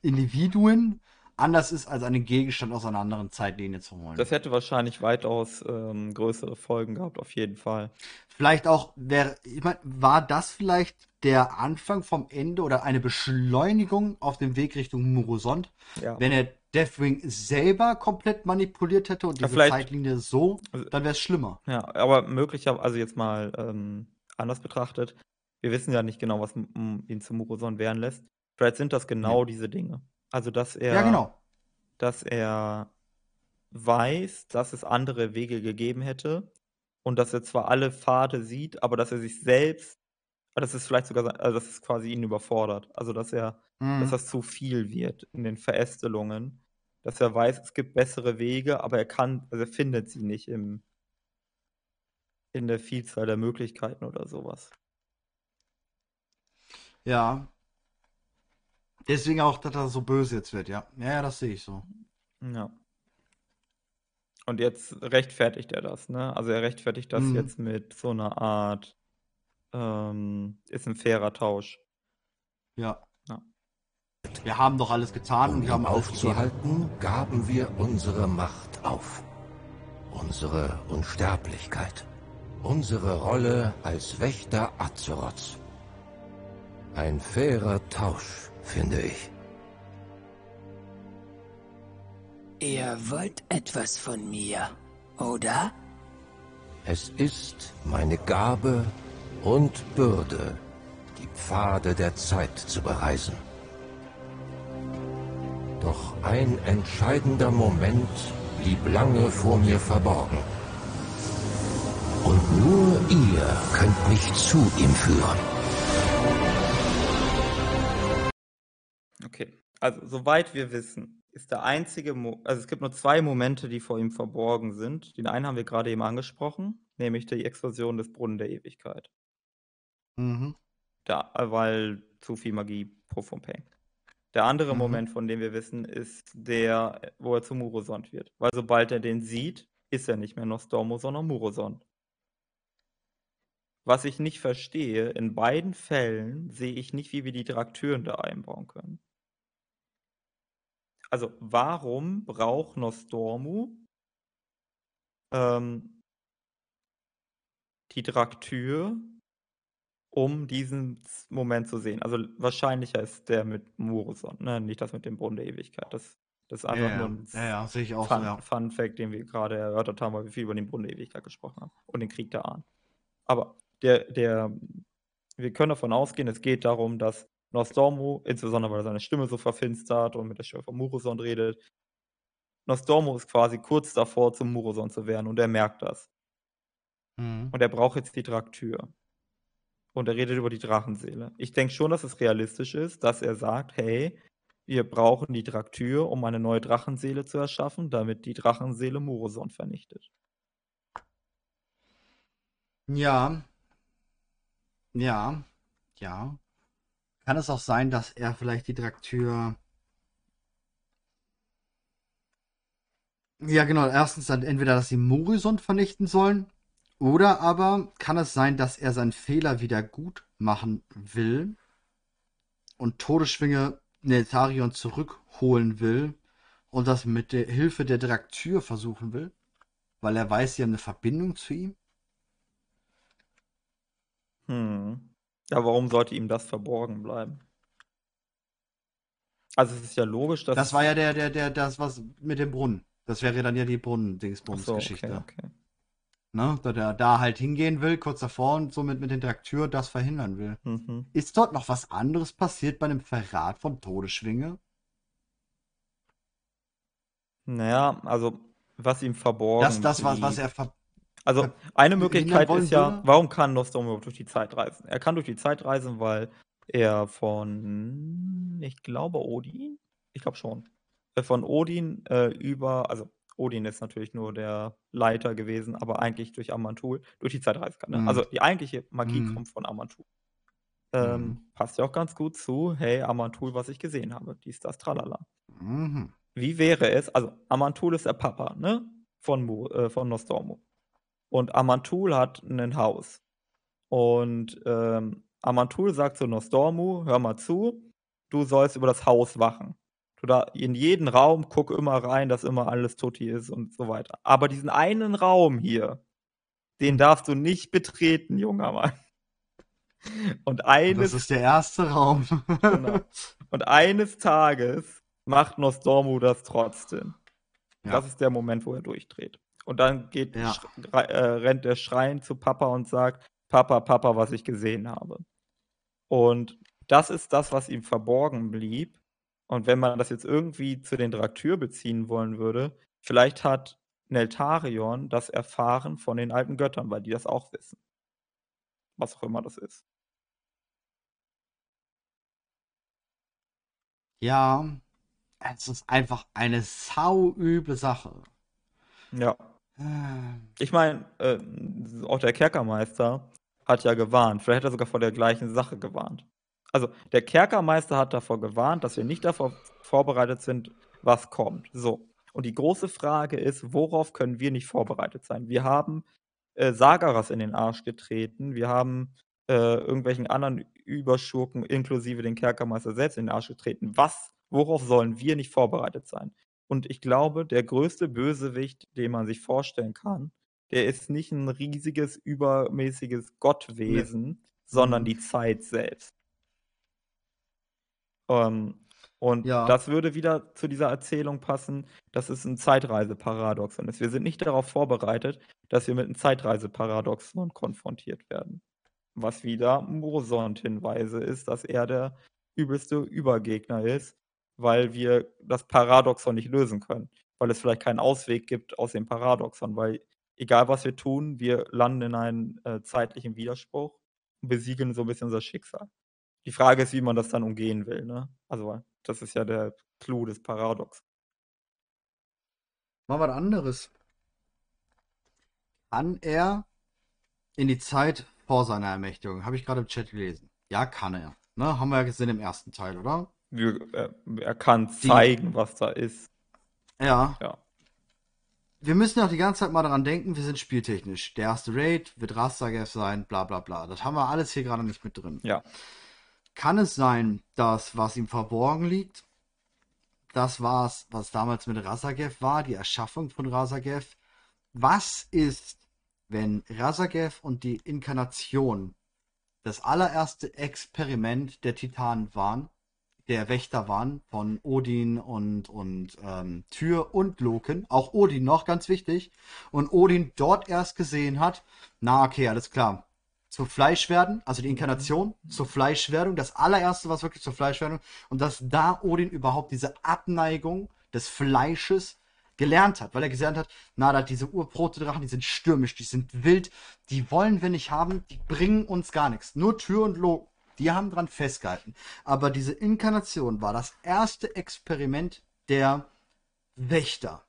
Individuen anders ist, als einen Gegenstand aus einer anderen Zeitlinie zu holen. Das hätte wahrscheinlich weitaus ähm, größere Folgen gehabt, auf jeden Fall. Vielleicht auch, wäre, ich meine, war das vielleicht der Anfang vom Ende oder eine Beschleunigung auf dem Weg Richtung Murosond, Ja. wenn er Deathwing selber komplett manipuliert hätte und Ja, diese vielleicht- Zeitlinie so, Also- dann wäre es schlimmer. Ja, aber möglicherweise, also jetzt mal ähm, anders betrachtet, wir wissen ja nicht genau, was ihn zu Muroson werden lässt. Vielleicht sind das genau diese Dinge. Also, dass er, Ja, genau. dass er weiß, dass es andere Wege gegeben hätte und dass er zwar alle Pfade sieht, aber dass er sich selbst, dass es vielleicht sogar, sein- also dass es quasi ihn überfordert. Also, dass er Mhm. dass das zu viel wird in den Verästelungen, dass er weiß, es gibt bessere Wege, aber er kann, also er findet sie nicht im, in der Vielzahl der Möglichkeiten oder sowas. Ja. Deswegen auch, dass er so böse jetzt wird, ja. Ja, ja, das sehe ich so. Ja. Und jetzt rechtfertigt er das, ne? Also er rechtfertigt das Mhm. jetzt mit so einer Art, ähm, ist ein fairer Tausch. Ja. Ja. Wir haben doch alles getan und Um wir haben aufzuhalten, gaben wir unsere Macht auf. Unsere Unsterblichkeit. Unsere Rolle als Wächter Azeroths. Ein fairer Tausch, finde ich. Ihr wollt etwas von mir, oder? Es ist meine Gabe und Bürde, die Pfade der Zeit zu bereisen. Doch ein entscheidender Moment blieb lange vor mir verborgen. Und nur ihr könnt mich zu ihm führen. Okay. Also, soweit wir wissen, ist der einzige, Mo also es gibt nur zwei Momente, die vor ihm verborgen sind. Den einen haben wir gerade eben angesprochen, nämlich die Explosion des Brunnen der Ewigkeit. Mhm. Da, weil zu viel Magie pro Peng. Der andere Mhm. Moment, von dem wir wissen, ist der, wo er zu Murosond wird. Weil sobald er den sieht, ist er nicht mehr Nostormo, sondern Murosond. Was ich nicht verstehe, in beiden Fällen sehe ich nicht, wie wir die Draktüren da einbauen können. Also, warum braucht Nostormu ähm, die Draktür, um diesen Moment zu sehen? Also, wahrscheinlicher ist der mit Murosond, ne? Nicht das mit dem Brunnen der Ewigkeit. Das, das ist einfach ja, nur ein ja, ja, sehe ich auch Fun, so, ja. Fun Fact, den wir gerade erörtert haben, weil wir viel über den Brunnen der Ewigkeit gesprochen haben und den Krieg der Ahnen. Aber der, der, wir können davon ausgehen, es geht darum, dass Nostormu, insbesondere weil er seine Stimme so verfinstert und mit der Stimme von Murosond redet, Nostormo ist quasi kurz davor, zum Muroson zu werden und er merkt das. Mhm. Und er braucht jetzt die Draktür. Und er redet über die Drachenseele. Ich denke schon, dass es realistisch ist, dass er sagt, hey, wir brauchen die Draktür, um eine neue Drachenseele zu erschaffen, damit die Drachenseele Muroson vernichtet. Ja. Ja. Ja. Kann es auch sein, dass er vielleicht die Draktür. Ja, genau. Erstens dann entweder, dass sie Morison vernichten sollen. Oder aber kann es sein, dass er seinen Fehler wieder gut machen will und Todesschwinge Neltarion zurückholen will und das mit der Hilfe der Draktür versuchen will, weil er weiß, sie haben eine Verbindung zu ihm. Hm. Ja, warum sollte ihm das verborgen bleiben? Also es ist ja logisch, dass. Das war ja der, der, der, das was mit dem Brunnen. Das wäre dann ja die Ach so, Brunnen-Dingsbums-Geschichte. okay, okay. Ne? Da der da halt hingehen will, kurz davor und somit mit den Draktür das verhindern will. Mhm. Ist dort noch was anderes passiert bei einem Verrat von Todesschwinge? Naja, also was ihm verborgen Das, das was, was er ver Also eine Möglichkeit ist ja, warum kann Nostromo überhaupt durch die Zeit reisen? Er kann durch die Zeit reisen, weil er von, ich glaube, Odin, ich glaube schon, äh, von Odin äh, über, also Odin ist natürlich nur der Leiter gewesen, aber eigentlich durch Amantul durch die Zeit reisen kann. Ne? Mhm. Also die eigentliche Magie Mhm. kommt von Amantul. Ähm, Mhm. Passt ja auch ganz gut zu, hey, Amantul, was ich gesehen habe, dies, das, tralala. Mhm. Wie wäre es, also Amantul ist der Papa, ne? Von, äh, von Nostormo. Und Amantul hat ein Haus. Und ähm, Amantul sagt zu Nostormu, hör mal zu, du sollst über das Haus wachen. Du da in jeden Raum guck immer rein, dass immer alles tutti ist und so weiter. Aber diesen einen Raum hier, den darfst du nicht betreten, junger Mann. Und eines das ist der erste Raum. Genau. Und eines Tages macht Nostormu das trotzdem. Ja. Das ist der Moment, wo er durchdreht. Und dann geht, Ja. äh, rennt der Schrein zu Papa und sagt, Papa, Papa, was ich gesehen habe. Und das ist das, was ihm verborgen blieb. Und wenn man das jetzt irgendwie zu den Draktür beziehen wollen würde, vielleicht hat Neltarion das erfahren von den alten Göttern, weil die das auch wissen. Was auch immer das ist. ja, es ist einfach eine sauüble Sache. Ja. Ich meine, äh, auch der Kerkermeister hat ja gewarnt. Vielleicht hat er sogar vor der gleichen Sache gewarnt. Also, der Kerkermeister hat davor gewarnt, dass wir nicht davor vorbereitet sind, was kommt. So. Und die große Frage ist, worauf können wir nicht vorbereitet sein? Wir haben äh, Sagaras in den Arsch getreten. Wir haben äh, irgendwelchen anderen Überschurken, inklusive den Kerkermeister selbst, in den Arsch getreten. Was, worauf sollen wir nicht vorbereitet sein? Und ich glaube, der größte Bösewicht, den man sich vorstellen kann, der ist nicht ein riesiges, übermäßiges Gottwesen, sondern Mhm. die Zeit selbst. Ähm, und Ja. das würde wieder zu dieser Erzählung passen, dass es ein Zeitreiseparadoxon ist. Wir sind nicht darauf vorbereitet, dass wir mit einem Zeitreiseparadoxon konfrontiert werden. Was wieder Mosont-Hinweise ist, dass er der übelste Übergegner ist, weil wir das Paradoxon nicht lösen können. Weil es vielleicht keinen Ausweg gibt aus dem Paradoxon, weil egal was wir tun, wir landen in einen äh, zeitlichen Widerspruch und besiegeln so ein bisschen unser Schicksal. Die Frage ist, wie man das dann umgehen will, ne? Also, das ist ja der Clou des Paradox. Mal was anderes. Kann er in die Zeit vor seiner Ermächtigung? Habe ich gerade im Chat gelesen. Ja, kann er. Ne? Haben wir ja gesehen im ersten Teil, oder? Äh, er kann Die- zeigen, was da ist. Ja. Ja. Wir müssen ja auch die ganze Zeit mal daran denken, wir sind spieltechnisch. Der erste Raid wird Rastagev sein, bla bla bla. Das haben wir alles hier gerade nicht mit drin. Ja. Kann es sein, dass was ihm verborgen liegt, das war's, was damals mit Rasagev war, die Erschaffung von Rasagev? Was ist, wenn Rasagev und die Inkarnation das allererste Experiment der Titanen waren, der Wächter waren von Odin und, und ähm, Tyr und Loken, auch Odin noch, ganz wichtig, und Odin dort erst gesehen hat, na okay, alles klar, zur Fleischwerden, also die Inkarnation, zur Fleischwerdung, das allererste, was wirklich zur Fleischwerdung, und dass da Odin überhaupt diese Abneigung des Fleisches gelernt hat, weil er gelernt hat, na, da diese Urprotodrachen, die sind stürmisch, die sind wild, die wollen wir nicht haben, die bringen uns gar nichts. Nur Tür und Lo, die haben dran festgehalten. Aber diese Inkarnation war das erste Experiment der Wächter.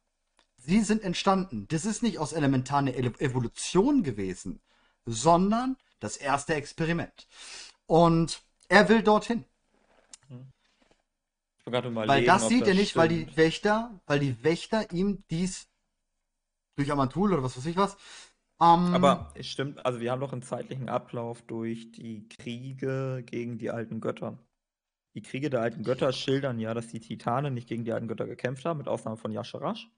Sie sind entstanden. Das ist nicht aus elementarer Evolution gewesen, sondern das erste Experiment. Und er will dorthin. Weil das sieht er nicht, stimmt. weil die Wächter, weil die Wächter ihm dies durch Amantul oder was weiß ich was. Ähm, Aber es stimmt, also wir haben doch einen zeitlichen Ablauf durch die Kriege gegen die alten Götter. Die Kriege der alten Götter schildern ja, dass die Titanen nicht gegen die alten Götter gekämpft haben, mit Ausnahme von Yasharash.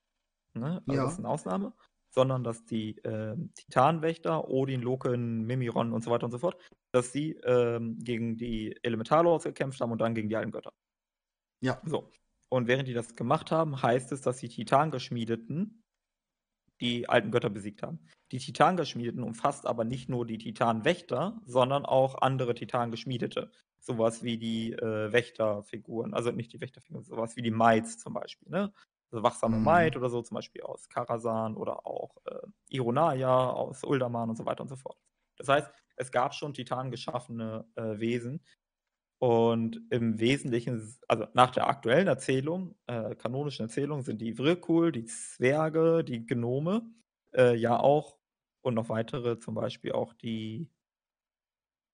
Ne? Also ja. Das ist eine Ausnahme. Sondern dass die äh, Titanwächter, Odin, Loken, Mimiron und so weiter und so fort, dass sie äh, gegen die Elementarlords gekämpft haben und dann gegen die alten Götter. Ja. So. Und während die das gemacht haben, heißt es, dass die Titangeschmiedeten die alten Götter besiegt haben. Die Titangeschmiedeten umfasst aber nicht nur die Titanwächter, sondern auch andere Titangeschmiedete. Sowas wie die äh, Wächterfiguren, also nicht die Wächterfiguren, sowas wie die Maids zum Beispiel, ne? Also wachsame mhm. Maid oder so, zum Beispiel aus Karasan oder auch äh, Ironaya aus Uldaman und so weiter und so fort. Das heißt, es gab schon titangeschaffene äh, Wesen, und im Wesentlichen, also nach der aktuellen Erzählung, äh, kanonischen Erzählung, sind die Vrykul, die Zwerge, die Gnome, äh, ja auch und noch weitere, zum Beispiel auch die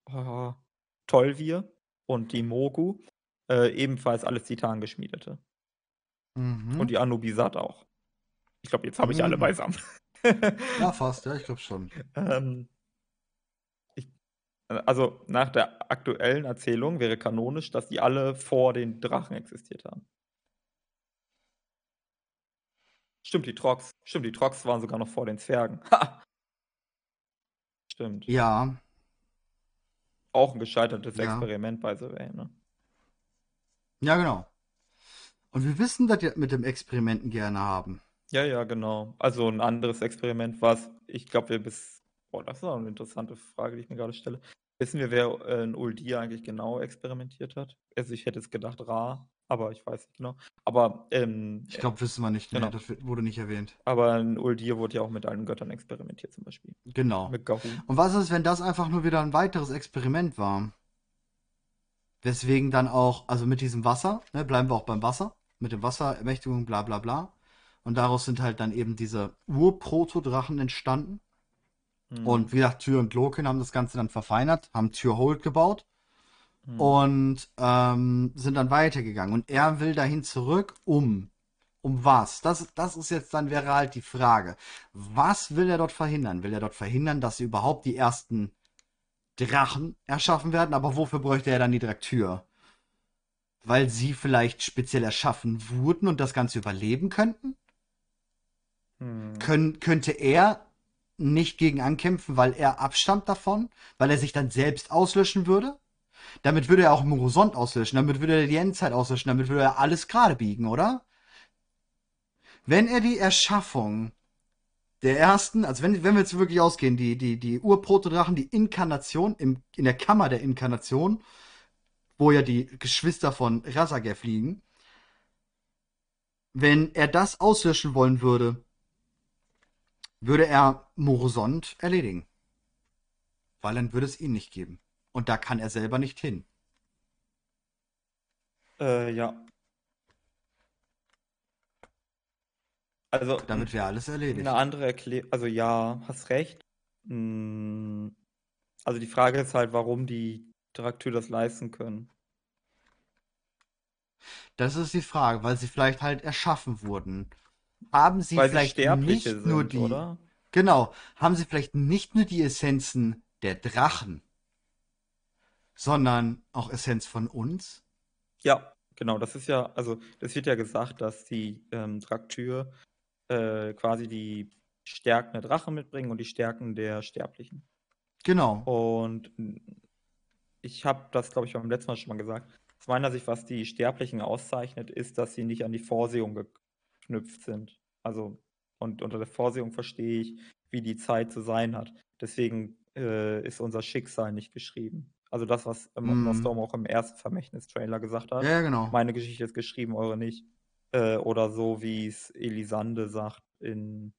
äh, Tolvir und die Mogu, äh, ebenfalls alles Titangeschmiedete. Mhm. Und die Anubisat auch. Ich glaube, jetzt habe ich mhm. alle beisammen. ja, fast, ja, ich glaube schon. ähm, also nach der aktuellen Erzählung wäre kanonisch, dass die alle vor den Drachen existiert haben. Stimmt, die Trox. Stimmt, die Trox waren sogar noch vor den Zwergen. Ha! Stimmt. Ja. Auch ein gescheitertes ja. Experiment bei The Way, ne? Ja, genau. Und wir wissen, dass wir mit dem Experimenten gerne haben. Ja, ja, genau. Also ein anderes Experiment, was ich glaube, wir bis Boah, das ist auch eine interessante Frage, die ich mir gerade stelle. Wissen wir, wer äh, in Uldir eigentlich genau experimentiert hat? Also ich hätte es gedacht Ra, aber ich weiß nicht genau. Aber ähm, ich glaube, wissen wir nicht. Genau. das wurde nicht erwähnt. Aber in Uldir wurde ja auch mit allen Göttern experimentiert zum Beispiel. Genau. Mit Gahu. Und was ist, wenn das einfach nur wieder ein weiteres Experiment war? Weswegen dann auch, also mit diesem Wasser, ne, bleiben wir auch beim Wasser, mit dem Wasserermächtigung, bla bla bla. Und daraus sind halt dann eben diese Urprotodrachen entstanden Mhm. Und wie gesagt, Tür und Loken haben das Ganze dann verfeinert, haben Tür Hold gebaut mhm. und ähm, sind dann weitergegangen. Und er will dahin zurück, um. Um was? Das, das ist jetzt dann, wäre halt die Frage. Was will er dort verhindern? Will er dort verhindern, dass sie überhaupt die ersten Drachen erschaffen werden? Aber wofür bräuchte er dann die Draktür? Weil sie vielleicht speziell erschaffen wurden und das Ganze überleben könnten? Hm. Kön könnte er nicht gegen ankämpfen, weil er abstammt davon, weil er sich dann selbst auslöschen würde. Damit würde er auch Morosont auslöschen, damit würde er die Endzeit auslöschen, damit würde er alles gerade biegen, oder? Wenn er die Erschaffung der ersten, also wenn, wenn wir jetzt wirklich ausgehen, die, die, die Urprotodrachen, die Inkarnation im, in der Kammer der Inkarnation, wo ja die Geschwister von Razagev liegen, wenn er das auslöschen wollen würde, würde er Morosond erledigen. Weil dann würde es ihn nicht geben. Und da kann er selber nicht hin. Äh, ja. Also. Damit wäre alles erledigt. Eine andere Erklärung. Also, ja, hast recht. Hm. Also, die Frage ist halt, warum die Traktur das leisten können. Das ist die Frage, weil sie vielleicht halt erschaffen wurden haben sie Weil vielleicht sie nicht sind, nur die. Oder? Genau, haben sie vielleicht nicht nur die Essenzen der Drachen, sondern auch Essenz von uns? Ja, genau. Das ist ja, also das wird ja gesagt, dass die ähm, Traktür äh, quasi die Stärken der Drachen mitbringen und die Stärken der Sterblichen. Genau. Und ich habe das, glaube ich, beim letzten Mal schon mal gesagt. Aus meiner Sicht, was die Sterblichen auszeichnet, ist, dass sie nicht an die Vorsehung geknüpft sind. Also, und unter der Vorsehung verstehe ich, wie die Zeit zu sein hat. Deswegen äh, ist unser Schicksal nicht geschrieben. Also das, was ähm, mm. Storm auch im ersten Vermächtnis-Trailer gesagt hat. Ja, genau. Meine Geschichte ist geschrieben, eure nicht. Äh, oder so, wie es Elisande sagt in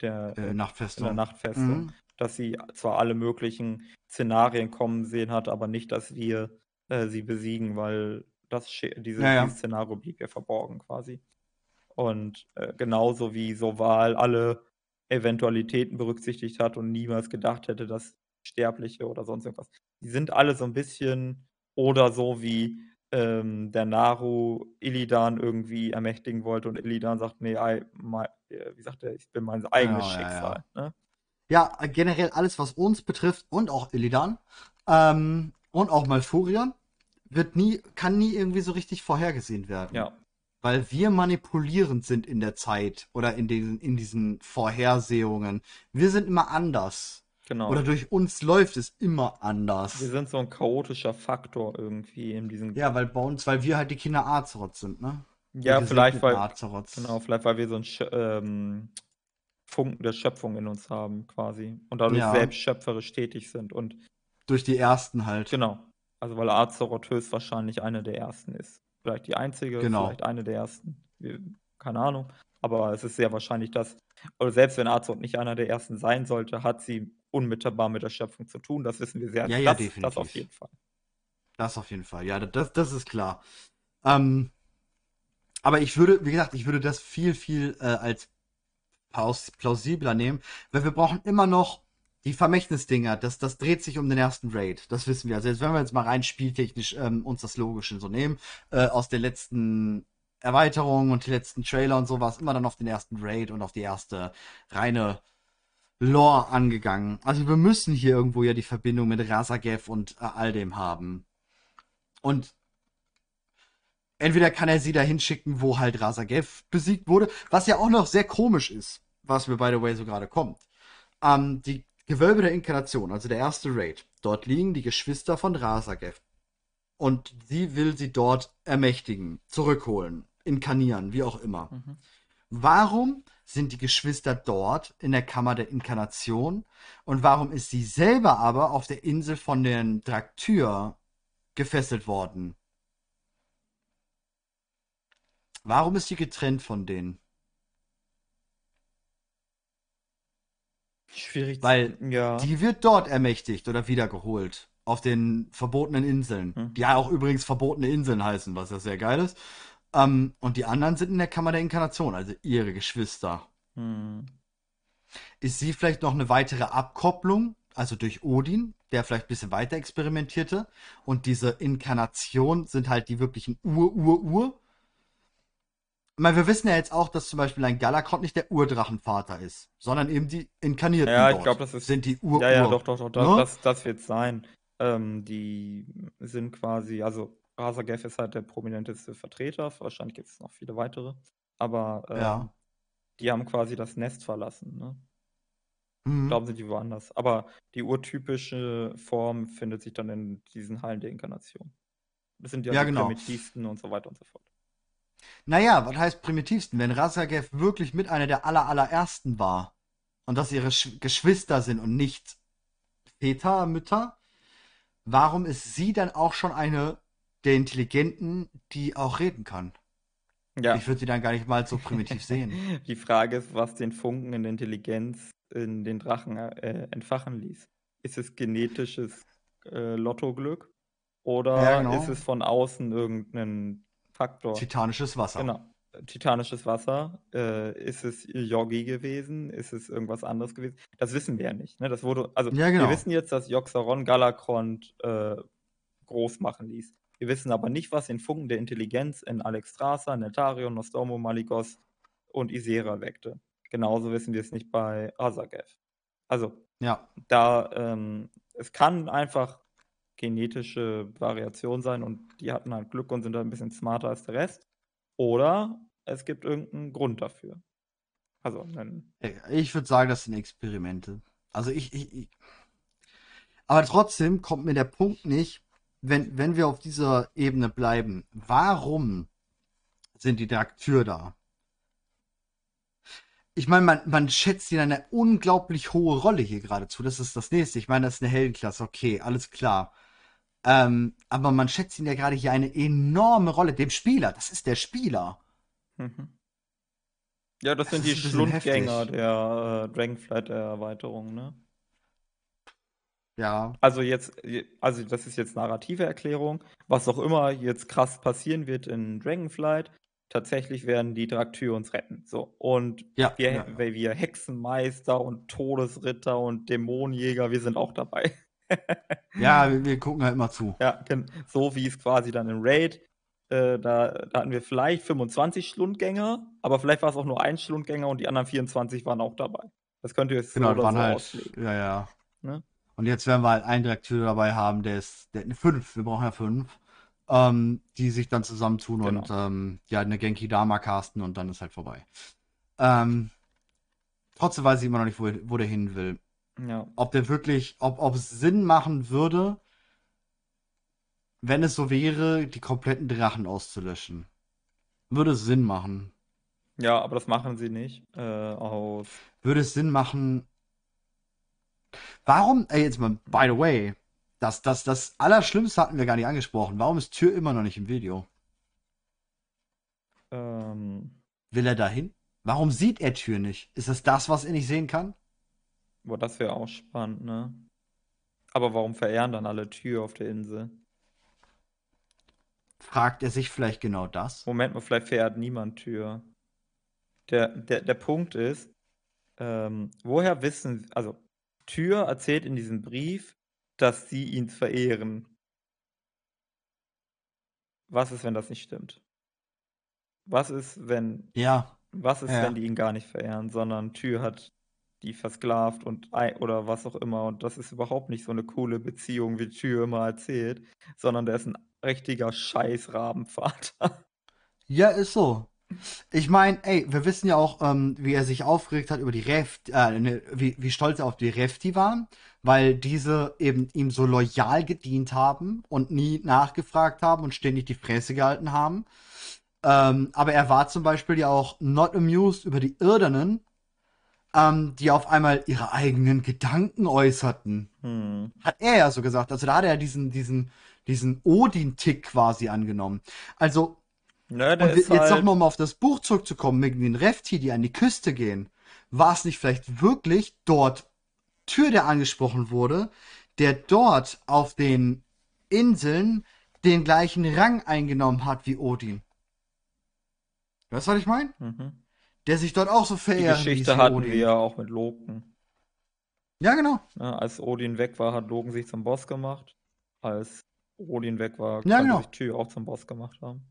der, Äh, in Nachtfestung. der Nachtfestung. Mhm. Dass sie zwar alle möglichen Szenarien kommen sehen hat, aber nicht, dass wir äh, sie besiegen, weil das, Sche- diese, Ja, ja. dieses Szenario blieb ja verborgen quasi. Und äh, genauso wie Soval alle Eventualitäten berücksichtigt hat und niemals gedacht hätte, dass Sterbliche oder sonst irgendwas. Die sind alle so ein bisschen oder so wie ähm, der Naru Illidan irgendwie ermächtigen wollte und Illidan sagt, nee, I, my, äh, wie sagt er, ich bin mein eigenes Genau, ja, ja. Schicksal. Ne? Ja, generell alles, was uns betrifft und auch Illidan ähm, und auch Malfurion, wird nie, kann nie irgendwie so richtig vorhergesehen werden. Ja, Weil wir manipulierend sind in der Zeit oder in, den, in diesen Vorhersehungen. Wir sind immer anders. Genau. Oder durch uns läuft es immer anders. wir sind so ein chaotischer Faktor irgendwie in diesem. Ja, weil bei uns, weil wir halt die Kinder Azeroth sind, ne? Ja, Wir vielleicht, weil, Azeroths. genau, vielleicht, weil wir so Sch ähm, Funken der Schöpfung in uns haben, quasi. Und dadurch Ja. selbst schöpferisch tätig sind. Und Durch die ersten halt. genau. Also, weil Azeroth höchstwahrscheinlich eine der ersten ist. Vielleicht die einzige, Genau. vielleicht eine der ersten. Keine Ahnung. Aber es ist sehr wahrscheinlich, dass, oder selbst wenn Azeroth nicht einer der ersten sein sollte, hat sie unmittelbar mit der Schöpfung zu tun. Das wissen wir sehr. Ja, ja, das, das auf definitiv. jeden Fall. Das auf jeden Fall. Ja, das, das ist klar. Ähm, aber ich würde, wie gesagt, ich würde das viel, viel äh, als plaus plausibler nehmen, weil wir brauchen immer noch die Vermächtnisdinger. Das, das dreht sich um den ersten Raid. Das wissen wir. Also jetzt, wenn wir jetzt mal rein spieltechnisch ähm, uns das Logische so nehmen, äh, aus der letzten Erweiterung und die letzten Trailer und so war es immer dann auf den ersten Raid und auf die erste reine Lore angegangen. Also wir müssen hier irgendwo ja die Verbindung mit Razagev und äh, all dem haben. Und entweder kann er sie da hinschicken, wo halt Razagev besiegt wurde, was ja auch noch sehr komisch ist, was mir by the way so gerade kommt. Ähm, die Gewölbe der Inkarnation, also der erste Raid. Dort liegen die Geschwister von Razagev. Und sie will sie dort ermächtigen, zurückholen, inkarnieren, wie auch immer. Mhm. Warum sind die Geschwister dort in der Kammer der Inkarnation? Und warum ist sie selber aber auf der Insel von den Draktyr gefesselt worden? Warum ist sie getrennt von denen? Schwierig. zu- Weil ja. Die wird dort ermächtigt oder wiedergeholt. Auf den verbotenen Inseln. Hm. Die ja auch übrigens verbotene Inseln heißen, was ja sehr geil ist. Ähm, und die anderen sind in der Kammer der Inkarnation, also ihre Geschwister. Hm. Ist sie vielleicht noch eine weitere Abkopplung, also durch Odin, der vielleicht ein bisschen weiter experimentierte? Und diese Inkarnation sind halt die wirklichen Ur-Ur-Ur? Ich meine, wir wissen ja jetzt auch, dass zum Beispiel ein Galakrond nicht der Urdrachenvater ist, sondern eben die Inkarnierten Ja, ich glaube, das ist. sind die Ur-Ur. Ja, ja, doch, doch, doch, das, Ne? das, das wird sein. Ähm, die sind quasi, also Razagev ist halt der prominenteste Vertreter, wahrscheinlich gibt es noch viele weitere, aber ähm, Ja. die haben quasi das Nest verlassen, ne? Mhm. Glauben sind die woanders. Aber die urtypische Form findet sich dann in diesen Hallen der Inkarnation. Das sind ja, Ja, die genau. primitivsten und so weiter und so fort. Naja, was heißt primitivsten? Wenn Razagev wirklich mit einer der aller, allerersten war und das ihre Sch Geschwister sind und nicht Väter, Mütter, warum ist sie dann auch schon eine der Intelligenten, die auch reden kann? Ja. Ich würde sie dann gar nicht mal so primitiv sehen. Die Frage ist, was den Funken in der Intelligenz in den Drachen äh, entfachen ließ. Ist es genetisches äh, Lottoglück oder Ja, genau. ist es von außen irgendein Faktor? Titanisches Wasser. Genau. Titanisches Wasser. Äh, ist es Yogi gewesen? Ist es irgendwas anderes gewesen? Das wissen wir ja nicht. Ne? Das wurde, also Ja, genau. wir wissen jetzt, dass Joxaron Galakrond äh, groß machen ließ. Wir wissen aber nicht, was den Funken der Intelligenz in Alexstrasza, Netarion, Nostromo, Maligos und Isera weckte. Genauso wissen wir es nicht bei Azagev. Also, Ja. da, ähm, es kann einfach genetische Variation sein und die hatten halt Glück und sind da ein bisschen smarter als der Rest. Oder es gibt irgendeinen Grund dafür. Also, einen, Ich würde sagen, das sind Experimente. Also ich, ich, ich. Aber trotzdem kommt mir der Punkt nicht, wenn, wenn wir auf dieser Ebene bleiben. Warum sind die Draktyr da? Ich meine, man, man schätzt ihnen eine unglaublich hohe Rolle hier geradezu. Das ist das nächste. Ich meine, das ist eine Heldenklasse. Okay, alles klar. Ähm, aber man schätzt ihnen ja gerade hier eine enorme Rolle. Dem Spieler, das ist der Spieler. Mhm. Ja, das, Das sind die Schlundgänger heftig. der äh, Dragonflight-Erweiterung, ne? Ja. Also jetzt, also das ist jetzt narrative Erklärung. Was auch immer jetzt krass passieren wird in Dragonflight, tatsächlich werden die Draktyr uns retten. So. Und Ja, wir, ja, ja. weil wir Hexenmeister und Todesritter und Dämonenjäger, wir sind auch dabei. Ja, wir, wir gucken halt immer zu. Ja, so wie es quasi dann im Raid, äh, da, da hatten wir vielleicht 25 Schlundgänger, aber vielleicht war es auch nur ein Schlundgänger und die anderen 24 waren auch dabei. Das könnt ihr jetzt so Genau, oder waren so halt. auslegen. Ja, ja. Ne? Und jetzt werden wir halt einen Direktor dabei haben, der ist, der, ne, fünf, wir brauchen ja fünf, ähm, die sich dann zusammentun Genau. und ähm, ja, eine Genki Dama casten und dann ist halt vorbei. Ähm, trotzdem weiß ich immer noch nicht, wo, wo der hin will. Ja. Ob der wirklich, ob, ob es Sinn machen würde, wenn es so wäre, die kompletten Drachen auszulöschen. Würde es Sinn machen. ja, aber das machen sie nicht. Äh, aus. Würde es Sinn machen. Warum, ey, jetzt mal, by the way, das, das, das Allerschlimmste hatten wir gar nicht angesprochen. Warum ist Tür immer noch nicht im Video? Ähm, Will er dahin? Warum sieht er Tür nicht? Ist das das, was er nicht sehen kann? boah, das wäre auch spannend, ne? Aber warum verehren dann alle Tür auf der Insel? Fragt er sich vielleicht genau das? Moment mal, vielleicht verehrt niemand Tür. Der, der, der Punkt ist, ähm, woher wissen, also Tür erzählt in diesem Brief, dass sie ihn verehren. Was ist, wenn das nicht stimmt? Was ist, wenn, Ja, was ist, Ja. wenn die ihn gar nicht verehren, sondern Tür hat die versklavt und ei- oder was auch immer und das ist überhaupt nicht so eine coole Beziehung, wie Tür immer erzählt, sondern der ist ein richtiger Scheiß-Rabenvater. Ja, ist so. Ich meine, ey, wir wissen ja auch, ähm, wie er sich aufgeregt hat über die Refti, äh, ne, wie, wie stolz er auf die Refti war, weil diese eben ihm so loyal gedient haben und nie nachgefragt haben und ständig die Fresse gehalten haben. Ähm, aber er war zum Beispiel ja auch not amused über die Irdanen, ähm, die auf einmal ihre eigenen Gedanken äußerten. Hm. Hat er ja so gesagt. Also da hat er diesen, diesen, diesen Odin-Tick quasi angenommen. Also, Ne, der und jetzt halt, noch mal um auf das Buch zurückzukommen, wegen den Refti, die an die Küste gehen. War es nicht vielleicht wirklich dort Tür, der angesprochen wurde, der dort auf den Inseln den gleichen Rang eingenommen hat wie Odin? Weißt du, was ich meine? Mhm. Der sich dort auch so Die verehren Geschichte hatten Odin. wir ja auch mit Loken. Ja, genau. Ne, als Odin weg war, hat Loken sich zum Boss gemacht. Als Odin weg war, Ja, kann genau. sich Tyr auch zum Boss gemacht haben.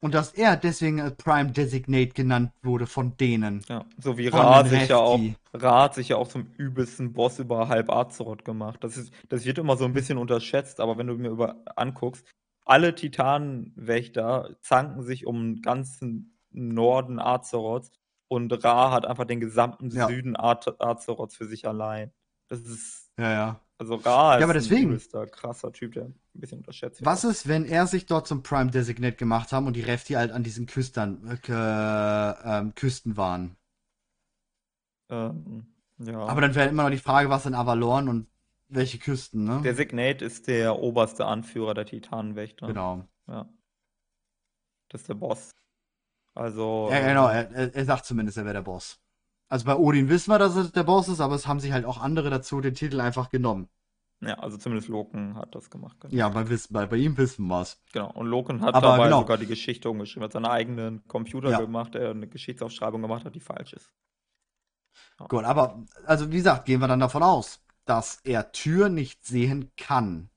Und dass er deswegen Prime Designate genannt wurde von denen. Ja, so wie Ra sich ja auch. Ra hat sich ja auch zum übelsten Boss über halb Azeroth gemacht. Das ist, das wird immer so ein bisschen unterschätzt, aber wenn du mir über anguckst, alle Titanenwächter zanken sich um den ganzen Norden Azeroths und Ra hat einfach den gesamten Ja. Süden Az- Azeroths für sich allein. Das ist, Ja, ja. also Ra ist aber ein deswegen. übelster, krasser Typ, der ein bisschen unterschätzt. Was ist, wenn er sich dort zum Prime Designate gemacht haben und die Refti halt an diesen Küstern, äh, ähm, Küsten waren? Ähm, ja. Aber dann wäre immer noch die Frage, was in Avalon und welche Küsten, ne? Der Signate ist der oberste Anführer der Titanenwächter. Genau. Ja. Das ist der Boss. Also. Ja, genau, er, er sagt zumindest, er wäre der Boss. Also bei Odin wissen wir, dass er der Boss ist, aber es haben sich halt auch andere dazu den Titel einfach genommen. Ja, also zumindest Loken hat das gemacht. Genau. Ja, bei, wissen- bei, bei ihm wissen wir es. Genau. Und Loken hat Aber dabei genau. sogar die Geschichte umgeschrieben, hat seinen eigenen Computer Ja. gemacht, der eine Geschichtsaufschreibung gemacht hat, die falsch ist. Gut, aber, also wie gesagt, gehen wir dann davon aus, dass er Tür nicht sehen kann.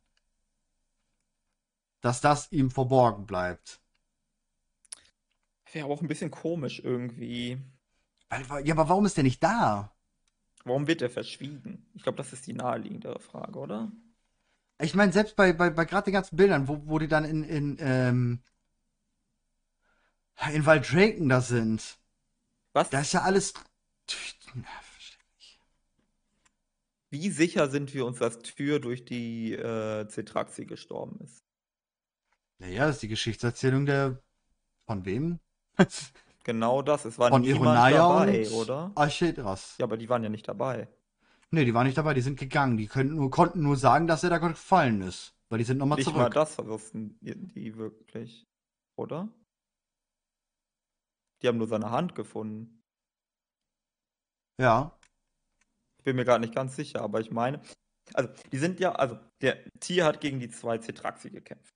Dass das ihm verborgen bleibt. Wäre aber auch ein bisschen komisch irgendwie. Ja, aber warum ist der nicht da? Warum wird er verschwiegen? Ich glaube, das ist die naheliegendere Frage, oder? Ich meine, selbst bei, bei, bei gerade den ganzen Bildern, wo, wo die dann in, in, ähm, in Valdraken da sind, Was? da ist ja alles. Wie sicher sind wir uns, dass Tür durch die äh, Cetraxi gestorben ist? Naja, das ist die Geschichtserzählung der. Von wem? Genau das. Es war Von niemand Ironaya dabei, und oder? Archedras. Ja, aber die waren ja nicht dabei. Nee, die waren nicht dabei, die sind gegangen. Die können nur, konnten nur sagen, dass er da gefallen ist. Weil die sind nochmal Nicht zurück. mal das wussten die die wirklich, oder? Die haben nur seine Hand gefunden. Ja. Ich bin mir gerade nicht ganz sicher, aber ich meine, also die sind ja, also der Tier hat gegen die zwei Cetraxi gekämpft.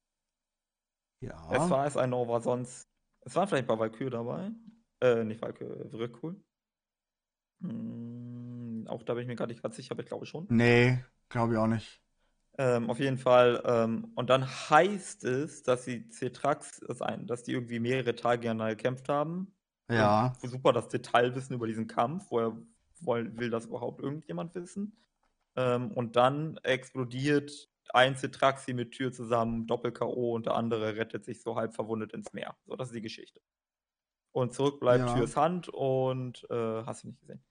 Ja. Es war es ein Nova sonst. Es waren vielleicht ein paar Valkyrie dabei. Äh, nicht Valkyrie, Vrykul. Hm, auch da bin ich mir gerade nicht ganz sicher, aber ich glaube schon. Nee, glaube ich auch nicht. Ähm, auf jeden Fall. Ähm, und dann heißt es, dass die Cetrax, dass die irgendwie mehrere Tage gegeneinander gekämpft haben. Ja. Und super das Detailwissen über diesen Kampf. Woher will das überhaupt irgendjemand wissen? Ähm, und dann explodiert ein Cetraxi mit Tür zusammen, Doppel-K.O. und der andere rettet sich so halb verwundet ins Meer. So, das ist die Geschichte. Und zurück bleibt Ja. Türs Hand und äh, hast du nicht gesehen.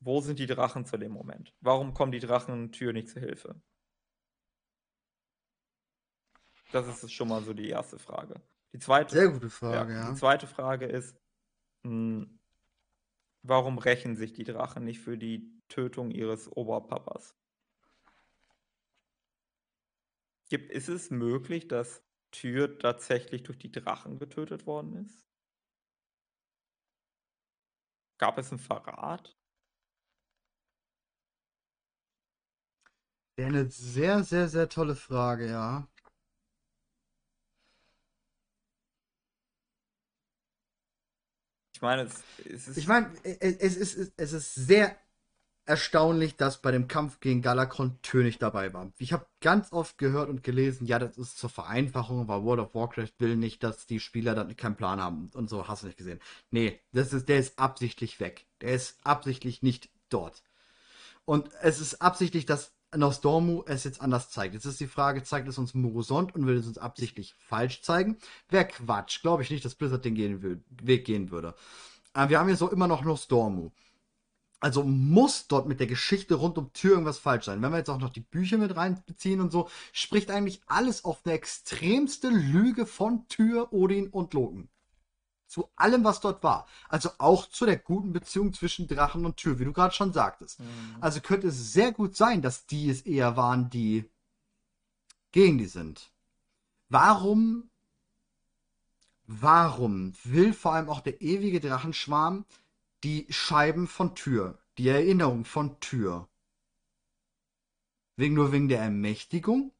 Wo sind die Drachen zu dem Moment? Warum kommen die Drachen Tür nicht zu Hilfe? Das ist schon mal so die erste Frage. Die zweite, Sehr gute Frage, ja, ja. Die zweite Frage ist, mh, warum rächen sich die Drachen nicht für die Tötung ihres Oberpapas? Gibt, ist es möglich, dass Tyr tatsächlich durch die Drachen getötet worden ist? Gab es einen Verrat? Wäre eine sehr, sehr, sehr tolle Frage, ja. Ich meine, es, es ist. Ich meine, es ist, es ist sehr erstaunlich, dass bei dem Kampf gegen Galakron nicht dabei war. Ich habe ganz oft gehört und gelesen, ja, das ist zur Vereinfachung, weil World of Warcraft will nicht, dass die Spieler dann keinen Plan haben und so, hast du nicht gesehen. Nee, das ist, der ist absichtlich weg. Der ist absichtlich nicht dort. Und es ist absichtlich, dass Nostormu es jetzt anders zeigt. Jetzt ist die Frage, zeigt es uns Morosond und will es uns absichtlich falsch zeigen? Wäre Quatsch. Glaube ich nicht, dass Blizzard den gehen Weg gehen würde. Aber wir haben jetzt auch immer noch Nostormu. Also muss dort mit der Geschichte rund um Tür irgendwas falsch sein. Wenn wir jetzt auch noch die Bücher mit reinbeziehen und so, spricht eigentlich alles auf eine extremste Lüge von Tür, Odin und Loken. Zu allem, was dort war. Also auch zu der guten Beziehung zwischen Drachen und Tür, wie du gerade schon sagtest. Mhm. Also könnte es sehr gut sein, dass die es eher waren, die gegen die sind. Warum, warum will vor allem auch der ewige Drachenschwarm die Scheiben von Tür, die Erinnerung von Tür? Wegen nur wegen der Ermächtigung?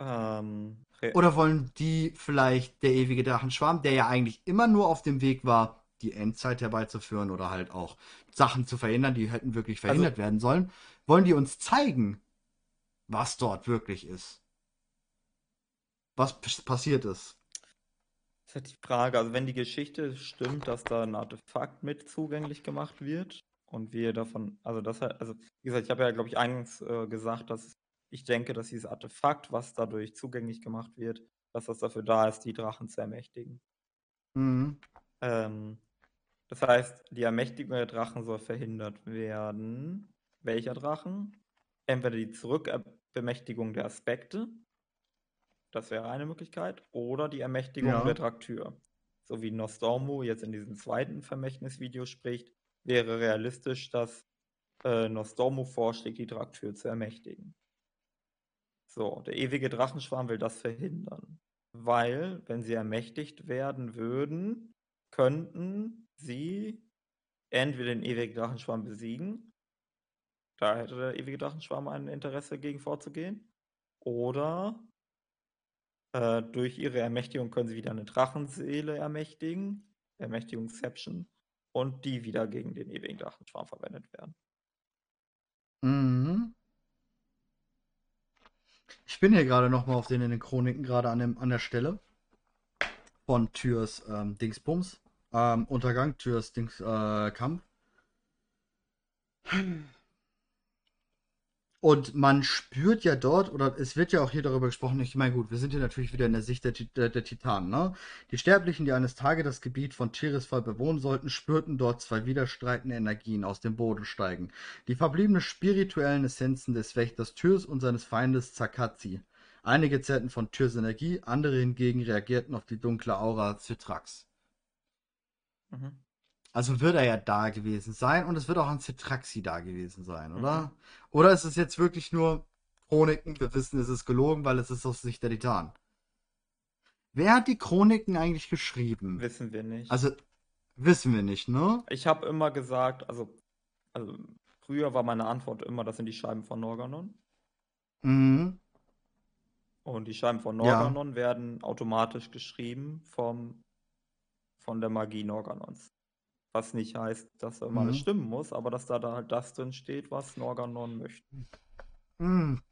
Ähm, Oder wollen die vielleicht der ewige Drachenschwarm, der ja eigentlich immer nur auf dem Weg war, die Endzeit herbeizuführen oder halt auch Sachen zu verhindern, die hätten wirklich verhindert Also- werden sollen, wollen die uns zeigen, was dort wirklich ist? Was passiert ist? Ist halt die Frage, also wenn die Geschichte stimmt, dass da ein Artefakt mit zugänglich gemacht wird und wir davon, also das halt, also wie gesagt, ich habe ja, glaube ich, eingangs äh, gesagt, dass ich denke, dass dieses Artefakt, was dadurch zugänglich gemacht wird, dass das dafür da ist, die Drachen zu ermächtigen. Mhm. Ähm, das heißt, die Ermächtigung der Drachen soll verhindert werden. Welcher Drachen? Entweder die Zurückbemächtigung der Aspekte, das wäre eine Möglichkeit, oder die Ermächtigung Ja. der Draktür. So wie Nostormu jetzt in diesem zweiten Vermächtnisvideo spricht, wäre realistisch, dass äh, Nostormu vorschlägt, die Draktür zu ermächtigen. So, der ewige Drachenschwarm will das verhindern. Weil, wenn sie ermächtigt werden würden, könnten sie entweder den ewigen Drachenschwarm besiegen. Da hätte der ewige Drachenschwarm ein Interesse gegen vorzugehen. Oder äh, durch ihre Ermächtigung können sie wieder eine Drachenseele ermächtigen. Ermächtigungsception. Und die wieder gegen den ewigen Drachenschwarm verwendet werden. Mhm. Ich bin hier gerade nochmal auf den in den Chroniken, gerade an, dem, an der Stelle von Türs ähm, Dingsbums. Ähm, Untergang, Türs Dings, äh, Kampf. Und man spürt ja dort, oder es wird ja auch hier darüber gesprochen, ich meine, gut, wir sind hier natürlich wieder in der Sicht der, der, der Titanen, ne? Die Sterblichen, die eines Tages das Gebiet von Tirisfall bewohnen sollten, spürten dort zwei widerstreitende Energien aus dem Boden steigen. Die verbliebenen spirituellen Essenzen des Wächters Tyrs und seines Feindes Zakazi. Einige zerrten von Tyrs Energie, andere hingegen reagierten auf die dunkle Aura Citrax. Mhm. Also wird er ja da gewesen sein und es wird auch ein Citraxi da gewesen sein, oder? Mhm. Oder ist es jetzt wirklich nur Chroniken, wir wissen, es ist gelogen, weil es ist aus Sicht der Titan. Wer hat die Chroniken eigentlich geschrieben? Wissen wir nicht. Also, wissen wir nicht, ne? Ich habe immer gesagt, also, also früher war meine Antwort immer, das sind die Scheiben von Norganon. Mhm. Und die Scheiben von Ja. Norganon werden automatisch geschrieben vom, von der Magie Norganons. Was nicht heißt, dass da immer alles Mhm. stimmen muss, aber dass da, da halt das drin steht, was Norganon möchte. Hm.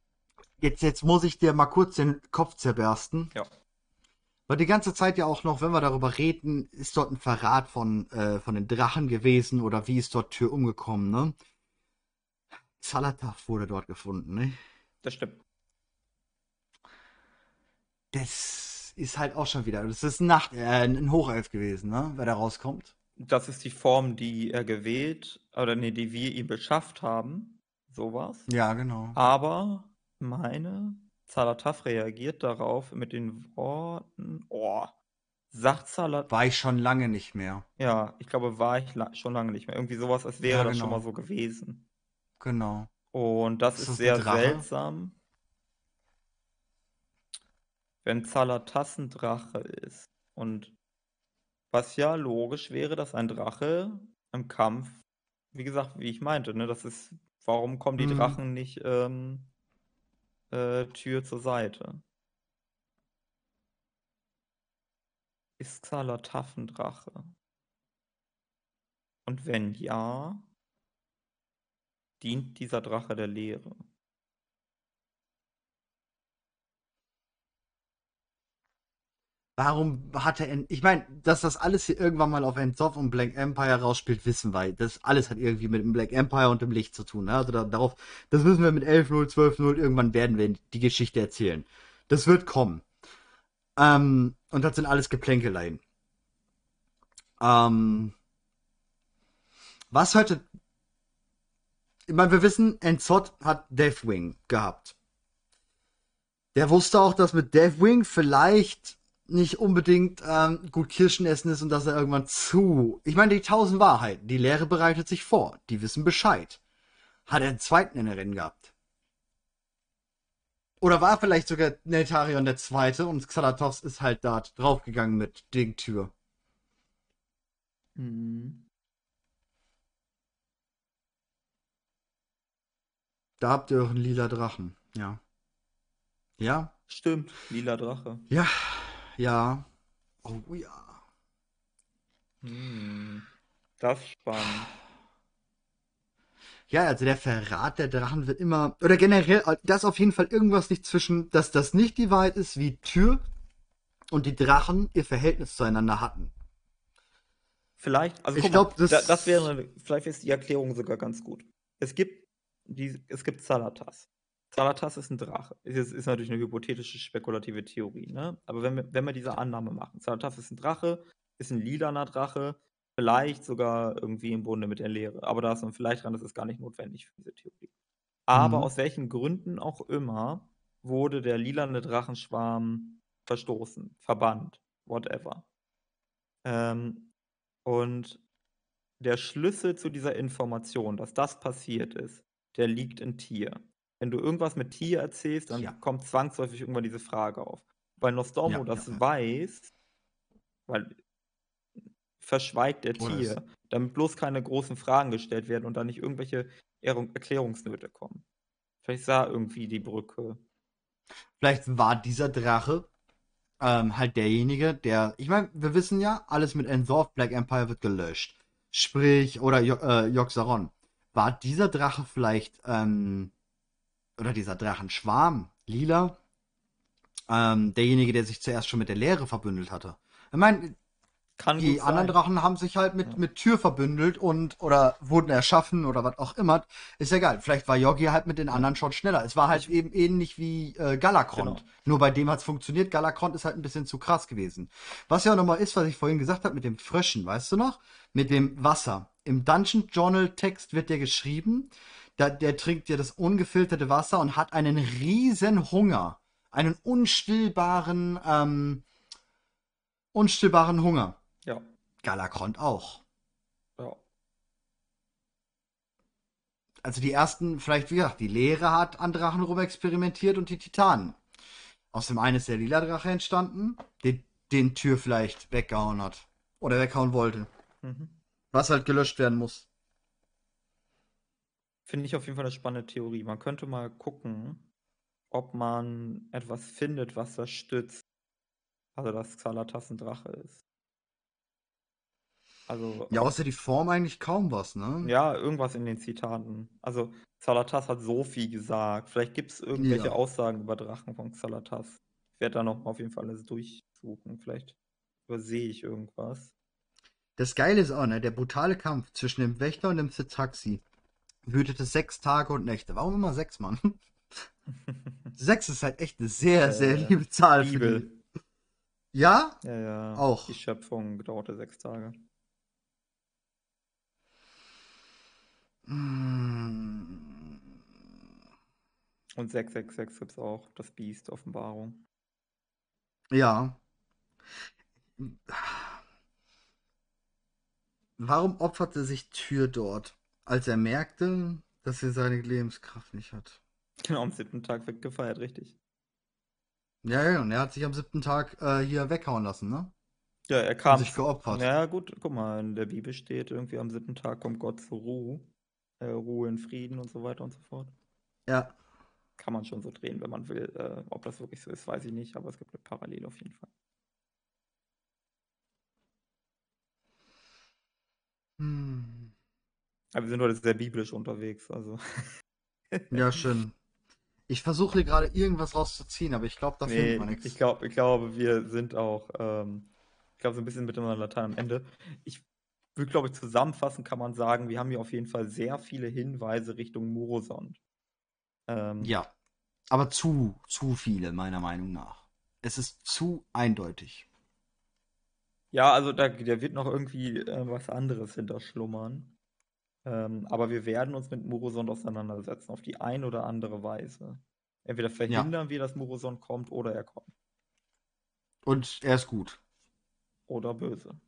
Jetzt, jetzt muss ich dir mal kurz den Kopf zerbersten. Ja. Weil die ganze Zeit ja auch noch, wenn wir darüber reden, ist dort ein Verrat von, äh, von den Drachen gewesen oder wie ist dort Tür umgekommen, ne? Salataf wurde dort gefunden, ne? Das stimmt. Das ist halt auch schon wieder, das ist ein Nacht, äh, ein Hochelf gewesen, ne? Wer da rauskommt. Das ist die Form, die er gewählt, oder nee, die wir ihm beschafft haben. Sowas. Ja, genau. Aber meine Zalataf reagiert darauf mit den Worten, oh, sagt Zalat, War ich schon lange nicht mehr. ja, ich glaube, war ich la schon lange nicht mehr. Irgendwie sowas, als wäre Ja, das schon genau. mal so gewesen. Genau. Und das Ist ist das sehr seltsam. Wenn Zalatas ein Drache ist. Und was ja logisch wäre, dass ein Drache im Kampf, wie gesagt, wie ich meinte, ne, das ist, warum kommen die Mhm. Drachen nicht ähm, äh, Tür zur Seite? Ist Xalataf ein Drache? Und wenn ja, dient dieser Drache der Lehre? Warum hat er, ich meine, dass das alles hier irgendwann mal auf Endzov und Black Empire rausspielt, wissen wir. Das alles hat irgendwie mit dem Black Empire und dem Licht zu tun. Ne? Also da, darauf, das wissen wir mit 11.0, 12.0, irgendwann werden wir die Geschichte erzählen. Das wird kommen. Ähm, und das sind alles Geplänkeleien. Ähm, was heute, ich meine, wir wissen, Enzot hat Deathwing gehabt. Der wusste auch, dass mit Deathwing vielleicht nicht unbedingt ähm, gut Kirschen essen ist und dass er irgendwann zu. Ich meine, die tausend Wahrheiten. Die Lehre bereitet sich vor. Die wissen Bescheid. Hat er einen zweiten in der Rennen gehabt? Oder war vielleicht sogar Neltarion der Zweite und Xalatos ist halt da draufgegangen mit Dingtür? Mhm. Da habt ihr euren lila Drachen. Ja. Ja? Stimmt, lila Drache. Ja. Ja. Oh ja. Hm. Das ist spannend. Ja, also der Verrat der Drachen wird immer, oder generell, dass auf jeden Fall irgendwas nicht zwischen, dass das nicht die Wahrheit ist, wie Tür und die Drachen ihr Verhältnis zueinander hatten. Vielleicht, also Ich guck glaub, mal, das- da, das wäre, vielleicht ist die Erklärung sogar ganz gut. Es gibt, die, es gibt Zalatas. Zalatas ist ein Drache. Ist, ist natürlich eine hypothetische, spekulative Theorie, ne? Aber wenn wir, wenn wir diese Annahme machen, Zalatas ist ein Drache, ist ein lilaner Drache, vielleicht sogar irgendwie im Bunde mit der Lehre. Aber da ist man vielleicht dran, das ist gar nicht notwendig für diese Theorie. Aber Mhm. aus welchen Gründen auch immer wurde der lilane Drachenschwarm verstoßen, verbannt, whatever. Ähm, und der Schlüssel zu dieser Information, dass das passiert ist, der liegt in Tier. Wenn du irgendwas mit Tier erzählst, dann Ja. kommt zwangsläufig irgendwann diese Frage auf. Weil Nostormo Ja, das ja, weiß, weil verschweigt der Oder Tier, damit bloß keine großen Fragen gestellt werden und dann nicht irgendwelche Erklärungsnöte kommen. Vielleicht sah irgendwie die Brücke. Vielleicht war dieser Drache ähm, halt derjenige, der, ich meine, wir wissen ja, alles mit Ensorf, Black Empire wird gelöscht. Sprich, oder jo äh. War dieser Drache vielleicht, ähm, oder dieser Drachenschwarm, lila, ähm, derjenige, der sich zuerst schon mit der Lehre verbündelt hatte? Ich meine, Kann die anderen sein. Drachen haben sich halt mit, Ja. mit Tür verbündelt und oder wurden erschaffen oder was auch immer. Ist ja egal. Vielleicht war Yogi halt mit den anderen schon schneller. Es war halt eben ähnlich wie äh, Galakrond. Genau. Nur bei dem hat es funktioniert. Galakrond ist halt ein bisschen zu krass gewesen. Was ja auch nochmal ist, was ich vorhin gesagt habe mit dem Fröschen, weißt du noch? Mit dem Wasser. Im Dungeon Journal Text wird der geschrieben. Da, der trinkt ja das ungefilterte Wasser und hat einen riesen Hunger. Einen unstillbaren, ähm, unstillbaren Hunger. Ja. Galakrond auch. ja. Also die ersten, vielleicht wie gesagt, die Lehre hat an Drachen rum experimentiert und die Titanen. Aus dem einen ist der lila Drache entstanden. Den, den Tür vielleicht weggehauen hat. Oder weghauen wollte. Mhm. Was halt gelöscht werden muss. Finde ich auf jeden Fall eine spannende Theorie. Man könnte mal gucken, ob man etwas findet, was das stützt. Also, dass Xalatas ein Drache ist. Also, Ja, außer die Form eigentlich kaum was, ne? ja, irgendwas in den Zitaten. Also, Xalatas hat so viel gesagt. Vielleicht gibt es irgendwelche Ja. Aussagen über Drachen von Xalatas. Ich werde da noch mal auf jeden Fall alles durchsuchen. Vielleicht übersehe ich irgendwas. Das Geile ist auch, ne, der brutale Kampf zwischen dem Wächter und dem Taxi wütete sechs Tage und Nächte. Warum immer sechs, Mann? sechs ist halt echt eine sehr, Äh, sehr liebe Zahl. für Bibel. die. Ja? Ja, ja. Auch. Die Schöpfung dauerte sechs Tage. Mm. Und 666 gibt es auch. Das Biest, Offenbarung. Ja. Warum opferte sich Tür dort, als er merkte, dass er seine Lebenskraft nicht hat? Genau, am siebten Tag wird gefeiert, richtig. Ja, ja, und er hat sich am siebten Tag äh, hier weghauen lassen, ne? Ja, er kam. sich geopfert. Ja, gut, guck mal, in der Bibel steht irgendwie am siebten Tag kommt Gott zur Ruhe. Äh, Ruhe in Frieden und so weiter und so fort. Ja. Kann man schon so drehen, wenn man will. Äh, ob das wirklich so ist, weiß ich nicht, aber es gibt eine Parallele auf jeden Fall. Hm. Aber wir sind heute sehr biblisch unterwegs, also. Ja, schön. Ich versuche hier gerade irgendwas rauszuziehen, aber ich glaube, da Nee, findet man nichts. ich glaube, ich glaube, wir sind auch, ähm, ich glaube, so ein bisschen miteinander Latein am Ende. Ich würde, glaube ich, zusammenfassen kann man sagen, wir haben hier auf jeden Fall sehr viele Hinweise Richtung Murosond. Ähm, Ja. Aber zu, zu viele, meiner Meinung nach. Es ist zu eindeutig. Ja, also da, da wird noch irgendwie äh, was anderes hinter schlummern. Ähm, aber wir werden uns mit Murosond auseinandersetzen, auf die ein oder andere Weise. Entweder verhindern wir, dass Murosond kommt, oder er kommt. Und er ist gut. Oder böse.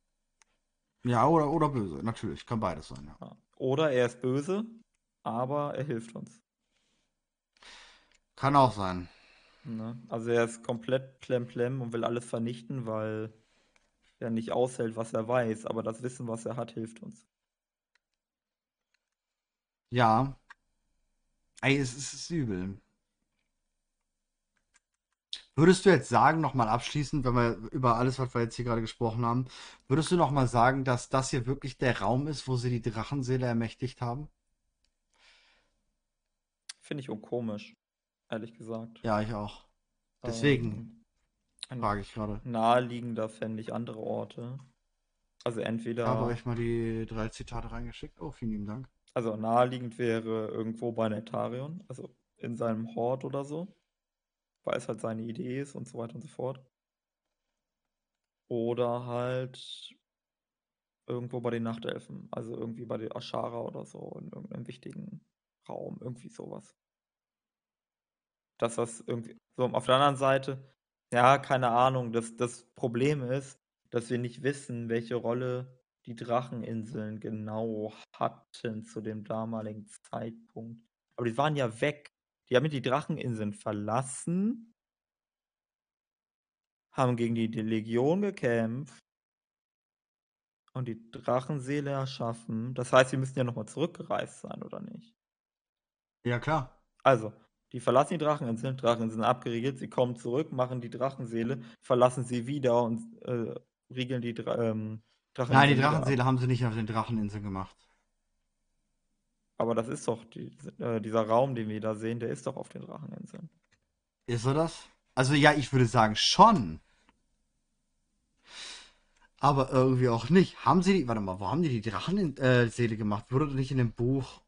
Ja, oder, oder böse. Natürlich, kann beides sein. Ja. Ja. Oder er ist böse, aber er hilft uns. Kann auch sein. Ne? Also er ist komplett plemplem und will alles vernichten, weil er nicht aushält, was er weiß. Aber das Wissen, was er hat, hilft uns. Ja. Ey, es, es ist übel. Würdest du jetzt sagen, nochmal abschließend, wenn wir über alles, was wir jetzt hier gerade gesprochen haben, würdest du nochmal sagen, dass das hier wirklich der Raum ist, wo sie die Drachenseele ermächtigt haben? Finde ich unkomisch, ehrlich gesagt. Ja, ich auch. Deswegen Ähm, frage ich gerade. naheliegender fände ich andere Orte. Also Ich entweder, habe euch mal die drei Zitate reingeschickt. Oh, vielen lieben Dank. Also naheliegend wäre irgendwo bei Netarion, also in seinem Hort oder so, weil es halt seine Idee ist und so weiter und so fort. Oder halt irgendwo bei den Nachtelfen, also irgendwie bei den Ashara oder so, in irgendeinem wichtigen Raum, irgendwie sowas. Dass das irgendwie, so auf der anderen Seite, ja, keine Ahnung, das, das Problem ist, dass wir nicht wissen, welche Rolle die Dracheninseln genau hatten zu dem damaligen Zeitpunkt. Aber die waren ja weg. Die haben die Dracheninseln verlassen, haben gegen die Legion gekämpft und die Drachenseele erschaffen. Das heißt, sie müssen ja nochmal zurückgereist sein, oder nicht? Ja, klar. Also, die verlassen die Dracheninseln, Dracheninseln abgeriegelt, sie kommen zurück, machen die Drachenseele, verlassen sie wieder und äh, riegeln die Dra ähm, Nein, die. Drachenseele haben sie nicht auf den Dracheninseln gemacht. Aber das ist doch die, äh, dieser Raum, den wir da sehen, der ist doch auf den Dracheninseln. Ist er das? Also ja, ich würde sagen schon. Aber irgendwie auch nicht. Haben sie die, warte mal, wo haben die die Drachenseele gemacht? Wurde das nicht in dem Buch?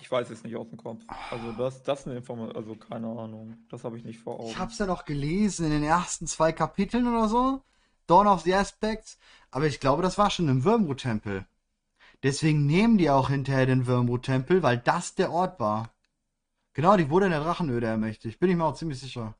Ich weiß es nicht aus dem Kopf. Also das, das ist eine Information, also keine Ahnung. Das habe ich nicht vor Augen. Ich hab's ja noch gelesen in den ersten zwei Kapiteln oder so. Dawn of the Aspects. Aber ich glaube, das war schon im Wormwood-Tempel. Deswegen nehmen die auch hinterher den Wormwood-Tempel, weil das der Ort war. Genau, die wurde in der Drachenöde ermächtigt. Bin ich mir auch ziemlich sicher.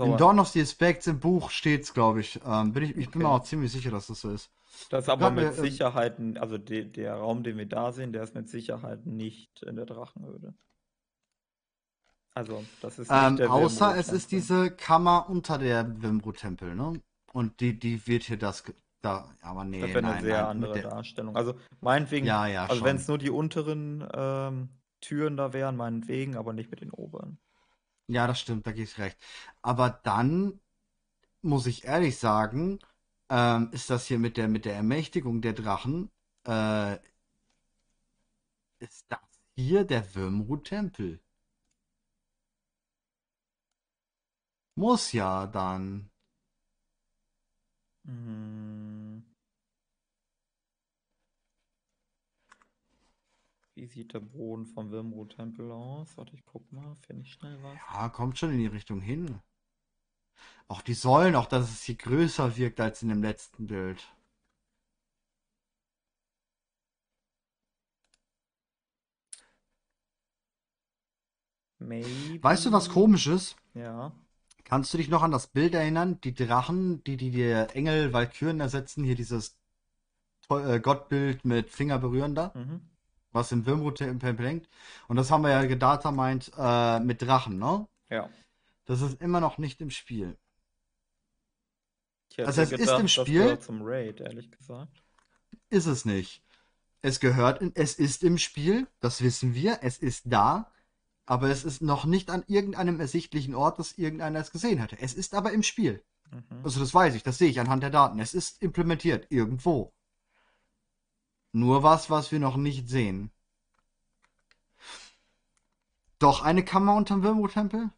In Dawn of the Aspects im Buch steht's, glaube ich. Ähm, bin ich. Ich bin mir Okay. auch ziemlich sicher, dass das so ist. das ist aber mit äh, ähm, Sicherheit, also de, der Raum, den wir da sehen, der ist mit Sicherheit nicht in der Drachenhöhle. Also, das ist Ähm, außer es ist diese Kammer unter der Wimru-Tempel, ne? Und die, die wird hier das. Da, aber nee, Das wäre eine nein, sehr nein. andere der, Darstellung. Also, meinetwegen, ja, ja, also wenn es nur die unteren ähm, Türen da wären, meinetwegen, aber nicht mit den oberen. Ja, das stimmt, da gebe ich recht. Aber dann muss ich ehrlich sagen, ähm, ist das hier mit der, mit der Ermächtigung der Drachen, äh, ist das hier der Wyrmrud-Tempel? Muss ja dann. Hm. Wie sieht der Boden vom Wilmrud-Tempel aus? Warte, ich guck mal, finde ich schnell was. Ja, kommt schon in die Richtung hin. Auch die Säulen, auch dass es hier größer wirkt als in dem letzten Bild. Maybe. Weißt du, was komisch ist? Ja. Kannst du dich noch an das Bild erinnern? Die Drachen, die die, die Engel, Walküren ersetzen, hier dieses äh, Gottbild mit Finger berühren da, Mhm. was im Wyrmrud-Tempel hängt. Und das haben wir ja gedata meint äh, mit Drachen, ne? Ja. Das ist immer noch nicht im Spiel. Ich hätte Also es ist gedacht, im das Spiel- zum Raid, ehrlich gesagt. Ist es nicht. Es gehört, in, es ist im Spiel, das wissen wir, es ist da, aber es ist noch nicht an irgendeinem ersichtlichen Ort, dass irgendeiner es gesehen hätte. Es ist aber im Spiel. Mhm. Also das weiß ich, das sehe ich anhand der Daten. Es ist implementiert irgendwo. Nur was, was wir noch nicht sehen. Doch eine Kammer unterm Wyrmrud-Tempel?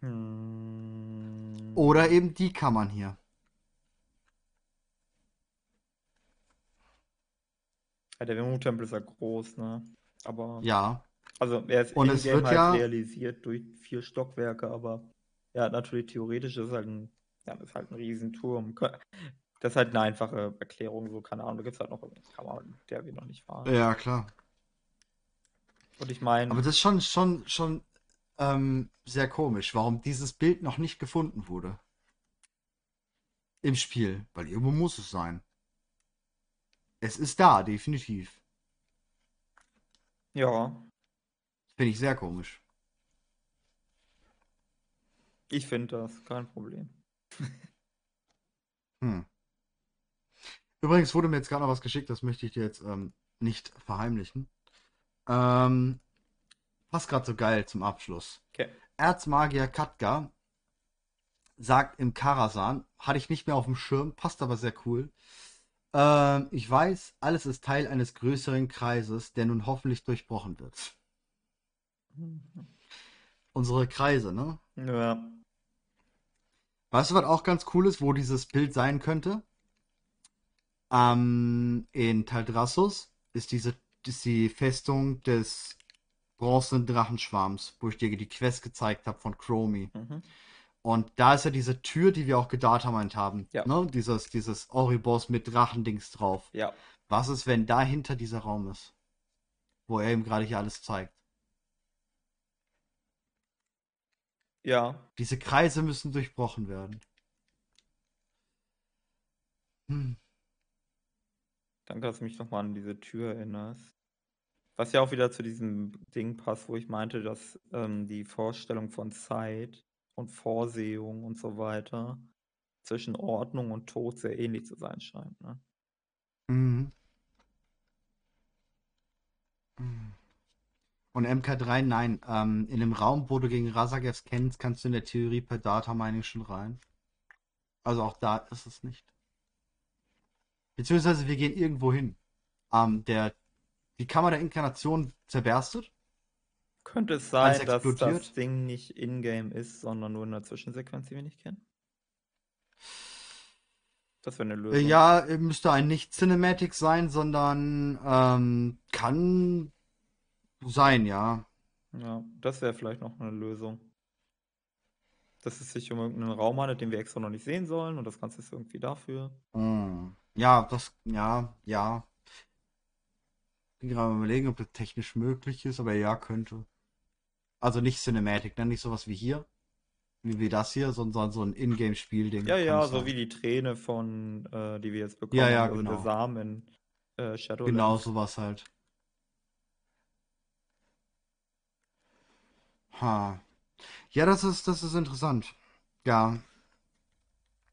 Hm. Oder eben die Kammern hier. Ja, der Wilmrud-Tempel ist ja groß, ne? Aber, Ja. Also er ist Und es wird halt ja- realisiert durch vier Stockwerke, aber ja, natürlich theoretisch ist halt ein, ja, ist halt ein Riesenturm. Das ist halt eine einfache Erklärung, so, keine Ahnung, da gibt es halt noch eine Kammer, der wir noch nicht waren. Ja, klar. Und ich meine, Aber das ist schon, schon, schon ähm, sehr komisch, warum dieses Bild noch nicht gefunden wurde. Im Spiel. Weil irgendwo muss es sein. Es ist da, definitiv. ja, Finde ich sehr komisch. ich finde das kein Problem. Hm. Übrigens wurde mir jetzt gerade noch was geschickt, das möchte ich dir jetzt ähm, nicht verheimlichen. Ähm, passt gerade so geil zum Abschluss. Okay. Erzmagier Katka sagt im Karasan, hatte ich nicht mehr auf dem Schirm, passt aber sehr cool. Ähm, ich weiß, alles ist Teil eines größeren Kreises, der nun hoffentlich durchbrochen wird. Unsere Kreise, ne? Ja, Weißt du, was auch ganz cool ist, wo dieses Bild sein könnte? Ähm, in Taldrassus ist diese ist die Festung des bronzenen Drachenschwarms, wo ich dir die Quest gezeigt habe von Chromie. mhm. Und da ist ja diese Tür, die wir auch gedatameint haben. Ja. Ne? Dieses, dieses Oribos mit Drachendings drauf. ja, Was ist, wenn dahinter dieser Raum ist? Wo er ihm gerade hier alles zeigt. Ja, Diese Kreise müssen durchbrochen werden. Hm. Danke, dass du mich nochmal an diese Tür erinnerst. Was ja auch wieder zu diesem Ding passt, wo ich meinte, dass ähm, die Vorstellung von Zeit und Vorsehung und so weiter zwischen Ordnung und Tod sehr ähnlich zu sein scheint. Ne? Mhm. Und MK3, nein, ähm, in dem Raum, wo du gegen Razagevs kennst, kannst du in der Theorie per Data Mining schon rein. Also auch da ist es nicht. Beziehungsweise wir gehen irgendwo hin. Ähm, der, die Kammer der Inkarnation zerberstet. Könnte es sein, dass das? Ding nicht in-game ist, sondern nur in der Zwischensequenz, die wir nicht kennen? Das wäre eine Äh, Lösung. ja, äh, müsste ein nicht-Cinematic sein, sondern ähm, kann sein, ja. Ja, das wäre vielleicht noch eine Lösung. Dass es sich um irgendeinen Raum handelt, den wir extra noch nicht sehen sollen und das Ganze ist irgendwie dafür. Hm. Ja, das, ja, ja. Bin gerade überlegen, ob das technisch möglich ist, aber ja, könnte. Also nicht Cinematic, ne? Nicht sowas wie hier. Wie, wie das hier, sondern so ein Ingame-Spielding. Ja, ja, so sein. wie die Träne von, äh, die wir jetzt bekommen Ja, ja, also der genau. Samen in äh, Shadowlands. Genau sowas halt. Ha. Ja, das ist, das ist interessant. Ja.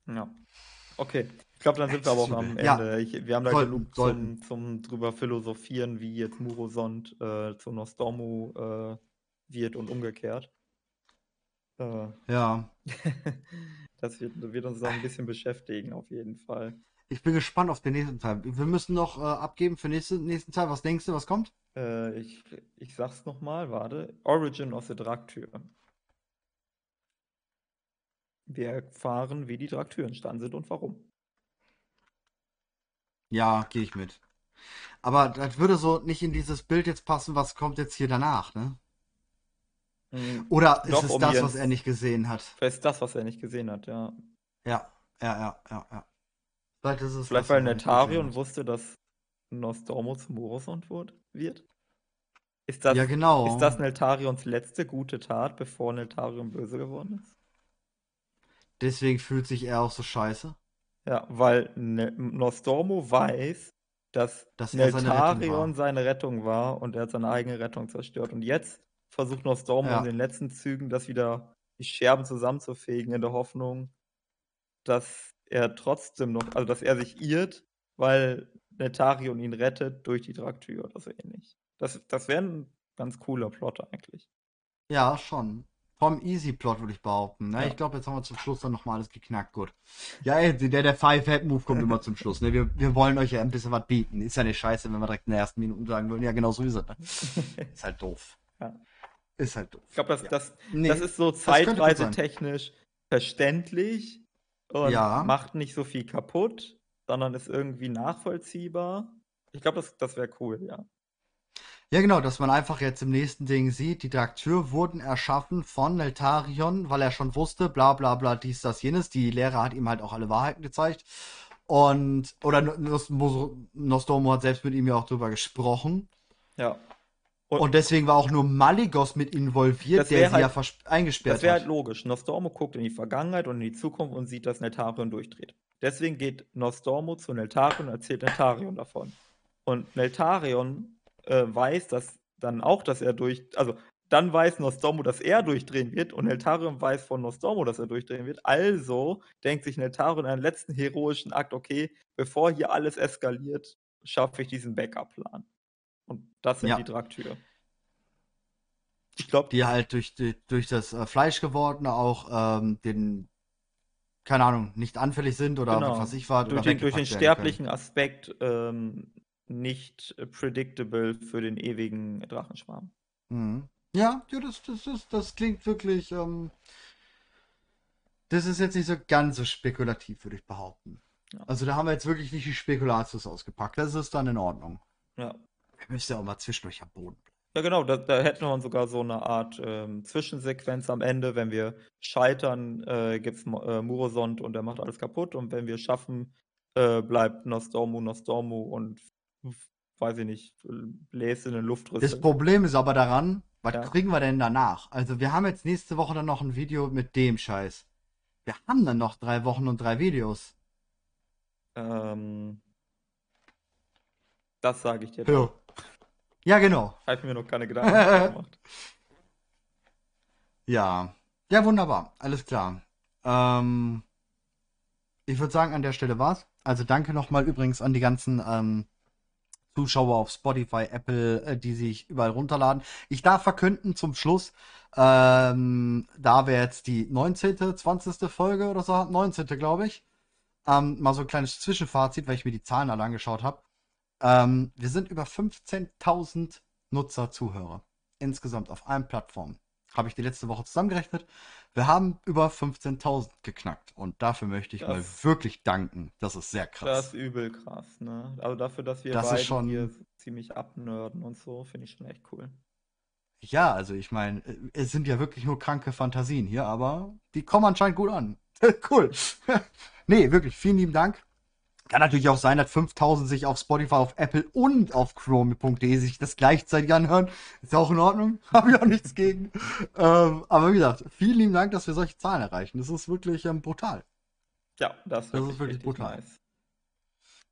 Ja. Okay. Ich glaube, dann sind wir aber auch am Ja. Ende. Ich, wir haben da Sollten, genug sollten. zum, zum drüber philosophieren, wie jetzt Murosond äh, zu Nostormu äh, wird und umgekehrt. Äh, Ja. das wird, wird uns dann ein bisschen beschäftigen, auf jeden Fall. Ich bin gespannt auf den nächsten Teil. Wir müssen noch äh, abgeben für den nächsten, nächsten Teil. Was denkst du, was kommt? Äh, ich, ich sag's nochmal, warte. Origin of the Draktür. Wir erfahren, wie die Draktür entstanden sind und warum. Ja, gehe ich mit. Aber das würde so nicht in dieses Bild jetzt passen, was kommt jetzt hier danach, ne? Mhm. Oder ist Doch, es um das, was er nicht gesehen hat? Vielleicht ist das, was er nicht gesehen hat, ja. Ja, ja, ja, ja, ja. Vielleicht Vielleicht weil Netarion wusste, dass Nostormo zum Morosond wird. Ist das, Ja, genau. ist das Neltarions letzte gute Tat, bevor Neltarion böse geworden ist? Deswegen fühlt sich er auch so scheiße. Ja, weil ne Nostormo weiß, dass, Dass er seine Rettung Neltarion seine Rettung war und er hat seine eigene Rettung zerstört. Und jetzt versucht Nostormo Ja. in den letzten Zügen, das wieder die Scherben zusammenzufegen, in der Hoffnung, dass er trotzdem noch, also dass er sich irrt, weil Netarion ihn rettet durch die Draktür oder so ähnlich. Das, das wäre ein ganz cooler Plot eigentlich. Ja, schon. Vom Easy-Plot würde ich behaupten. Ne? Ja. Ich glaube, jetzt haben wir zum Schluss dann nochmal alles geknackt. Gut. Ja, der, der Five-Head-Move kommt immer zum Schluss. Ne? Wir, wir wollen euch ja ein bisschen was bieten. Ist ja nicht scheiße, wenn wir direkt in den ersten Minuten sagen würden, ja, genau so ist es. Ne? Ist halt doof. Ja. Ist halt doof. Ich glaube, das, Ja. das, Nee, das ist so sein. zeitreisetechnisch verständlich und Ja. macht nicht so viel kaputt, sondern ist irgendwie nachvollziehbar. Ich glaube, das, das wäre cool, ja. Ja, genau, dass man einfach jetzt im nächsten Ding sieht, die Draktür wurden erschaffen von Neltarion, weil er schon wusste, bla bla bla, dies, das, jenes. Die Lehre hat ihm halt auch alle Wahrheiten gezeigt. Und, oder Nos- Nos- Nostormo hat selbst mit ihm ja auch drüber gesprochen. Ja. Und- Und deswegen war auch nur Maligos mit involviert, der sie halt- ja eingesperrt Das wäre hat. halt logisch. Nostormo guckt in die Vergangenheit und in die Zukunft und sieht, dass Neltarion durchdreht. Deswegen geht Nostormo zu Neltarion und erzählt Neltarion davon. Und Neltarion äh, weiß, dass dann auch, dass er durch, also dann weiß Nostormo, dass er durchdrehen wird und Neltarion weiß von Nostormo, dass er durchdrehen wird. Also denkt sich Neltarion einen letzten heroischen Akt, okay, bevor hier alles eskaliert, schaffe ich diesen Backup-Plan. Und das sind Ja. die Draktür. Ich glaube, die halt durch, die, durch das äh, Fleisch gewordene auch ähm, den, keine Ahnung, nicht anfällig sind oder Genau. was ich was. durch den, durch den werden können. sterblichen Aspekt ähm, nicht predictable für den ewigen Drachenschwarm. Mhm. Ja, ja das, das, das, das klingt wirklich. Ähm, das ist jetzt nicht so ganz so spekulativ, würde ich behaupten. Ja. Also da haben wir jetzt wirklich nicht die Spekulatius ausgepackt. Das ist dann in Ordnung. Ja. Müssen ja auch mal zwischendurch am Boden bleiben. Ja, genau, da, da hätten wir sogar so eine Art ähm, Zwischensequenz am Ende. Wenn wir scheitern, äh, gibt es äh, Murosond und der macht alles kaputt. Und wenn wir schaffen, äh, bleibt Nostormu Nostormu und weiß ich nicht, bläst in den Luftriss. Das Problem ist aber daran, was Ja. kriegen wir denn danach? Also wir haben jetzt nächste Woche dann noch ein Video mit dem Scheiß. Wir haben dann noch drei Wochen und drei Videos. Ähm, das sage ich dir. Ja. Ja, genau. Habe ich mir noch keine Gedanken gemacht. Ja. Ja, wunderbar. Alles klar. Ähm, ich würde sagen, an der Stelle war's. Also danke nochmal übrigens an die ganzen ähm, Zuschauer auf Spotify, Apple, äh, die sich überall runterladen. Ich darf verkünden zum Schluss, ähm, da wir jetzt die 19., 20. Folge oder so, 19. glaube ich, ähm, mal so ein kleines Zwischenfazit, weil ich mir die Zahlen alle angeschaut habe. Ähm, wir sind über 15.000 Nutzer, Zuhörer. Insgesamt auf allen Plattformen. Habe ich die letzte Woche zusammengerechnet. Wir haben über 15.000 geknackt. Und dafür möchte ich Das- mal wirklich danken. Das ist sehr Das krass. ist übel krass, ne? Also dafür, dass wir Das beide schon- hier ziemlich abnörden und so, finde ich schon echt cool. Ja, also ich meine, äh, es sind ja wirklich nur kranke Fantasien hier, aber die kommen anscheinend gut an. cool. nee, wirklich, vielen lieben Dank. Kann natürlich auch sein, dass 5000 sich auf Spotify, auf Apple und auf Chrome.de sich das gleichzeitig anhören. Ist auch in Ordnung. Habe ich auch nichts gegen. ähm, aber wie gesagt, vielen lieben Dank, dass wir solche Zahlen erreichen. Das ist wirklich ähm, brutal. Ja, das, Das ist wirklich brutal. nice.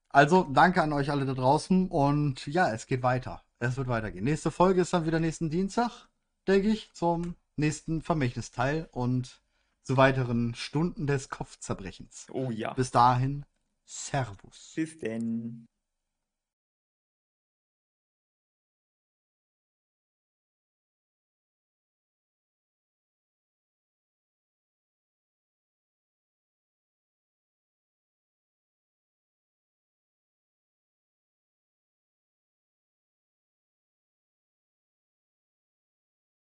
Also, danke an euch alle da draußen und ja, es geht weiter. Es wird weitergehen. Nächste Folge ist dann wieder nächsten Dienstag, denke ich, zum nächsten Vermächtnisteil und zu weiteren Stunden des Kopfzerbrechens. Oh ja. Bis dahin, Servus. Bis denn.